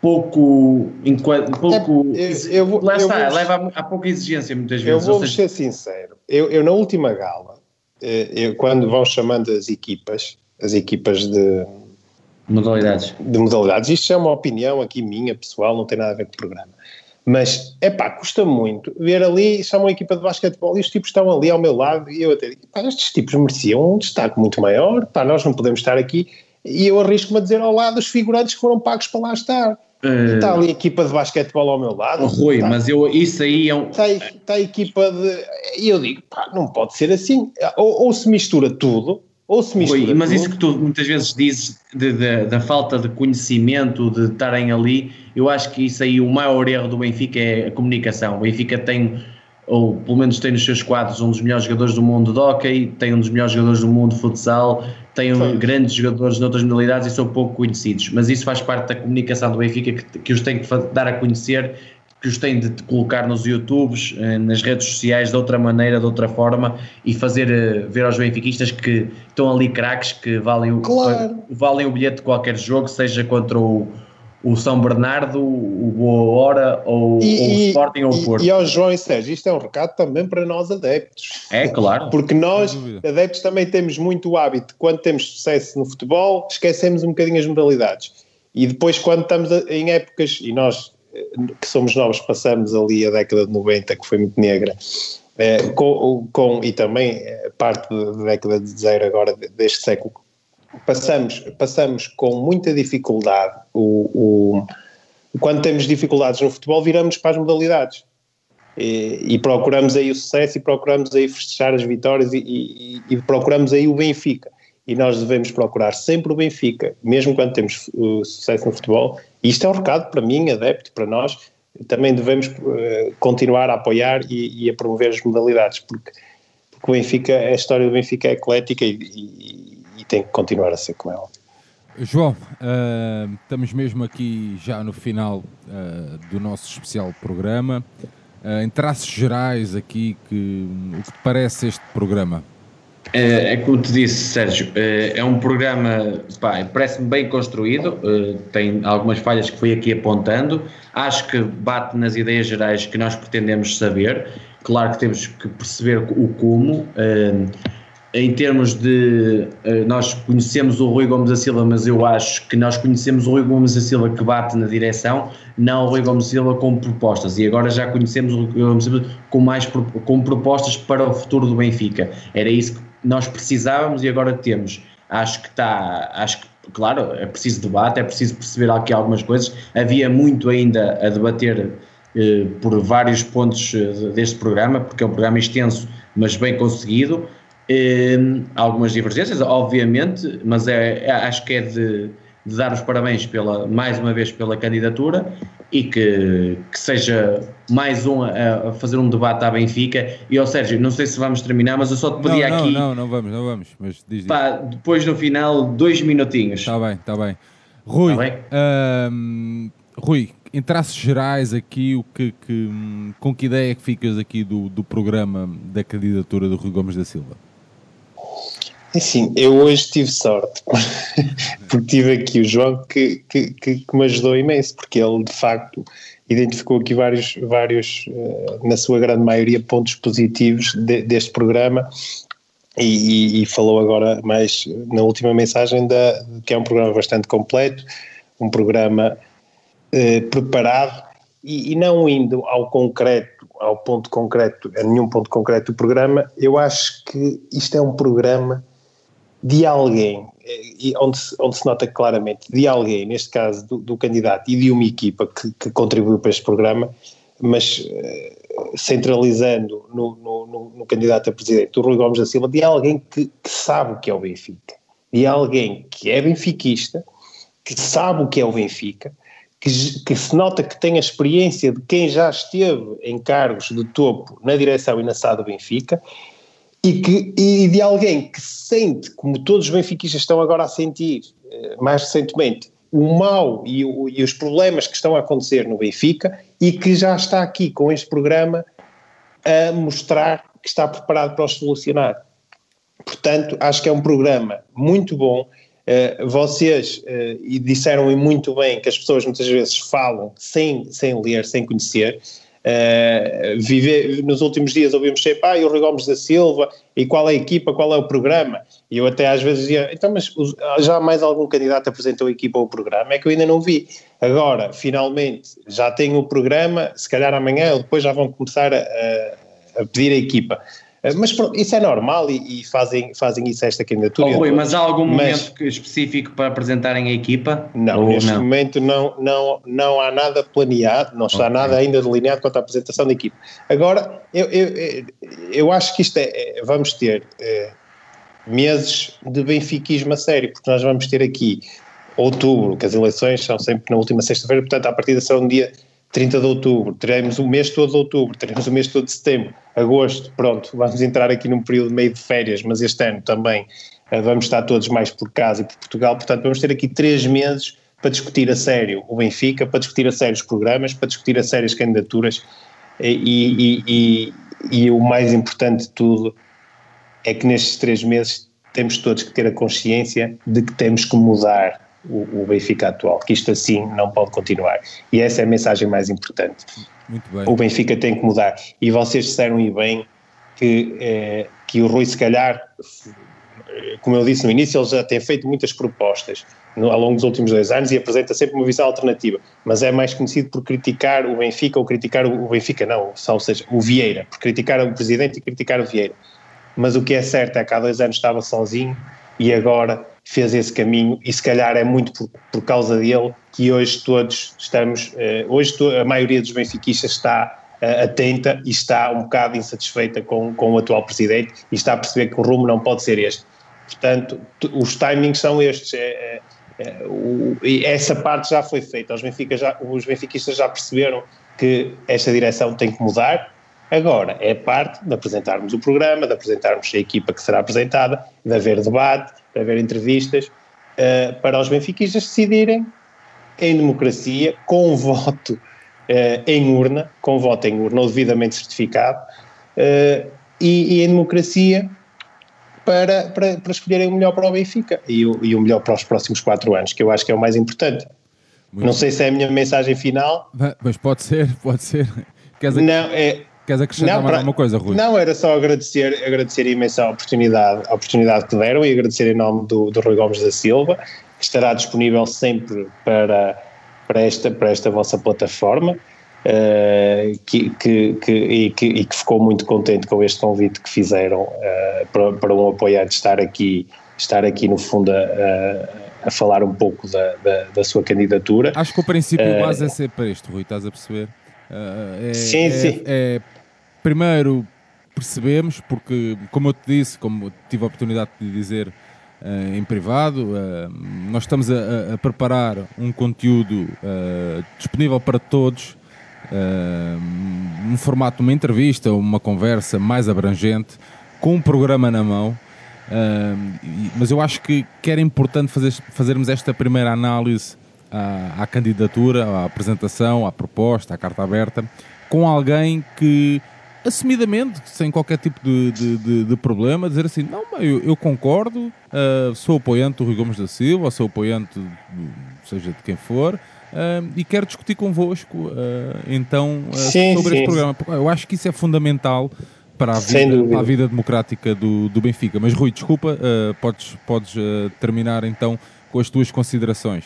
pouco. pouco é, eu, vou, lá está, vou, leva a, pouca exigência muitas vezes. Eu vou seja, ser sincero, eu, eu, na última gala, eh, eu, quando vão chamando as equipas, as equipas de modalidades. de modalidades, isto é uma opinião aqui minha, pessoal, não tem nada a ver com o programa mas, é pá, custa muito ver ali, só uma equipa de basquetebol e os tipos estão ali ao meu lado e eu até digo, pá, estes tipos mereciam um destaque muito maior, pá, nós não podemos estar aqui e eu arrisco-me a dizer ao lado dos figurantes que foram pagos para lá estar. Uh, está ali a equipa de basquetebol ao meu lado. Rui, está, mas eu, isso aí é um... Está, está a equipa de... E eu digo, pá, não pode ser assim. Ou, ou se mistura tudo, ou se mistura mas isso que tu muitas vezes dizes de, de, da falta de conhecimento, de estarem ali, eu acho que isso aí, o maior erro do Benfica é a comunicação. O Benfica tem, ou pelo menos tem nos seus quadros, um dos melhores jogadores do mundo de hockey, tem um dos melhores jogadores do mundo de futsal, tem um, grandes jogadores noutras modalidades e são pouco conhecidos. Mas isso faz parte da comunicação do Benfica que, que os tem que dar a conhecer que os tem de colocar nos YouTubes, eh, nas redes sociais, de outra maneira, de outra forma, e fazer eh, ver aos benfiquistas que estão ali craques que valem o, claro. valem o bilhete de qualquer jogo, seja contra o, o São Bernardo, o Boa Hora ou, e, ou o Sporting ou o Porto. E, e ao João e Sérgio, isto é um recado também para nós adeptos. É, claro. Porque nós, adeptos, também temos muito o hábito, quando temos sucesso no futebol, esquecemos um bocadinho as modalidades. E depois, quando estamos em épocas, e nós que somos novos, passamos ali a década de 90, que foi muito negra, é, com, com, e também eh, parte da década de zero agora deste século, passamos, passamos com muita dificuldade, o, o, quando temos dificuldades no futebol, viramos para as modalidades. E, e, procuramos aí o sucesso e procuramos aí festejar as vitórias e, e, e, procuramos aí o Benfica. E nós devemos procurar sempre o Benfica, mesmo quando temos uh, sucesso no futebol, e isto é um recado para mim, adepto, para nós, também devemos uh, continuar a apoiar e, e, a promover as modalidades, porque, porque o Benfica, a história do Benfica é eclética e, e, e tem que continuar a ser com ela. João, uh, estamos mesmo aqui já no final uh, do nosso especial programa. em traços gerais aqui, que, o que te parece este programa? É, é como te disse, Sérgio, é, é um programa, parece-me bem construído, é, tem algumas falhas que fui aqui apontando, acho que bate nas ideias gerais que nós pretendemos saber, claro que temos que perceber o como, em termos de, nós conhecemos o Rui Gomes da Silva, mas eu acho que nós conhecemos o Rui Gomes da Silva que bate na direção, não o Rui Gomes da Silva com propostas, e agora já conhecemos o Rui Gomes da Silva com mais com propostas para o futuro do Benfica, era isso que nós precisávamos e agora temos. Acho que está, acho que, claro, é preciso debate, é preciso perceber aqui algumas coisas. Havia muito ainda a debater eh, por vários pontos eh, deste programa, porque é um programa extenso, mas bem conseguido. Eh, algumas divergências, obviamente, mas é, é acho que é de, de dar os parabéns pela, mais uma vez pela candidatura e que, que seja mais um a, a, fazer um debate à Benfica. E ao Sérgio, não sei se vamos terminar, mas eu só te pedia não, aqui. Não, não, vamos, não vamos. Mas diz, pá, depois no final, dois minutinhos. Está bem, está bem. Rui, tá bem? Hum, Rui, em traços gerais aqui, o que, que, com que ideia é que ficas aqui do, do programa da candidatura do Rui Gomes da Silva? Sim, eu hoje tive sorte, porque tive aqui o João que, que, que, me ajudou imenso, porque ele de facto identificou aqui vários, vários eh, na sua grande maioria, pontos positivos de, deste programa e, e, e, falou agora mais na última mensagem da, que é um programa bastante completo, um programa eh, preparado e, e, não indo ao concreto, ao ponto concreto, a nenhum ponto concreto do programa, eu acho que isto é um programa de alguém, eh, onde se, onde se nota claramente, de alguém, neste caso do, do candidato e de uma equipa que, que contribuiu para este programa, mas uh, centralizando no, no, no, no, candidato a presidente, o Rui Gomes da Silva, de alguém que, que, sabe o que é o Benfica, de alguém que é benfiquista, que sabe o que é o Benfica, que, que, se nota que tem a experiência de quem já esteve em cargos de topo na direção e na SAD do Benfica e, que, e de alguém que sente, como todos os benfiquistas estão agora a sentir, eh, mais recentemente, o mal e, o, e, os problemas que estão a acontecer no Benfica e que já está aqui com este programa a mostrar que está preparado para os solucionar. Portanto, acho que é um programa muito bom Uh, vocês uh, e disseram muito bem que as pessoas muitas vezes falam sem, sem ler, sem conhecer. Uh, viver, nos últimos dias ouvimos sempre, ah, e o Rui Gomes da Silva, e qual é a equipa, qual é o programa? E eu até às vezes dizia, então, mas já mais algum candidato apresentou a equipa ou o programa? É que eu ainda não vi. Agora, finalmente, já tenho o programa, se calhar amanhã ou depois já vão começar a, a pedir a equipa. Eh, mas isso é normal e, e, fazem, fazem isso esta candidatura. Oh, Rui, mas há algum mas, momento específico para apresentarem a equipa? Não, neste não? momento não, não, não há nada planeado, não está okay. nada ainda delineado quanto à apresentação da equipa. Agora, eu, eu, eu acho que isto é, é vamos ter é, meses de benfiquismo a sério, porque nós vamos ter aqui outubro, que as eleições são sempre na última sexta-feira, portanto, a partida será um dia 30 de outubro, teremos o mês todo de outubro, teremos o mês todo de setembro, agosto, pronto, vamos entrar aqui num período meio de férias, mas este ano também uh, vamos estar todos mais por casa e por Portugal, portanto vamos ter aqui três meses para discutir a sério o Benfica, para discutir a sério os programas, para discutir a sério as candidaturas e, e, e, e o mais importante de tudo é que nestes três meses temos todos que ter a consciência de que temos que mudar o, o, Benfica atual, que isto assim não pode continuar. E essa é a mensagem mais importante. O Benfica tem que mudar. E vocês disseram e bem que, eh, que o Rui, se calhar, como eu disse no início, ele já tem feito muitas propostas no, ao longo dos últimos dois anos e apresenta sempre uma visão alternativa, mas é mais conhecido por criticar o Benfica ou criticar o, o Benfica, não, ou seja, o Vieira, por criticar o presidente e criticar o Vieira. Mas o que é certo é que há dois anos estava sozinho e agora fez esse caminho e se calhar é muito por, por causa dele que hoje todos estamos, eh, hoje a maioria dos benfiquistas está eh, atenta e está um bocado insatisfeita com, com o atual presidente e está a perceber que o rumo não pode ser este. Portanto, os timings são estes. É, é, é, o, essa parte já foi feita. Os, Benfica já, os benfiquistas já perceberam que esta direção tem que mudar. Agora é parte de apresentarmos o programa, de apresentarmos a equipa que será apresentada, de haver debate, de haver entrevistas, uh, para os benfiquistas decidirem em democracia, com voto uh, em urna, com voto em urna, ou devidamente certificado, uh, e, e, em democracia para, para, para escolherem o melhor para o Benfica e o, e o melhor para os próximos quatro anos, que eu acho que é o mais importante. Muito não sei se é a minha mensagem final. Mas pode ser, pode ser. Dizer, não, é, Queres acrescentar não, mais alguma coisa, Rui? Não, era só agradecer, agradecer imenso a oportunidade, a oportunidade que deram e agradecer em nome do, do Rui Gomes da Silva, que estará disponível sempre para, para, esta, para esta vossa plataforma. Uh, que, que, que, e, que, e que ficou muito contente com este convite que fizeram uh, para, para um apoiante estar aqui, estar aqui no fundo a, a falar um pouco da, da, da, sua candidatura. Acho que o princípio uh, base é ser para isto, Rui, estás a perceber? Uh, é, sim, é, sim. É, primeiro percebemos, porque, como eu te disse, como tive a oportunidade de dizer uh, em privado, uh, nós estamos a, a, preparar um conteúdo disponível para todos, no formato de uma entrevista, uma conversa mais abrangente, com um programa na mão. mas eu acho que, que era importante fazer, fazermos esta primeira análise à, à, candidatura, à apresentação, à proposta, à carta aberta, com alguém que, assumidamente, sem qualquer tipo de, de, de, de problema, dizer assim: não, eu, eu concordo, uh, sou apoiante do Rui Gomes da Silva, sou apoiante, seja de quem for. Uh, e quero discutir convosco uh, então sim, sobre sim. este programa. Eu acho que isso é fundamental para a vida, para a vida democrática do, do Benfica. Mas Rui, desculpa, podes, podes terminar então com as tuas considerações.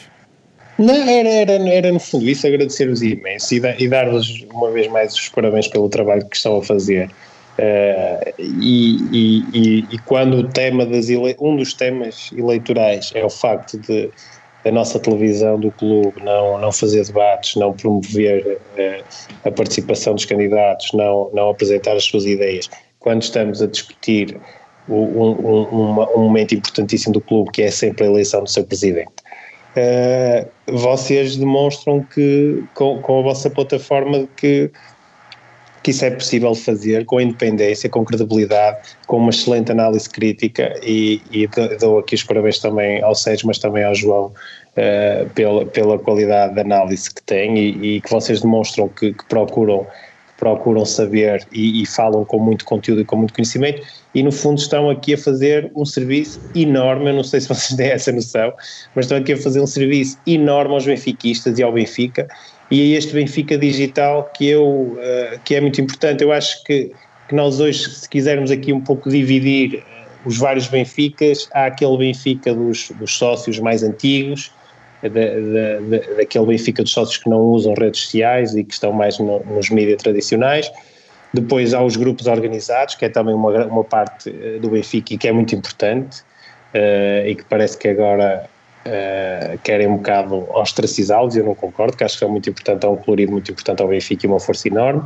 Não, era, era, era no fundo isso, agradecer-vos imenso e, e dar-vos uma vez mais os parabéns pelo trabalho que estão a fazer. Uh, e, e, e, quando o tema das ele... um dos temas eleitorais é o facto de a nossa televisão do clube não, não fazer debates, não promover uh, a participação dos candidatos, não, não apresentar as suas ideias, quando estamos a discutir um, um, um, um momento importantíssimo do clube que é sempre a eleição do seu presidente uh, vocês demonstram que com, com, a vossa plataforma que, que isso é possível fazer com independência, com credibilidade, com uma excelente análise crítica e, e dou aqui os parabéns também ao Sérgio, mas também ao João uh, pela, pela qualidade de análise que têm e, e que vocês demonstram que, que procuram procuram saber e, e, falam com muito conteúdo e com muito conhecimento e no fundo estão aqui a fazer um serviço enorme, eu não sei se vocês têm essa noção, mas estão aqui a fazer um serviço enorme aos benfiquistas e ao Benfica. E é este Benfica digital que eu uh, que é muito importante, eu acho que, que nós hoje se quisermos aqui um pouco dividir uh, os vários Benficas, há aquele Benfica dos, dos sócios mais antigos da, da, daquele Benfica dos sócios que não usam redes sociais e que estão mais no, nos mídias tradicionais. Depois há os grupos organizados, que é também uma, uma parte eh, do Benfica e que é muito importante uh, e que parece que agora uh, querem um bocado ostracizá-los, eu não concordo, que acho que é muito importante, há um colorido muito importante ao Benfica e uma força enorme.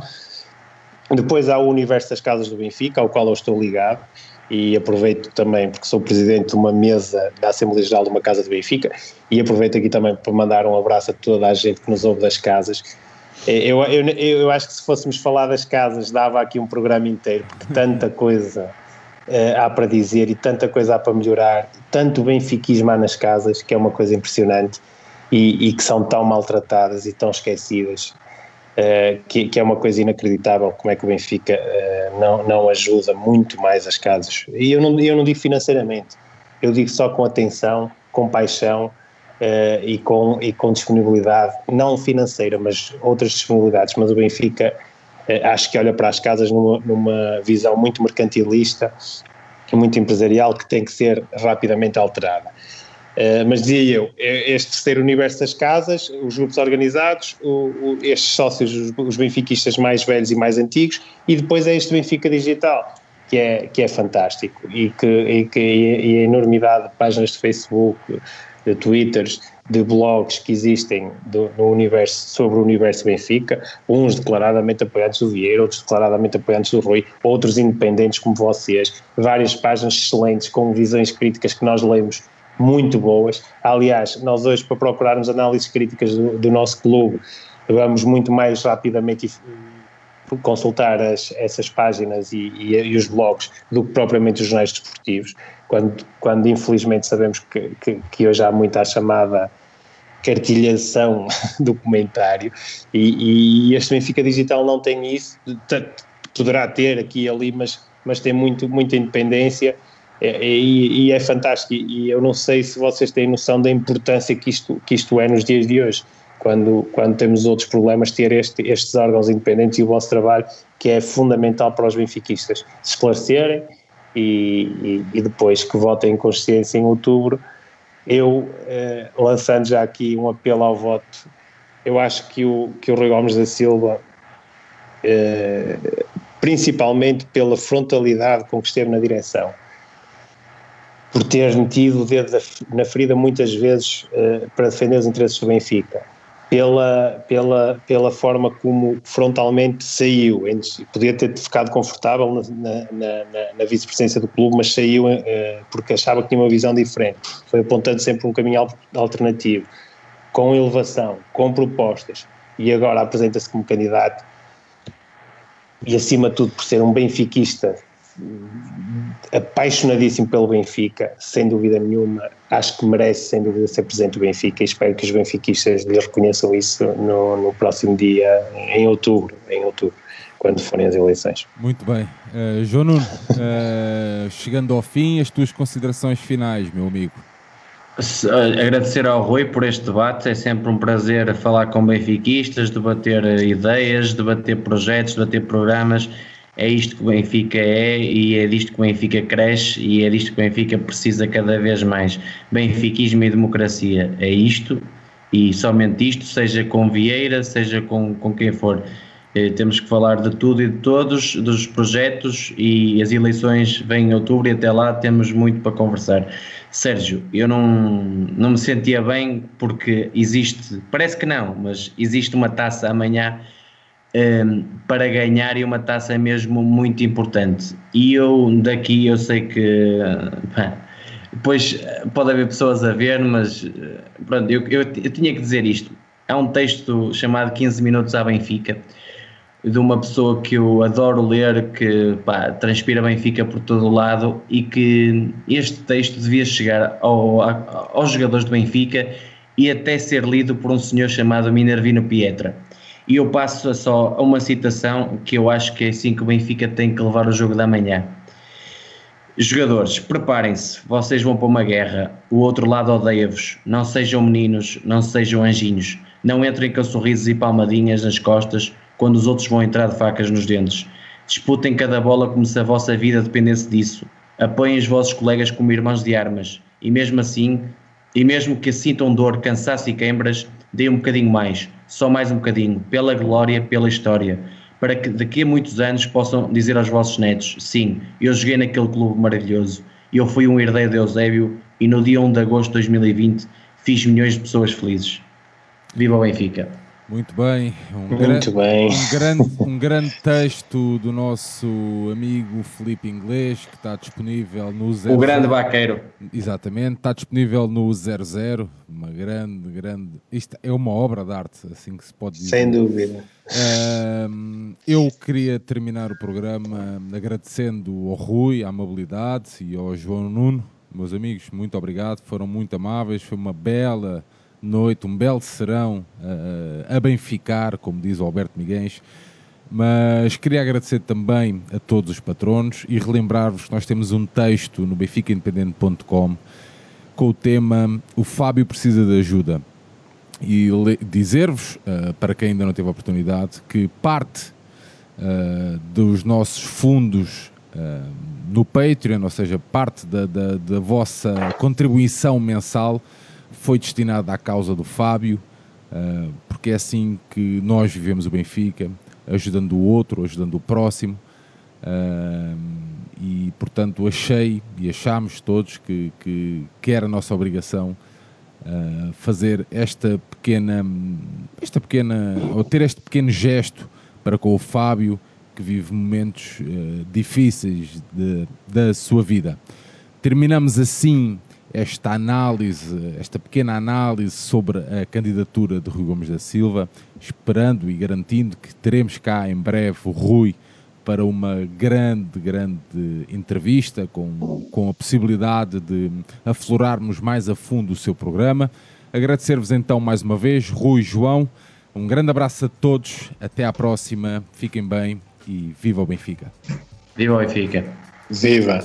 Depois há o universo das casas do Benfica, ao qual eu estou ligado, e aproveito também porque sou presidente de uma mesa da Assembleia Geral de uma casa de Benfica e aproveito aqui também para mandar um abraço a toda a gente que nos ouve das casas. É, eu, eu, eu acho que se fôssemos falar das casas dava aqui um programa inteiro, porque tanta coisa uh, há para dizer e tanta coisa há para melhorar, tanto benfiquismo há nas casas, que é uma coisa impressionante, e, e que são tão maltratadas e tão esquecidas. Uh, que, que, é uma coisa inacreditável como é que o Benfica uh, não, não ajuda muito mais as casas. E eu não, eu não digo financeiramente, eu digo só com atenção, com paixão uh, e, com, e com disponibilidade, não financeira, mas outras disponibilidades. Mas o Benfica acho que olha para as casas numa, numa visão muito mercantilista, muito empresarial, que tem que ser rapidamente alterada. Uh, mas dizia eu, este terceiro universo das casas, os grupos organizados, o, o, estes sócios, os, os, benfiquistas mais velhos e mais antigos, e depois é este Benfica Digital, que é, que é fantástico, e, que, e, que, e a enormidade de páginas de Facebook, de Twitters, de blogs que existem do, no universo, sobre o universo Benfica, uns declaradamente apoiantes do Vieira, outros declaradamente apoiantes do Rui, outros independentes como vocês, várias páginas excelentes com visões críticas que nós lemos muito boas. Aliás, nós hoje, para procurarmos análises críticas do, do nosso clube, vamos muito mais rapidamente consultar as, essas páginas e, e, e, os blogs do que propriamente os jornais desportivos, quando, quando infelizmente sabemos que, que, que hoje há muita chamada cartilhação do comentário e, e este Benfica Digital não tem isso, poderá ter aqui e ali, mas, mas tem muito, muita independência é, é, e, e, é fantástico. E eu não sei se vocês têm noção da importância que isto, que isto é nos dias de hoje, quando, quando temos outros problemas, ter este, estes órgãos independentes e o vosso trabalho, que é fundamental para os benfiquistas se esclarecerem e, e, depois que votem em consciência em outubro. Eu, eh, lançando já aqui um apelo ao voto, eu acho que o, que o Rui Gomes da Silva, eh, principalmente pela frontalidade com que esteve na direção, por ter metido o dedo na ferida muitas vezes uh, para defender os interesses do Benfica, pela, pela, pela forma como frontalmente saiu, podia ter ficado confortável na, na, na, na vice-presidência do clube, mas saiu uh, porque achava que tinha uma visão diferente, foi apontando sempre um caminho alternativo, com elevação, com propostas, e agora apresenta-se como candidato, e acima de tudo por ser um benfiquista apaixonadíssimo pelo Benfica, sem dúvida nenhuma. Acho que merece, sem dúvida, ser presente o Benfica e espero que os benfiquistas lhe reconheçam isso no, no próximo dia, em outubro, em outubro, quando forem as eleições. Muito bem. Uh, João Nuno, uh, chegando ao fim, as tuas considerações finais, meu amigo. Agradecer ao Rui por este debate, é sempre um prazer falar com benfiquistas, debater ideias, debater projetos, debater programas é isto que o Benfica é e é disto que o Benfica cresce e é disto que o Benfica precisa cada vez mais. Benfiquismo e democracia é isto e somente isto, seja com Vieira, seja com, com quem for. Eh, temos que falar de tudo e de todos, dos projetos e as eleições vêm em outubro e até lá temos muito para conversar. Sérgio, eu não, não me sentia bem porque existe, parece que não, mas existe uma taça amanhã um, ehm, para ganhar e uma taça é mesmo muito importante. E eu daqui eu sei que pá, Depois eh, pode haver pessoas a ver, mas eh, pronto, eu, eu, eu tinha que dizer isto. Há um texto chamado 15 Minutos à Benfica, de uma pessoa que eu adoro ler, que pá, transpira Benfica por todo o lado e que este texto devia chegar ao, aos jogadores do Benfica e até ser lido por um senhor chamado Minervino Pietra. E eu passo só a uma citação que eu acho que é assim que o Benfica tem que levar o jogo da manhã. Jogadores, preparem-se, vocês vão para uma guerra, o outro lado odeia-vos, não sejam meninos, não sejam anjinhos, não entrem com sorrisos e palmadinhas nas costas quando os outros vão entrar de facas nos dentes. Disputem cada bola como se a vossa vida dependesse disso. Apoiem os vossos colegas como irmãos de armas. E mesmo assim, e mesmo que sintam dor, cansaço e queimbras, deem um bocadinho mais, só mais um bocadinho, pela glória, pela história, para que daqui a muitos anos possam dizer aos vossos netos: sim, eu joguei naquele clube maravilhoso, eu fui um herdeiro de Eusébio e no dia 1 de agosto de 2020 fiz milhões de pessoas felizes. Viva o Benfica! Muito bem, um, Muito bem. um, grande, um grande texto do nosso amigo Felipe Inglês que está disponível no zero. O grande vaqueiro. Exatamente, está disponível no 00. Uma grande, grande. Isto é uma obra de arte, assim que se pode dizer. Sem dúvida. Uh, eu queria terminar o programa agradecendo ao Rui, à amabilidade e ao João Nuno, meus amigos, muito obrigado, foram muito amáveis, foi uma bela noite, um belo serão uh, a benficar, como diz o Alberto Miguel. Mas queria agradecer também a todos os patronos e relembrar-vos que nós temos um texto no benficaindependente.com com o tema O Fábio precisa de ajuda. E dizer-vos, uh, para quem ainda não teve a oportunidade, que parte uh, dos nossos fundos no Patreon, ou seja, parte da, da, da vossa contribuição mensal, foi destinado à causa do Fábio, uh, porque é assim que nós vivemos o Benfica, ajudando o outro, ajudando o próximo. Uh, e portanto achei e achámos todos que, que, que era a nossa obrigação uh, fazer esta pequena, esta pequena, ou ter este pequeno gesto para com o Fábio que vive momentos difíceis de, da sua vida. Terminamos assim esta análise, esta pequena análise sobre a candidatura de Rui Gomes da Silva, esperando e garantindo que teremos cá em breve o Rui para uma grande, grande entrevista com, com a possibilidade de aflorarmos mais a fundo o seu programa. Agradecer-vos então mais uma vez, Rui João. Um grande abraço a todos, até à próxima, fiquem bem e viva o Benfica. Viva o Benfica. Viva!